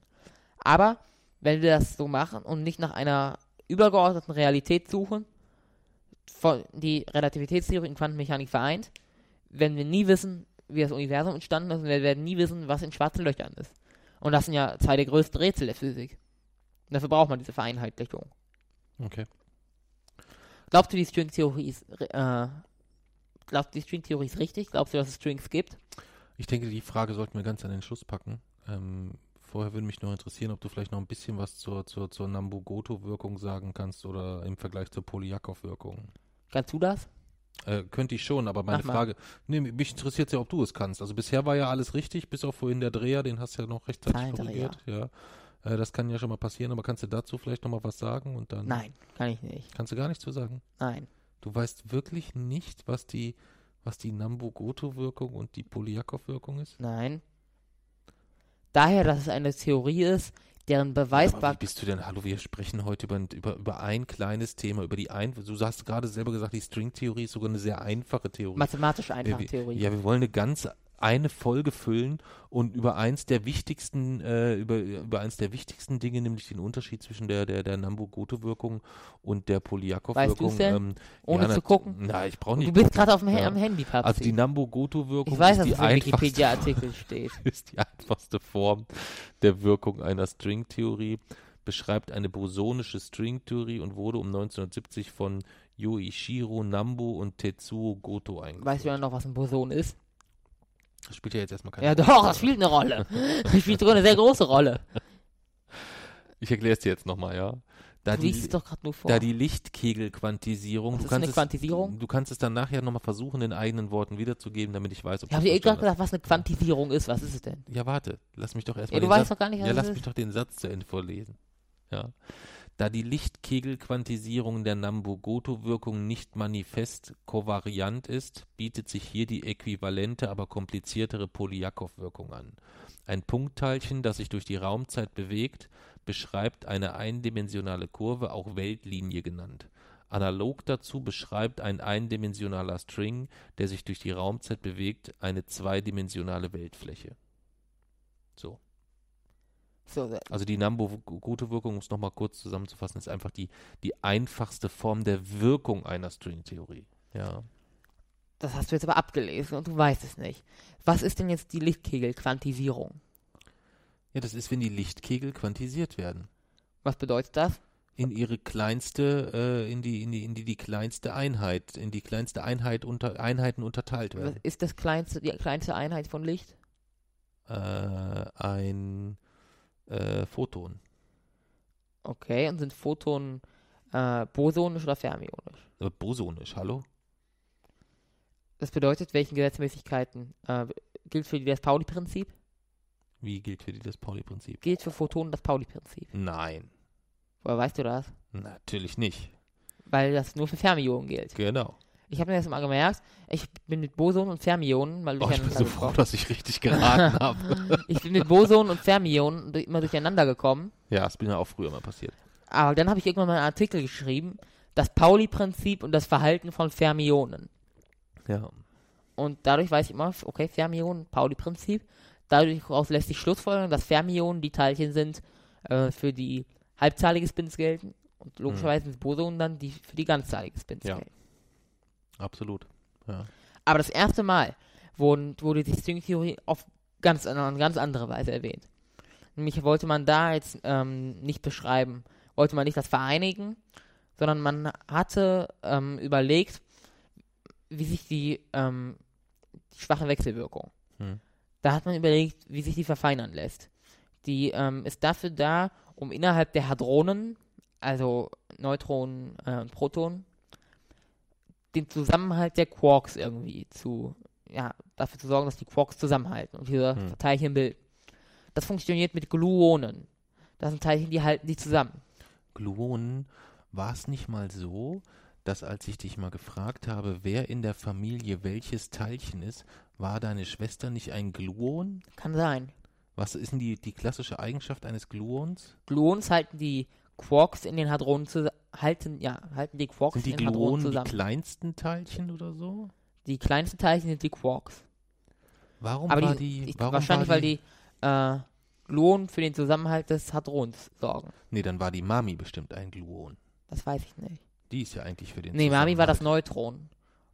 Speaker 2: Aber wenn wir das so machen und nicht nach einer übergeordneten Realität suchen, die Relativitätstheorie und Quantenmechanik vereint, werden wir nie wissen, wie das Universum entstanden ist und wir werden nie wissen, was in schwarzen Löchern ist. Und das sind ja zwei der größten Rätsel der Physik. Und dafür braucht man diese Vereinheitlichung.
Speaker 1: Okay.
Speaker 2: Glaubst du, die Stringtheorie ist, äh, glaubst du, die Stringtheorie ist richtig? Glaubst du, dass es Strings gibt?
Speaker 1: Ich denke, die Frage sollten wir ganz an den Schluss packen. Ähm, vorher würde mich noch interessieren, ob du vielleicht noch ein bisschen was zur, zur, zur Nambu-Goto-Wirkung sagen kannst oder im Vergleich zur Polyakov-Wirkung.
Speaker 2: Kannst du das?
Speaker 1: Äh, könnte ich schon, aber meine. Frage, nee, mich interessiert ja, ob du es kannst. Also bisher war ja alles richtig, bis auf vorhin der Dreher, den hast du ja noch rechtzeitig korrigiert. Ja. Äh, das kann ja schon mal passieren, aber kannst du dazu vielleicht noch mal was sagen und dann
Speaker 2: Nein, kann ich nicht.
Speaker 1: kannst du gar nichts zu sagen.
Speaker 2: Nein.
Speaker 1: Du weißt wirklich nicht, was die, was die Nambu-Goto-Wirkung und die Polyakov-Wirkung ist?
Speaker 2: Nein. Daher, dass es eine Theorie ist, deren
Speaker 1: Aber wie
Speaker 2: Beweisbarkeit.
Speaker 1: bist du denn? Hallo, wir sprechen heute über, über, über ein kleines Thema, über die ein. Du hast gerade selber gesagt, die Stringtheorie ist sogar eine sehr einfache Theorie.
Speaker 2: Mathematisch einfache
Speaker 1: wir,
Speaker 2: Theorie.
Speaker 1: Ja, wir wollen eine ganz eine Folge füllen und über eins der wichtigsten, äh, über, über eins der wichtigsten Dinge, nämlich den Unterschied zwischen der, der, der Nambu-Goto-Wirkung und der Polyakov-Wirkung.
Speaker 2: Weißt?
Speaker 1: Ähm,
Speaker 2: Ohne
Speaker 1: ja,
Speaker 2: zu gucken?
Speaker 1: Na, ich brauche nicht.
Speaker 2: du bist gerade auf dem,
Speaker 1: Ja.
Speaker 2: am Handy, Papsi.
Speaker 1: Also die Nambu-Goto-Wirkung
Speaker 2: ich weiß,
Speaker 1: ist
Speaker 2: dass
Speaker 1: die
Speaker 2: Wikipedia-Artikel steht.
Speaker 1: ist die einfachste Form der Wirkung einer Stringtheorie, beschreibt eine bosonische Stringtheorie und wurde um 1970 von Yoichiro Nambu und Tetsuo Goto eingeführt.
Speaker 2: Weißt du ja noch, was ein Boson ist?
Speaker 1: Das spielt ja jetzt erstmal keine
Speaker 2: Ja,
Speaker 1: Rolle.
Speaker 2: doch, das spielt eine Rolle. Das spielt sogar eine sehr große Rolle.
Speaker 1: Ich erkläre es dir jetzt nochmal, ja. Da
Speaker 2: du
Speaker 1: die,
Speaker 2: es doch gerade nur vor.
Speaker 1: da die Lichtkegelquantisierung,
Speaker 2: Was
Speaker 1: du
Speaker 2: ist
Speaker 1: kannst
Speaker 2: eine
Speaker 1: es,
Speaker 2: Quantisierung?
Speaker 1: Du kannst es dann nachher nochmal versuchen, in eigenen Worten wiederzugeben, damit ich weiß, ob
Speaker 2: ich habe
Speaker 1: du
Speaker 2: dir eh gerade gesagt, was eine Quantisierung ist. Was ist es denn?
Speaker 1: Ja, warte, lass mich doch
Speaker 2: Ja,
Speaker 1: erstmal
Speaker 2: du
Speaker 1: den
Speaker 2: weißt
Speaker 1: Satz,
Speaker 2: doch gar nicht, was
Speaker 1: ja,
Speaker 2: es
Speaker 1: lass
Speaker 2: ist.
Speaker 1: mich doch den Satz zu Ende vorlesen. Ja. Da die Lichtkegelquantisierung der Nambu-Goto-Wirkung nicht manifest kovariant ist, bietet sich hier die äquivalente, aber kompliziertere Polyakow-Wirkung an. Ein Punktteilchen, das sich durch die Raumzeit bewegt, beschreibt eine eindimensionale Kurve, auch Weltlinie genannt. Analog dazu beschreibt ein eindimensionaler String, der sich durch die Raumzeit bewegt, eine zweidimensionale Weltfläche. So.
Speaker 2: So,
Speaker 1: Also die Nambu-Goto-Wirkung, um es nochmal kurz zusammenzufassen, ist einfach die, die einfachste Form der Wirkung einer Stringtheorie. Ja.
Speaker 2: das hast du jetzt aber abgelesen und du weißt es nicht. Was ist denn jetzt die Lichtkegelquantisierung?
Speaker 1: ja, das ist, wenn die Lichtkegel quantisiert werden.
Speaker 2: Was bedeutet das?
Speaker 1: In ihre kleinste, äh, in die, in die, in die, die kleinste Einheit, in die kleinste Einheit unter Einheiten unterteilt
Speaker 2: Was
Speaker 1: werden.
Speaker 2: ist das kleinste, die kleinste Einheit von Licht?
Speaker 1: Äh, ein äh, Photon.
Speaker 2: Okay, und sind Photonen äh, bosonisch oder fermionisch?
Speaker 1: Äh, bosonisch, hallo?
Speaker 2: Das bedeutet, welchen Gesetzmäßigkeiten äh, gilt für die das Pauli-Prinzip?
Speaker 1: Wie gilt für die das Pauli-Prinzip?
Speaker 2: Gilt für Photonen das Pauli-Prinzip.
Speaker 1: Nein,
Speaker 2: Woher weißt du das?
Speaker 1: natürlich nicht.
Speaker 2: Weil das nur für Fermionen gilt.
Speaker 1: Genau.
Speaker 2: Ich habe mir das mal gemerkt, ich bin mit Bosonen und Fermionen mal
Speaker 1: Oh, ich bin
Speaker 2: durcheinander
Speaker 1: so froh,
Speaker 2: gekommen.
Speaker 1: dass ich richtig geraten habe.
Speaker 2: Ich bin mit Bosonen und Fermionen immer durcheinander gekommen.
Speaker 1: ja, das bin ja auch früher mal passiert.
Speaker 2: Aber dann habe ich irgendwann mal einen Artikel geschrieben, das Pauli-Prinzip und das Verhalten von Fermionen.
Speaker 1: Ja.
Speaker 2: Und dadurch weiß ich immer, okay, Fermionen, Pauli-Prinzip. Dadurch lässt sich schlussfolgern, dass Fermionen die Teilchen sind, äh, für die halbzahlige Spins gelten. Und logischerweise sind Bosonen dann die für die ganzzahlige Spins
Speaker 1: Ja.
Speaker 2: gelten.
Speaker 1: Absolut. Ja.
Speaker 2: Aber das erste Mal wurden, wurde die Stringtheorie auf ganz, eine ganz andere Weise erwähnt. Nämlich wollte man da jetzt ähm, nicht beschreiben, wollte man nicht das vereinigen, sondern man hatte ähm, überlegt, wie sich die, ähm, die schwache Wechselwirkung,
Speaker 1: Hm.
Speaker 2: da hat man überlegt, wie sich die verfeinern lässt. Die ähm, ist dafür da, um innerhalb der Hadronen, also Neutronen äh, und Protonen, den Zusammenhalt der Quarks irgendwie zu, ja, dafür zu sorgen, dass die Quarks zusammenhalten und diese
Speaker 1: Hm.
Speaker 2: Teilchen bilden. Das funktioniert mit Gluonen. Das sind Teilchen, die halten die zusammen.
Speaker 1: Gluonen, war es nicht mal so, dass als ich dich mal gefragt habe, wer in der Familie welches Teilchen ist, war deine Schwester nicht ein Gluon?
Speaker 2: Kann sein.
Speaker 1: Was ist denn die, die klassische Eigenschaft eines Gluons?
Speaker 2: Gluons halten die Quarks in den Hadronen zusammen, halten, ja, halten die Quarks
Speaker 1: Sind die
Speaker 2: in den Hadronen
Speaker 1: Gluonen die
Speaker 2: zusammen.
Speaker 1: kleinsten Teilchen oder so?
Speaker 2: Die kleinsten Teilchen sind die Quarks.
Speaker 1: Warum
Speaker 2: Aber
Speaker 1: war
Speaker 2: die,
Speaker 1: die,
Speaker 2: ich,
Speaker 1: warum
Speaker 2: wahrscheinlich,
Speaker 1: war
Speaker 2: weil die äh, Gluonen für den Zusammenhalt des Hadrons sorgen.
Speaker 1: Nee, dann war die Mami bestimmt ein Gluon.
Speaker 2: Das weiß ich nicht.
Speaker 1: Die ist ja eigentlich für den
Speaker 2: Nee, Mami war das. Neutron.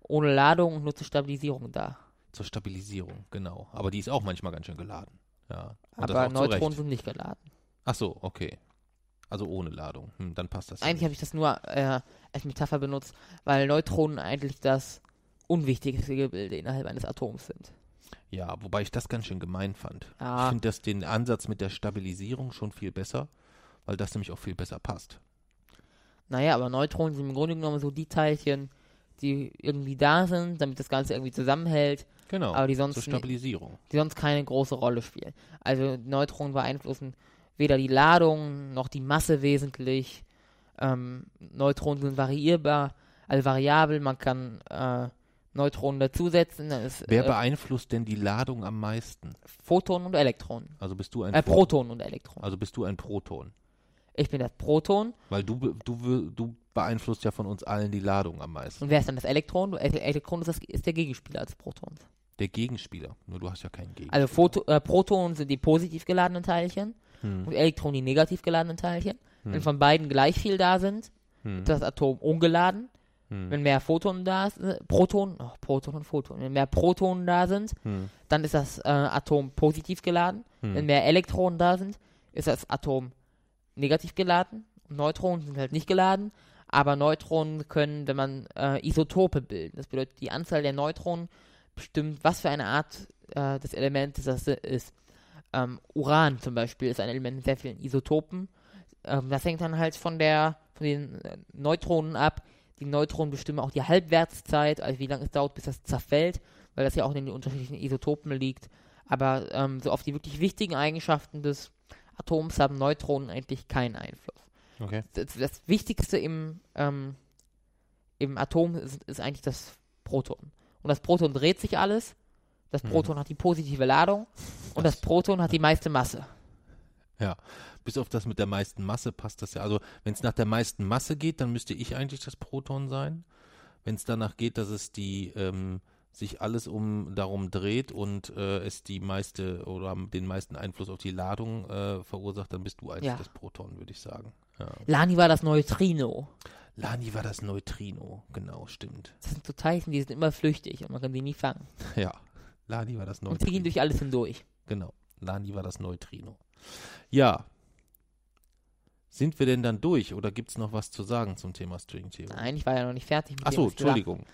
Speaker 2: Ohne Ladung und nur zur Stabilisierung da.
Speaker 1: Zur Stabilisierung, genau. Aber die ist auch manchmal ganz schön geladen. Ja. Und
Speaker 2: Aber
Speaker 1: zu
Speaker 2: Neutronen sind nicht geladen.
Speaker 1: Ach so, okay. Also ohne Ladung. Hm, dann passt das. ja
Speaker 2: Eigentlich
Speaker 1: nicht.
Speaker 2: habe ich das nur äh, als Metapher benutzt, weil Neutronen eigentlich das unwichtigste Gebilde innerhalb eines Atoms sind.
Speaker 1: Ja, wobei ich das ganz schön gemein fand. Ich
Speaker 2: Ja,
Speaker 1: finde das den Ansatz mit der Stabilisierung schon viel besser, weil das nämlich auch viel besser passt.
Speaker 2: naja, aber Neutronen sind im Grunde genommen so die Teilchen, die irgendwie da sind, damit das Ganze irgendwie zusammenhält,
Speaker 1: Genau.
Speaker 2: aber die sonst,
Speaker 1: Stabilisierung.
Speaker 2: die sonst keine große Rolle spielen. Also Neutronen beeinflussen weder die Ladung noch die Masse wesentlich. Ähm, Neutronen sind variierbar, also variabel, man kann äh, Neutronen dazusetzen, ist
Speaker 1: Wer
Speaker 2: äh,
Speaker 1: beeinflusst denn die Ladung am meisten?
Speaker 2: Photonen und Elektronen.
Speaker 1: Also bist du ein
Speaker 2: Äh,
Speaker 1: Pro-
Speaker 2: Protonen und Elektronen.
Speaker 1: Also bist du ein Proton,
Speaker 2: Ich bin das Proton
Speaker 1: weil du du du beeinflusst ja von uns allen die Ladung am meisten.
Speaker 2: und wer ist dann das Elektron? Das Elektron ist, das, ist der Gegenspieler als Proton.
Speaker 1: Der Gegenspieler. Nur du hast ja keinen Gegenspieler.
Speaker 2: Also Photo, äh, Protonen sind die positiv geladenen Teilchen
Speaker 1: Hm,
Speaker 2: und Elektronen die negativ geladenen Teilchen. Wenn
Speaker 1: hm,
Speaker 2: von beiden gleich viel da sind,
Speaker 1: hm,
Speaker 2: ist das Atom ungeladen.
Speaker 1: hm,
Speaker 2: Wenn mehr Photonen da sind, Protonen, oh, Proton und Photon, wenn mehr Protonen da sind,
Speaker 1: hm,
Speaker 2: dann ist das äh, Atom positiv geladen. Wenn
Speaker 1: hm.
Speaker 2: mehr Elektronen da sind, ist das Atom negativ geladen. Neutronen sind halt nicht geladen, aber Neutronen können, wenn man äh, Isotope bilden, das bedeutet, die Anzahl der Neutronen bestimmt, was für eine Art äh, des Elementes das ist. Ähm, Uran zum Beispiel ist ein Element mit sehr vielen Isotopen. ähm, das hängt dann halt von der, von den äh, Neutronen ab. Die Neutronen bestimmen auch die Halbwertszeit, also wie lange es dauert, bis das zerfällt, weil das ja auch in den unterschiedlichen Isotopen liegt. Aber ähm, so auf die wirklich wichtigen Eigenschaften des Atoms haben Neutronen eigentlich keinen Einfluss.
Speaker 1: Okay.
Speaker 2: Das, das Wichtigste im, ähm, im Atom ist, ist eigentlich das Proton. Und das Proton dreht sich alles. Das
Speaker 1: Mhm.
Speaker 2: Proton hat die positive Ladung und das Proton hat die meiste Masse.
Speaker 1: Ja, bis auf das mit der meisten Masse passt das ja. Also wenn es nach der meisten Masse geht, dann müsste ich eigentlich das Proton sein. Wenn es danach geht, dass es die ähm, sich alles um darum dreht und äh, es die meiste oder den meisten Einfluss auf die Ladung äh, verursacht, dann bist du eigentlich
Speaker 2: Ja.
Speaker 1: das Proton, würde ich sagen. Ja.
Speaker 2: Lani war das Neutrino.
Speaker 1: Lani war das Neutrino, genau, stimmt.
Speaker 2: Das sind so Teilchen, die sind immer flüchtig und man kann sie nie fangen.
Speaker 1: Ja, Lani war das
Speaker 2: Und sie gehen
Speaker 1: Neutrino.
Speaker 2: durch alles hindurch.
Speaker 1: Genau, Lani war das Neutrino. Ja. Sind wir denn dann durch oder gibt es noch was zu sagen zum Thema Stringtheorie?
Speaker 2: Nein, ich war ja noch nicht fertig mit ich gesagt
Speaker 1: Entschuldigung.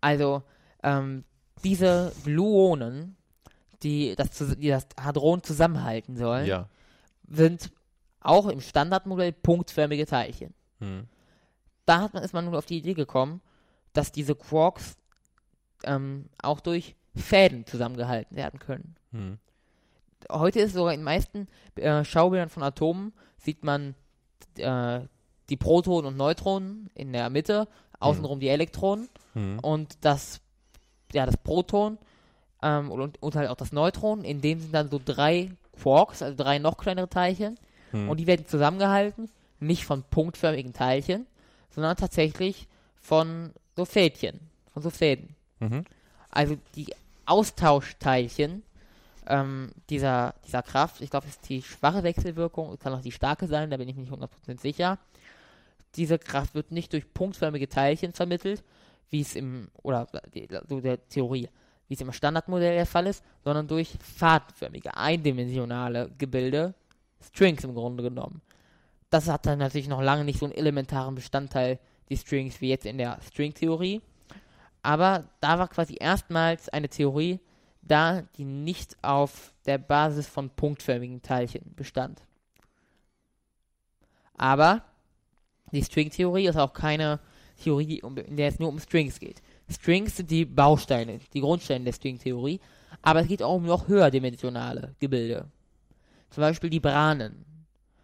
Speaker 2: Also, ähm, diese Gluonen, die das, die das Hadron zusammenhalten sollen,
Speaker 1: Ja.
Speaker 2: sind auch im Standardmodell punktförmige Teilchen.
Speaker 1: Hm.
Speaker 2: Da hat man, ist man nun auf die Idee gekommen, dass diese Quarks ähm, auch durch Fäden zusammengehalten werden können.
Speaker 1: Hm.
Speaker 2: Heute ist sogar in den meisten äh, Schaubildern von Atomen sieht man äh, die Protonen und Neutronen in der Mitte, außenrum die Elektronen
Speaker 1: Hm.
Speaker 2: und das, ja, das Proton ähm, und, und halt auch das Neutron, in dem sind dann so drei Quarks, also drei noch kleinere Teilchen
Speaker 1: Hm.
Speaker 2: und die werden zusammengehalten, nicht von punktförmigen Teilchen, sondern tatsächlich von so Fädchen, von so Fäden.
Speaker 1: Mhm.
Speaker 2: Also die Austauschteilchen ähm, dieser, dieser Kraft, ich glaube, es ist die schwache Wechselwirkung, es kann auch die starke sein, da bin ich mir nicht 100% sicher. Diese Kraft wird nicht durch punktförmige Teilchen vermittelt, wie es im, oder so der Theorie, wie es im Standardmodell der Fall ist, sondern durch fadenförmige, eindimensionale Gebilde, Strings im Grunde genommen. Das hat dann natürlich noch lange nicht so einen elementaren Bestandteil, die Strings, wie jetzt in der Stringtheorie. Aber da war quasi erstmals eine Theorie da, die nicht auf der Basis von punktförmigen Teilchen bestand. Aber die Stringtheorie ist auch keine Theorie, in der es nur um Strings geht. Strings sind die Bausteine, die Grundsteine der Stringtheorie, aber es geht auch um noch höherdimensionale Gebilde. Zum Beispiel die Branen.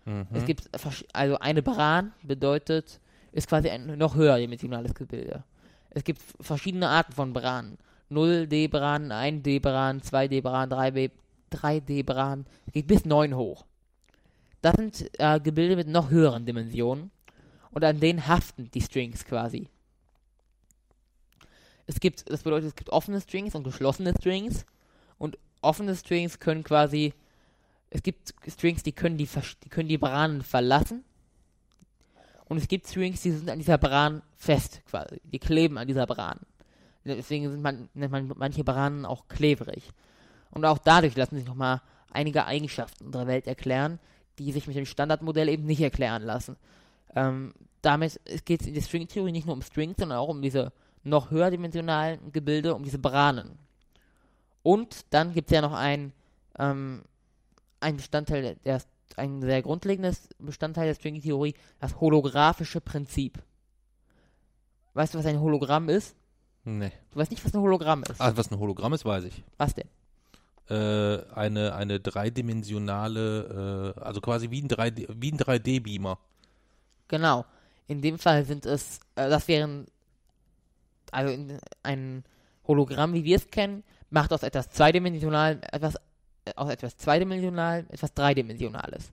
Speaker 1: Mhm.
Speaker 2: Es gibt also eine Bran bedeutet, ist quasi ein noch höherdimensionales Gebilde. Es gibt verschiedene Arten von Branen. 0D-Bran, 1D-Bran, 2D-Bran, 3D 3D-Bran, geht bis 9 hoch. Das sind äh, Gebilde mit noch höheren Dimensionen und an denen haften die Strings quasi. Es gibt, das bedeutet, es gibt offene Strings und geschlossene Strings und offene Strings können quasi es gibt Strings, die können die, die können die Branen verlassen. Und es gibt Strings, die sind an dieser Bran fest, quasi. Die kleben an dieser Bran. Deswegen sind man, nennt man manche Branen auch klebrig. Und auch dadurch lassen sich nochmal einige Eigenschaften unserer Welt erklären, die sich mit dem Standardmodell eben nicht erklären lassen. Ähm, damit geht es in der Stringtheorie nicht nur um Strings, sondern auch um diese noch höherdimensionalen Gebilde, um diese Branen. Und dann gibt es ja noch ein, ähm, ein Bestandteil, der ein sehr grundlegendes Bestandteil der Stringtheorie, das holographische Prinzip. Weißt du, was ein Hologramm ist?
Speaker 1: Nee.
Speaker 2: Du weißt nicht, was ein Hologramm ist.
Speaker 1: Ah, was ein Hologramm ist, weiß ich.
Speaker 2: Was denn?
Speaker 1: Äh, eine, eine dreidimensionale, äh, also quasi wie ein 3D, wie ein 3D-Beamer.
Speaker 2: Genau. In dem Fall sind es, äh, das wären, also in, ein Hologramm, wie wir es kennen, macht aus etwas zweidimensionalem etwas, aus etwas zweidimensionalem etwas dreidimensionales.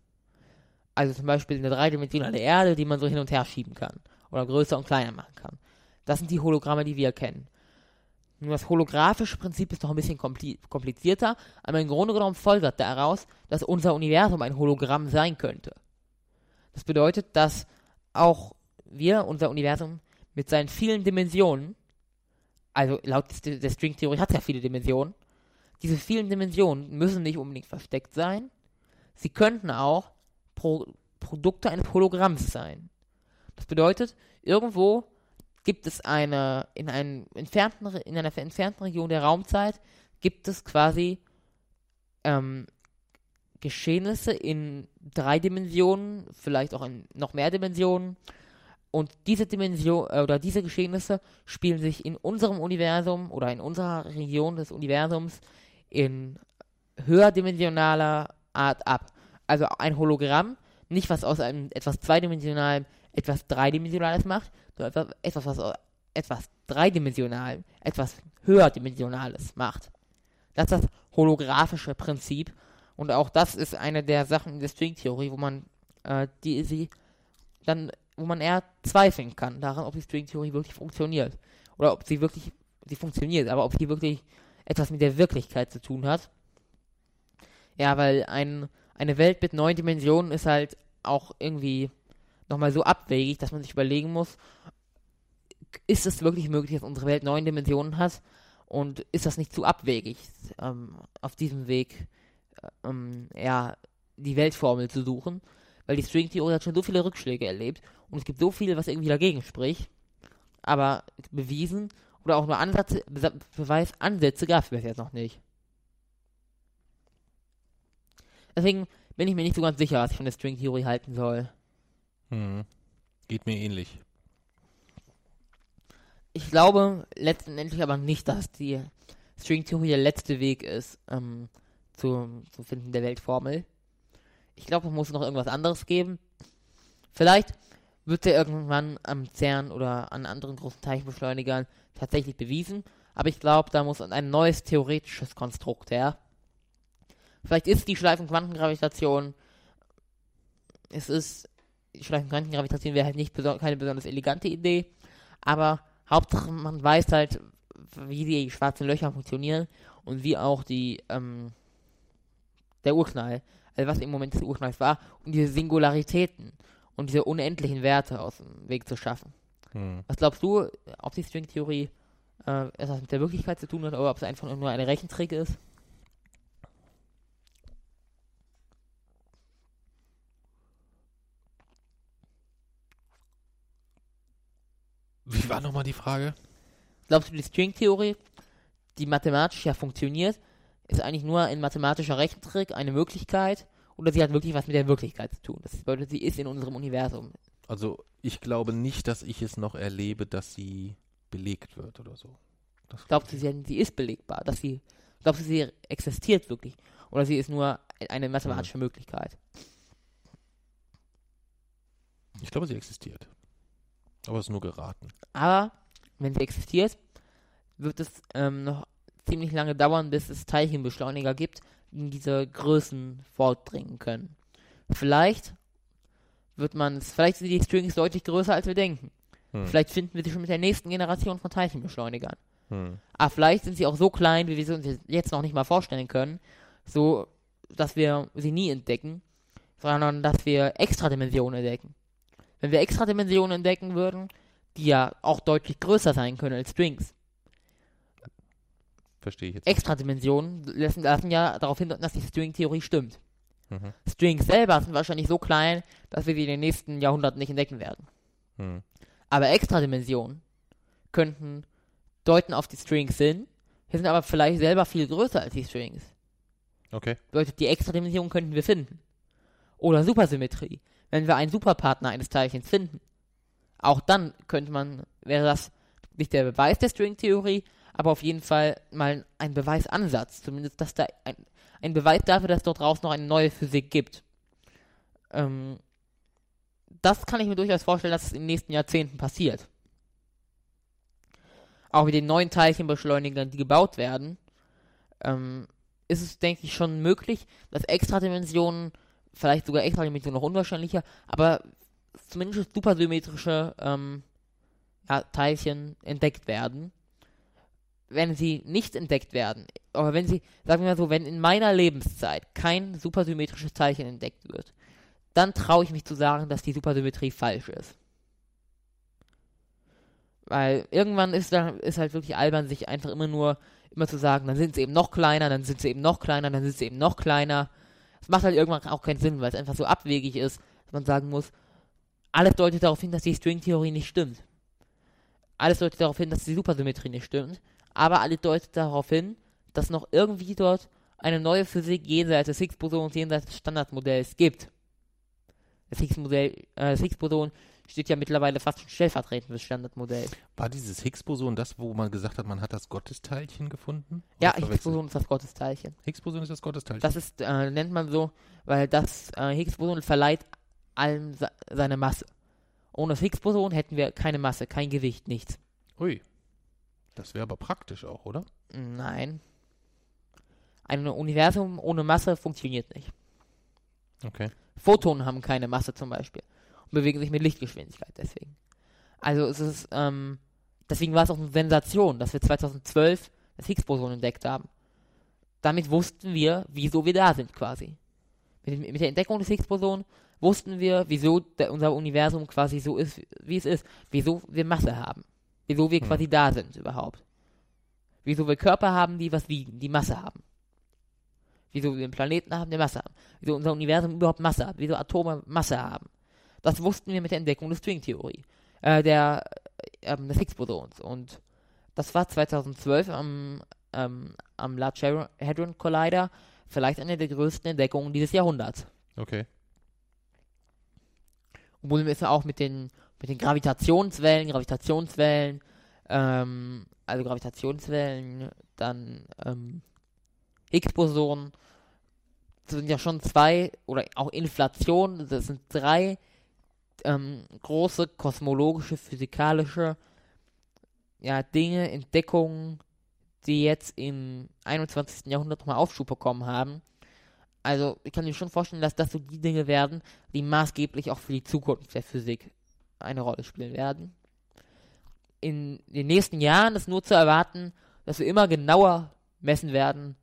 Speaker 2: Also zum Beispiel eine dreidimensionale Erde, die man so hin und her schieben kann. Oder größer und kleiner machen kann. Das sind die Hologramme, die wir kennen. Nur das holographische Prinzip ist noch ein bisschen kompli komplizierter, aber im Grunde genommen folgert daraus, dass unser Universum ein Hologramm sein könnte. Das bedeutet, dass auch wir, unser Universum, mit seinen vielen Dimensionen, also laut der Stringtheorie hat es ja viele Dimensionen, diese vielen Dimensionen müssen nicht unbedingt versteckt sein. Sie könnten auch Pro Produkte eines Hologramms sein. Das bedeutet, irgendwo gibt es eine, in, einem entfernten, in einer entfernten Region der Raumzeit, gibt es quasi ähm, Geschehnisse in drei Dimensionen, vielleicht auch in noch mehr Dimensionen. Und diese Dimension äh, oder diese Geschehnisse spielen sich in unserem Universum oder in unserer Region des Universums in höherdimensionaler Art ab. Also ein Hologramm, nicht was aus einem etwas zweidimensionalen etwas dreidimensionales macht, sondern etwas, was aus etwas dreidimensional, etwas höherdimensionales macht. Das ist das holographische Prinzip und auch das ist eine der Sachen in der Stringtheorie, wo man äh, die sie dann, wo man eher zweifeln kann daran, ob die Stringtheorie wirklich funktioniert oder ob sie wirklich sie funktioniert, aber ob sie wirklich etwas mit der Wirklichkeit zu tun hat. Ja, weil ein, eine Welt mit neun Dimensionen ist halt auch irgendwie nochmal so abwegig, dass man sich überlegen muss, ist es wirklich möglich, dass unsere Welt neun Dimensionen hat? Und ist das nicht zu abwegig, ähm, auf diesem Weg äh, ähm, ja, die Weltformel zu suchen? Weil die Stringtheorie hat schon so viele Rückschläge erlebt und es gibt so viel, was irgendwie dagegen spricht. Aber bewiesen oder auch nur Ansätze, Be Beweisansätze gab es bis jetzt noch nicht. Deswegen bin ich mir nicht so ganz sicher, was ich von der Stringtheorie halten soll.
Speaker 1: Hm. Geht mir ähnlich.
Speaker 2: Ich glaube letztendlich aber nicht, dass die Stringtheorie der letzte Weg ist ähm, zum, zum Finden der Weltformel. Ich glaube, es muss noch irgendwas anderes geben. Vielleicht wird er irgendwann am CERN oder an anderen großen Teilchenbeschleunigern tatsächlich bewiesen. Aber ich glaube, da muss ein neues theoretisches Konstrukt her. Vielleicht ist die Schleifenquantengravitation, es ist die Schleifenquantengravitation wäre halt nicht beso keine besonders elegante Idee, aber Hauptsache man weiß halt, wie die schwarzen Löcher funktionieren und wie auch die, ähm, der Urknall, also was im Moment des Urknalls war, und diese Singularitäten und diese unendlichen Werte aus dem Weg zu schaffen. Hm. Was glaubst du, ob die Stringtheorie äh, etwas mit der Wirklichkeit zu tun hat oder ob es einfach nur eine Rechentrick ist?
Speaker 1: Wie war nochmal die Frage?
Speaker 2: Glaubst du, die Stringtheorie, die mathematisch ja funktioniert, ist eigentlich nur ein mathematischer Rechentrick, eine Möglichkeit, oder sie hat wirklich was mit der Wirklichkeit zu tun? Das bedeutet, sie ist in unserem Universum.
Speaker 1: Also, ich glaube nicht, dass ich es noch erlebe, dass sie belegt wird oder so.
Speaker 2: Das glaubst du, sie, sie ist belegbar? Dass sie, glaubst du, sie existiert wirklich? Oder sie ist nur eine mathematische hm. Möglichkeit?
Speaker 1: Ich glaube, sie existiert. Aber es ist nur geraten.
Speaker 2: Aber wenn sie existiert, wird es ähm, noch ziemlich lange dauern, bis es Teilchenbeschleuniger gibt, die in diese Größen vordringen können. Vielleicht wird man es, vielleicht sind die Strings deutlich größer, als wir denken. Hm. Vielleicht finden wir sie schon mit der nächsten Generation von Teilchenbeschleunigern. Hm. Aber vielleicht sind sie auch so klein, wie wir sie uns jetzt noch nicht mal vorstellen können, so dass wir sie nie entdecken, sondern dass wir Extradimensionen entdecken. Wenn wir extra Dimensionen entdecken würden, die ja auch deutlich größer sein können als Strings.
Speaker 1: Verstehe ich jetzt.
Speaker 2: Extra Dimensionen lassen, lassen ja darauf hindeuten, dass die String-Theorie stimmt. Mhm. Strings selber sind wahrscheinlich so klein, dass wir sie in den nächsten Jahrhunderten nicht entdecken werden. Mhm. Aber Extradimensionen könnten deuten auf die Strings hin, hier sind aber vielleicht selber viel größer als die Strings.
Speaker 1: Okay.
Speaker 2: Bedeutet, die Extradimensionen könnten wir finden. Oder Supersymmetrie wenn wir einen Superpartner eines Teilchens finden. Auch dann könnte man, wäre das nicht der Beweis der Stringtheorie, aber auf jeden Fall mal ein Beweisansatz. Zumindest, dass da ein, ein Beweis dafür, dass es dort draußen noch eine neue Physik gibt. Ähm, das kann ich mir durchaus vorstellen, dass es in den nächsten Jahrzehnten passiert. Auch mit den neuen Teilchenbeschleunigern, die gebaut werden, ähm, ist es, denke ich, schon möglich, dass Extradimensionen vielleicht sogar extra Dimension noch unwahrscheinlicher, aber zumindest supersymmetrische ähm, ja, Teilchen entdeckt werden. Wenn sie nicht entdeckt werden, oder wenn sie, sagen wir mal so, wenn in meiner Lebenszeit kein supersymmetrisches Teilchen entdeckt wird, dann traue ich mich zu sagen, dass die Supersymmetrie falsch ist. Weil irgendwann ist, da, ist halt wirklich albern, sich einfach immer nur immer zu sagen, dann sind sie eben noch kleiner, dann sind sie eben noch kleiner, dann sind sie eben noch kleiner. Es macht halt irgendwann auch keinen Sinn, weil es einfach so abwegig ist, dass man sagen muss, alles deutet darauf hin, dass die Stringtheorie nicht stimmt. Alles deutet darauf hin, dass die Supersymmetrie nicht stimmt. Aber alles deutet darauf hin, dass noch irgendwie dort eine neue Physik jenseits des Higgs-Bosons, jenseits des Standardmodells gibt. Das Higgs-Modell, äh, das Higgs-Boson steht ja mittlerweile fast schon stellvertretend für das Standardmodell.
Speaker 1: War dieses Higgs-Boson das, wo man gesagt hat, man hat das Gottesteilchen gefunden?
Speaker 2: Ja,
Speaker 1: Oder verwechsel-
Speaker 2: Higgs-Boson ist das Gottesteilchen.
Speaker 1: Higgs-Boson ist das Gottesteilchen.
Speaker 2: Das ist, äh, nennt man so, weil das äh, Higgs-Boson verleiht allem se seine Masse. Ohne das Higgs-Boson hätten wir keine Masse, kein Gewicht, nichts.
Speaker 1: Ui. Das wäre aber praktisch auch, oder?
Speaker 2: Nein. Ein Universum ohne Masse funktioniert nicht.
Speaker 1: Okay.
Speaker 2: Photonen haben keine Masse zum Beispiel und bewegen sich mit Lichtgeschwindigkeit deswegen. Also es ist, ähm, deswegen war es auch eine Sensation, dass wir 2012 das Higgs-Boson entdeckt haben. Damit wussten wir, wieso wir da sind quasi. Mit, mit der Entdeckung des Higgs-Boson wussten wir, wieso der, unser Universum quasi so ist, wie es ist. Wieso wir Masse haben. Wieso wir
Speaker 1: Hm.
Speaker 2: quasi da sind überhaupt. Wieso wir Körper haben, die was wiegen, die Masse haben. Wieso wir einen Planeten haben, der Masse haben. Wieso unser Universum überhaupt Masse hat. Wieso Atome Masse haben. Das wussten wir mit der Entdeckung der Stringtheorie. Äh, der, äh, ähm, des Higgs-Bosons. Und das war 2012 am, ähm, am Large Hadron Collider vielleicht eine der größten Entdeckungen dieses Jahrhunderts.
Speaker 1: Okay.
Speaker 2: Obwohl wir es auch mit den, mit den Gravitationswellen, Gravitationswellen, ähm, also Gravitationswellen, dann ähm, Higgs-Boson, das sind ja schon zwei, oder auch Inflation, das sind drei ähm, große kosmologische, physikalische ja, Dinge, Entdeckungen, die jetzt im 21. Jahrhundert nochmal Aufschub bekommen haben. Also ich kann mir schon vorstellen, dass das so die Dinge werden, die maßgeblich auch für die Zukunft der Physik eine Rolle spielen werden. In den nächsten Jahren ist nur zu erwarten, dass wir immer genauer messen werden,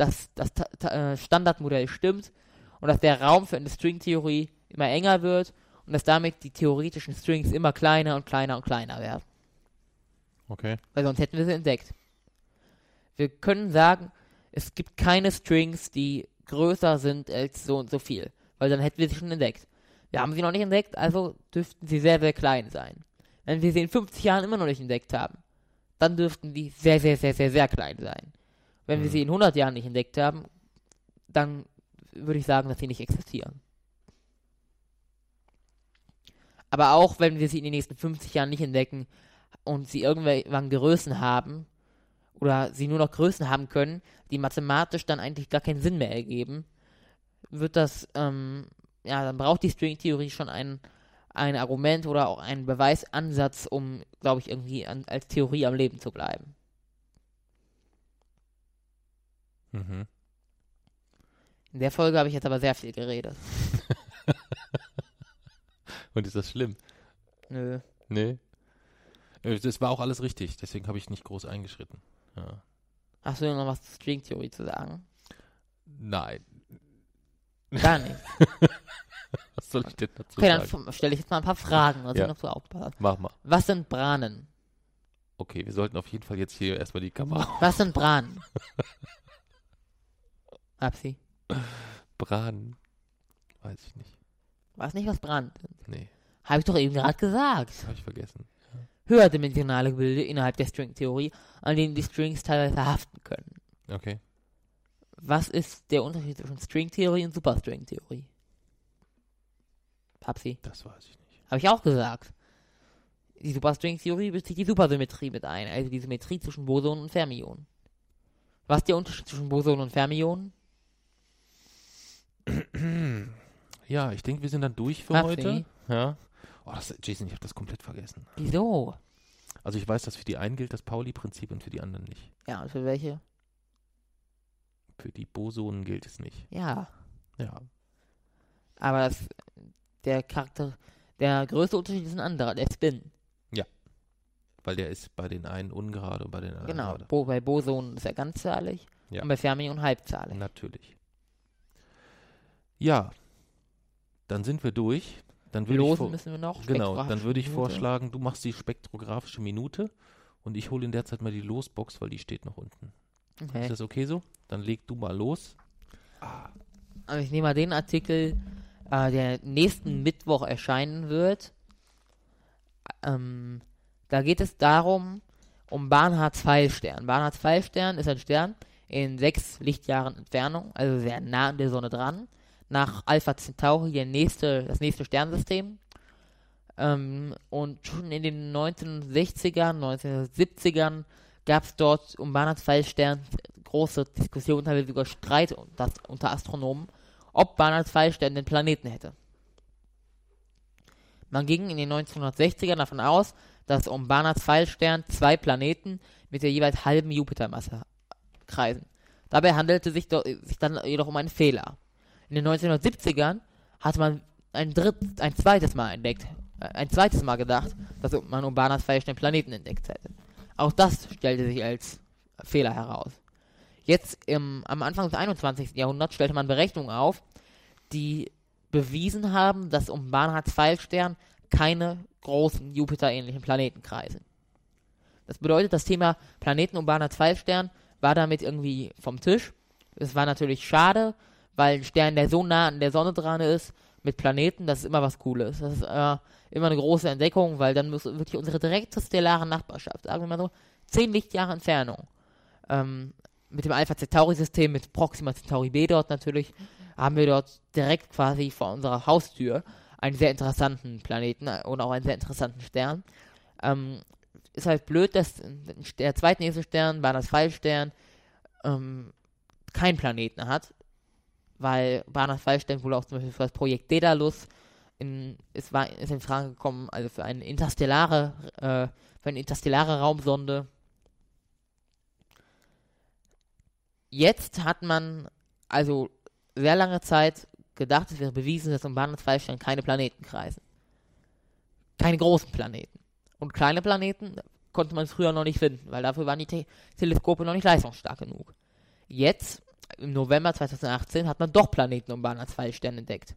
Speaker 2: dass das äh, Standardmodell stimmt und dass der Raum für eine Stringtheorie immer enger wird und dass damit die theoretischen Strings immer kleiner und kleiner und kleiner werden.
Speaker 1: Okay.
Speaker 2: Weil sonst hätten wir sie entdeckt. Wir können sagen, es gibt keine Strings, die größer sind als so und so viel. Weil dann hätten wir sie schon entdeckt. Wir haben sie noch nicht entdeckt, also dürften sie sehr, sehr klein sein. Wenn wir sie in 50 Jahren immer noch nicht entdeckt haben, dann dürften die sehr, sehr, sehr, sehr, sehr klein sein. Wenn wir
Speaker 1: Mhm.
Speaker 2: sie in 100 Jahren nicht entdeckt haben, dann würde ich sagen, dass sie nicht existieren. Aber auch wenn wir sie in den nächsten 50 Jahren nicht entdecken und sie irgendwann Größen haben oder sie nur noch Größen haben können, die mathematisch dann eigentlich gar keinen Sinn mehr ergeben, wird das, ähm, ja, dann braucht die Stringtheorie schon ein, ein Argument oder auch einen Beweisansatz, um, glaube ich, irgendwie an, als Theorie am Leben zu bleiben.
Speaker 1: Mhm.
Speaker 2: In der Folge habe ich jetzt aber sehr viel geredet.
Speaker 1: Und ist das schlimm?
Speaker 2: Nö.
Speaker 1: Nee. Äh, Das war auch alles richtig, deswegen habe ich nicht groß eingeschritten. Ja.
Speaker 2: Hast du noch was zur Stringtheorie zu sagen?
Speaker 1: Nein.
Speaker 2: Gar nicht.
Speaker 1: Was soll ich denn dazu
Speaker 2: Okay,
Speaker 1: sagen?
Speaker 2: dann stelle ich jetzt mal ein paar Fragen, also
Speaker 1: Ja.
Speaker 2: noch so aufpassen.
Speaker 1: Mach mal.
Speaker 2: Was sind Branen?
Speaker 1: Okay, wir sollten auf jeden Fall jetzt hier erstmal die Kamera
Speaker 2: Was sind Branen? Hab sie.
Speaker 1: braten. Weiß ich nicht.
Speaker 2: Weiß nicht, was Branen sind.
Speaker 1: Nee,
Speaker 2: Habe ich doch eben gerade gesagt.
Speaker 1: habe ich vergessen.
Speaker 2: Höherdimensionale Gebilde innerhalb der Stringtheorie, an denen die Strings teilweise haften können.
Speaker 1: Okay.
Speaker 2: Was ist der Unterschied zwischen Stringtheorie und Superstringtheorie? Papsi.
Speaker 1: Das weiß ich nicht.
Speaker 2: Habe ich auch gesagt. Die Superstringtheorie bezieht die Supersymmetrie mit ein, also die Symmetrie zwischen Bosonen und Fermionen. Was ist der Unterschied zwischen Bosonen und Fermionen?
Speaker 1: Ja, ich denke, wir sind dann durch für
Speaker 2: Hab
Speaker 1: heute. Ja. Oh, das, Jason, ich habe das komplett vergessen.
Speaker 2: Wieso?
Speaker 1: Also ich weiß, dass für die einen gilt das Pauli-Prinzip und für die anderen nicht.
Speaker 2: Ja, und für welche?
Speaker 1: Für die Bosonen gilt es nicht.
Speaker 2: Ja.
Speaker 1: Ja.
Speaker 2: Aber das, der Charakter, der größte Unterschied ist ein anderer, der Spin.
Speaker 1: Weil der ist bei den einen ungerade und bei den anderen
Speaker 2: Genau.
Speaker 1: gerade.
Speaker 2: Bo, bei Bosonen ist er ganzzahlig
Speaker 1: Ja.
Speaker 2: und bei Fermionen halbzahlig.
Speaker 1: Natürlich. Ja. Dann sind wir durch. Dann würde ich
Speaker 2: Losen
Speaker 1: vor-
Speaker 2: müssen wir noch.
Speaker 1: Genau, dann würde ich
Speaker 2: Minute.
Speaker 1: vorschlagen, du machst die spektrographische Minute und ich hole in der Zeit mal die Losbox, weil die steht noch unten.
Speaker 2: Okay.
Speaker 1: Ist das okay so? Dann leg du mal los.
Speaker 2: Also ich nehme mal den Artikel, äh, der nächsten Mittwoch erscheinen wird. Ähm, da geht es darum, um Barnhards Pfeilstern. Barnhards Pfeilstern ist ein Stern, in sechs Lichtjahren Entfernung, also sehr nah an der Sonne dran. Nach Alpha Centauri nächste, das nächste Sternensystem. Ähm, und schon in den 1960ern, 1970ern gab es dort um Barnards Pfeilstern große Diskussionen, teilweise sogar Streit unter, unter Astronomen, ob Barnards Pfeilstern den Planeten hätte. Man ging in den 1960ern davon aus, dass um Barnards Pfeilstern zwei Planeten mit der jeweils halben Jupitermasse kreisen. Dabei handelte sich, sich dann jedoch um einen Fehler. In den 1970ern hatte man ein, dritt, ein zweites Mal entdeckt, äh, ein zweites Mal gedacht, dass man um Barnards Pfeilstern Planeten entdeckt hätte. Auch das stellte sich als Fehler heraus. Jetzt im, am Anfang des 21. Jahrhunderts stellte man Berechnungen auf, die bewiesen haben, dass um Barnards Pfeilstern keine großen Jupiter-ähnlichen Planeten kreisen. Das bedeutet, das Thema Planeten um Barnards Pfeilstern war damit irgendwie vom Tisch. Es war natürlich schade, weil ein Stern, der so nah an der Sonne dran ist, mit Planeten, das ist immer was Cooles. Das ist äh, immer eine große Entdeckung, weil dann muss wirklich unsere direkte stellare Nachbarschaft, sagen wir mal so, 10 Lichtjahre Entfernung, ähm, mit dem Alpha Centauri-System, mit Proxima Centauri B dort natürlich, haben wir dort direkt quasi vor unserer Haustür einen sehr interessanten Planeten und auch einen sehr interessanten Stern. Ähm, ist halt blöd, dass der zweitnächste Stern, Barnards Pfeilstern, ähm, keinen Planeten hat, weil Barnards Pfeilstern wohl auch zum Beispiel für das Projekt Daedalus in, ist, war, ist in Frage gekommen, also für eine interstellare, äh, für eine interstellare Raumsonde. Jetzt hat man also sehr lange Zeit gedacht, es wäre bewiesen, dass um Barnards Pfeilstern keine Planeten kreisen. Keine großen Planeten. Und kleine Planeten konnte man früher noch nicht finden, weil dafür waren die Te Teleskope noch nicht leistungsstark genug. Jetzt, im November 2018, hat man doch Planeten um Barnards Pfeilstern entdeckt.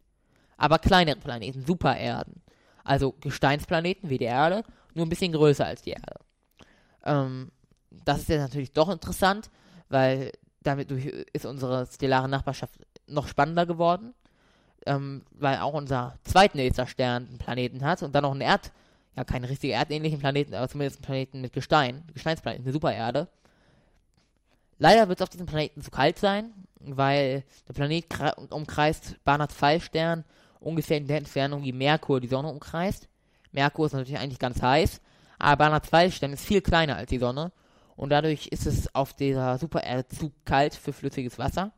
Speaker 2: Aber kleinere Planeten, Supererden. Also Gesteinsplaneten wie die Erde, nur ein bisschen größer als die Erde. Ähm, das ist jetzt natürlich doch interessant, weil damit ist unsere stellare Nachbarschaft noch spannender geworden, ähm, weil auch unser zweitnächster Stern einen Planeten hat und dann noch einen Erd, ja, keinen richtigen erdähnlichen Planeten, aber zumindest einen Planeten mit Gestein, Gesteinsplaneten, eine Supererde. Leider wird es auf diesem Planeten zu kalt sein, weil der Planet umkreist Barnards Pfeilstern ungefähr in der Entfernung, wie Merkur die Sonne umkreist. Merkur ist natürlich eigentlich ganz heiß, aber Barnards Pfeilstern ist viel kleiner als die Sonne und dadurch ist es auf dieser Supererde zu kalt für flüssiges Wasser.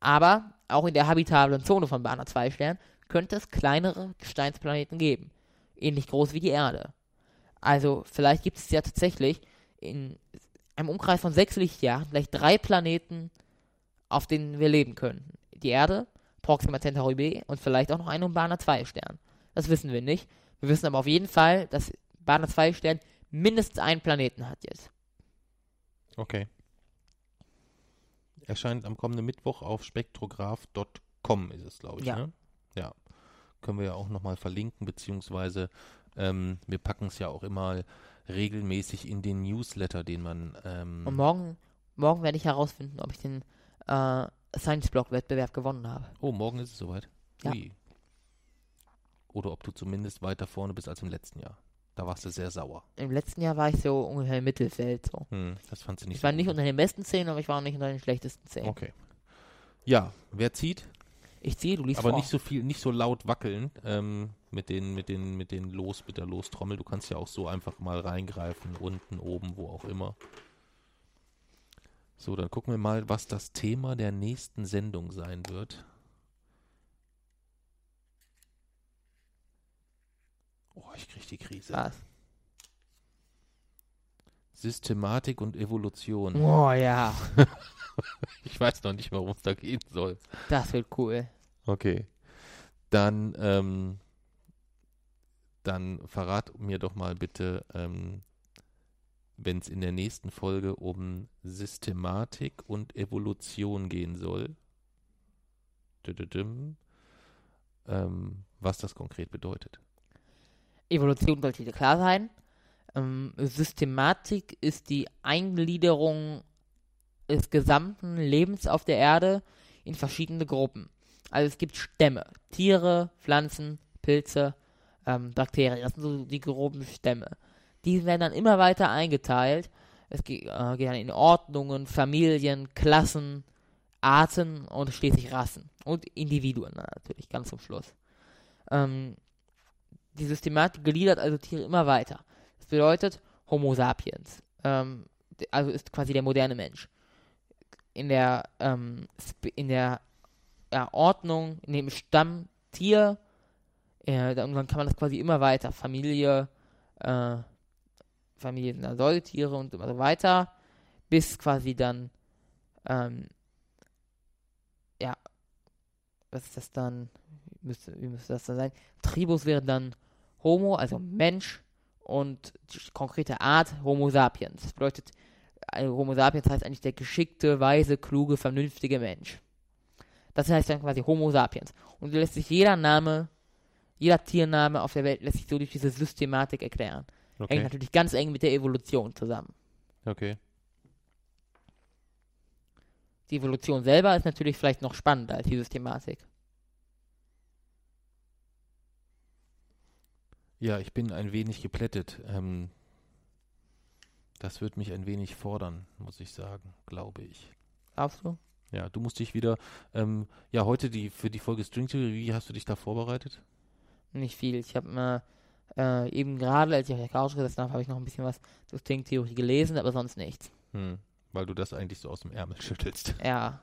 Speaker 2: Aber auch in der habitablen Zone von Barnards Pfeilstern könnte es kleinere Gesteinsplaneten geben ähnlich groß wie die Erde. Also vielleicht gibt es ja tatsächlich in einem Umkreis von sechs Lichtjahren vielleicht drei Planeten, auf denen wir leben können. Die Erde, Proxima Centauri b und vielleicht auch noch einen um Barnard 2 Stern. Das wissen wir nicht. Wir wissen aber auf jeden Fall, dass Barnard 2 Stern mindestens einen Planeten hat jetzt.
Speaker 1: Okay. Erscheint am kommenden Mittwoch auf spektrograph.com ist es, glaube ich.
Speaker 2: Ja.
Speaker 1: Ne? Ja können wir ja auch nochmal verlinken, beziehungsweise ähm, wir packen es ja auch immer regelmäßig in den Newsletter, den man. Ähm
Speaker 2: Und morgen, morgen werde ich herausfinden, ob ich den äh, Science-Blog-Wettbewerb gewonnen habe.
Speaker 1: Oh, morgen ist es soweit.
Speaker 2: Ja.
Speaker 1: Ui. Oder ob du zumindest weiter vorne bist als im letzten Jahr. Da warst du sehr sauer.
Speaker 2: Im letzten Jahr war ich so ungefähr im Mittelfeld. So.
Speaker 1: Hm, das fandst du nicht
Speaker 2: Ich
Speaker 1: so
Speaker 2: war nicht
Speaker 1: gut.
Speaker 2: unter den besten 10, aber ich war auch nicht unter den schlechtesten 10.
Speaker 1: Okay. Ja, wer zieht?
Speaker 2: Ich ziehe, du liest
Speaker 1: aber
Speaker 2: vor.
Speaker 1: nicht so viel, nicht so laut wackeln ähm, mit den, mit den, mit den Los, mit der Lostrommel. Du kannst ja auch so einfach mal reingreifen, unten, oben, wo auch immer. So, dann gucken wir mal, was das Thema der nächsten Sendung sein wird. Oh, ich krieg die Krise.
Speaker 2: Was?
Speaker 1: Systematik und Evolution.
Speaker 2: Oh ja,
Speaker 1: Ich weiß noch nicht, worum es da gehen soll.
Speaker 2: das wird cool.
Speaker 1: Okay. Dann, ähm, dann verrat mir doch mal bitte, ähm, wenn es in der nächsten Folge um Systematik und Evolution gehen soll, ähm, was das konkret bedeutet.
Speaker 2: Evolution sollte dir klar sein. Ähm, Systematik ist die Eingliederung des gesamten Lebens auf der Erde in verschiedene Gruppen. Also es gibt Stämme, Tiere, Pflanzen, Pilze, ähm, Bakterien. Das sind so die groben Stämme. Die werden dann immer weiter eingeteilt Es geht, äh, geht dann in Ordnungen, Familien, Klassen, Arten und schließlich Rassen. Und Individuen natürlich, ganz zum Schluss. Ähm, die Systematik gliedert also Tiere immer weiter. Das bedeutet Homo sapiens. Ähm, also ist quasi der moderne Mensch. In der, ähm, in der ja, Ordnung, in dem Stamm Tier, äh, dann kann man das quasi immer weiter. Familie, äh, Familie sind Säugetiere und immer so weiter, bis quasi dann, ähm, ja, was ist das dann? Wie müsste, wie müsste das dann sein? Tribus wäre dann Homo, also Mensch, und die konkrete Art Homo sapiens. Das bedeutet, also Homo sapiens heißt eigentlich der geschickte, weise, kluge, vernünftige Mensch. Das heißt dann quasi Homo sapiens. Und so lässt sich jeder Name, jeder Tiername auf der Welt lässt sich so durch diese Systematik erklären.
Speaker 1: Okay.
Speaker 2: Hängt natürlich ganz eng mit der Evolution zusammen.
Speaker 1: Okay.
Speaker 2: Die Evolution selber ist natürlich vielleicht noch spannender als die Systematik.
Speaker 1: Ja, ich bin ein wenig geplättet. Ähm, das wird mich ein wenig fordern, muss ich sagen, glaube ich.
Speaker 2: Glaubst du?
Speaker 1: Ja, du musst dich wieder, ähm, ja, heute die für die Folge String Theory, wie hast du dich da vorbereitet?
Speaker 2: Nicht viel. Ich habe mir äh, eben gerade, als ich auf der Couch gesessen habe, habe ich noch ein bisschen was zur Stringtheorie gelesen, aber sonst nichts.
Speaker 1: Hm, weil du das eigentlich so aus dem Ärmel schüttelst.
Speaker 2: Ja,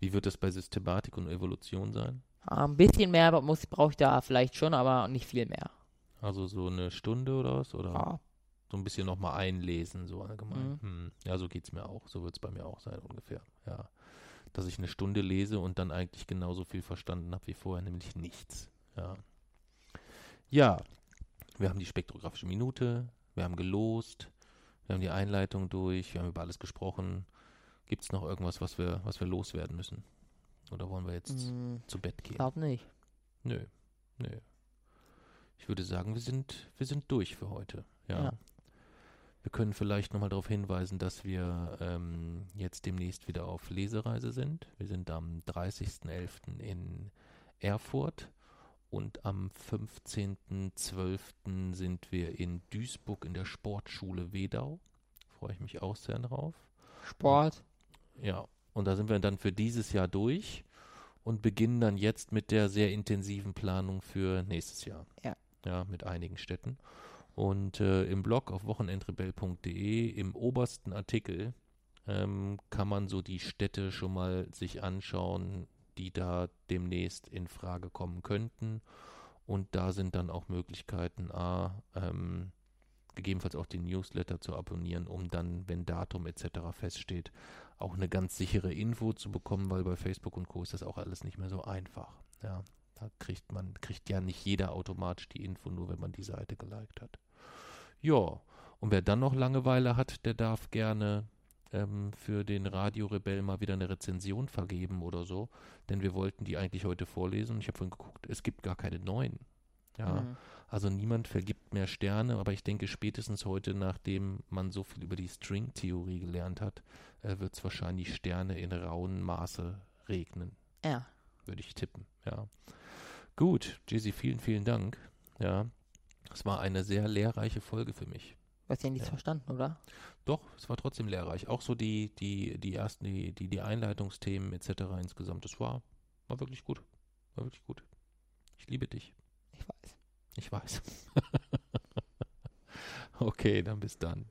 Speaker 1: Wie wird das bei Systematik und Evolution sein?
Speaker 2: ein bisschen mehr aber muss brauche ich da vielleicht schon, aber nicht viel mehr.
Speaker 1: Also so eine Stunde oder was? Oder
Speaker 2: Ja.
Speaker 1: so ein bisschen nochmal einlesen, so allgemein.
Speaker 2: Mhm.
Speaker 1: Hm. Ja, so geht's mir auch. So wird's bei mir auch sein, ungefähr. Ja. Dass ich eine Stunde lese und dann eigentlich genauso viel verstanden habe wie vorher, nämlich nichts. Ja. Ja, wir haben die spektrographische Minute, wir haben gelost, wir haben die Einleitung durch, wir haben über alles gesprochen. Gibt es noch irgendwas, was wir, was wir loswerden müssen? Oder wollen wir jetzt
Speaker 2: Hm,
Speaker 1: zu Bett gehen?
Speaker 2: glaub nicht.
Speaker 1: Nö, nö. Ich würde sagen, wir sind, wir sind durch für heute. Ja.
Speaker 2: Ja.
Speaker 1: Wir können vielleicht nochmal darauf hinweisen, dass wir ähm, jetzt demnächst wieder auf Lesereise sind. Wir sind am 30.11. in Erfurt und am 15.12. sind wir in Duisburg in der Sportschule Wedau. Freue ich mich auch sehr drauf.
Speaker 2: Sport.
Speaker 1: Ja, und da sind wir dann für dieses Jahr durch und beginnen dann jetzt mit der sehr intensiven Planung für nächstes Jahr.
Speaker 2: Ja.
Speaker 1: Ja, mit einigen Städten. Und äh, im Blog auf wochenendrebell.de im obersten Artikel ähm, kann man so die Städte schon mal sich anschauen, die da demnächst in Frage kommen könnten. Und da sind dann auch Möglichkeiten, A, ähm, gegebenenfalls auch den Newsletter zu abonnieren, um dann, wenn Datum etc. feststeht, auch eine ganz sichere Info zu bekommen, weil bei Facebook und Co. ist das auch alles nicht mehr so einfach. Ja, da kriegt man, kriegt ja nicht jeder automatisch die Info, nur wenn man die Seite geliked hat. Ja, und wer dann noch Langeweile hat, der darf gerne ähm, für den Radio Rebell mal wieder eine Rezension vergeben oder so, denn wir wollten die eigentlich heute vorlesen ich habe vorhin geguckt, es gibt gar keine neuen. Ja,
Speaker 2: Mhm.
Speaker 1: also niemand vergibt mehr Sterne, aber ich denke spätestens heute, nachdem man so viel über die String-Theorie gelernt hat, äh, wird es wahrscheinlich Sterne in rauen Maße regnen,
Speaker 2: Ja.
Speaker 1: würde ich tippen. Ja. Gut, Jesse, vielen, vielen Dank. Ja, es war eine sehr lehrreiche Folge für mich.
Speaker 2: Du hast ja nichts
Speaker 1: Ja.
Speaker 2: verstanden, oder?
Speaker 1: Doch, es war trotzdem lehrreich. Auch so die, die, die ersten, die, die, die Einleitungsthemen etc. insgesamt. Das war, war wirklich gut. War wirklich gut. Ich liebe dich.
Speaker 2: Ich weiß.
Speaker 1: Ich weiß. okay, dann bis dann.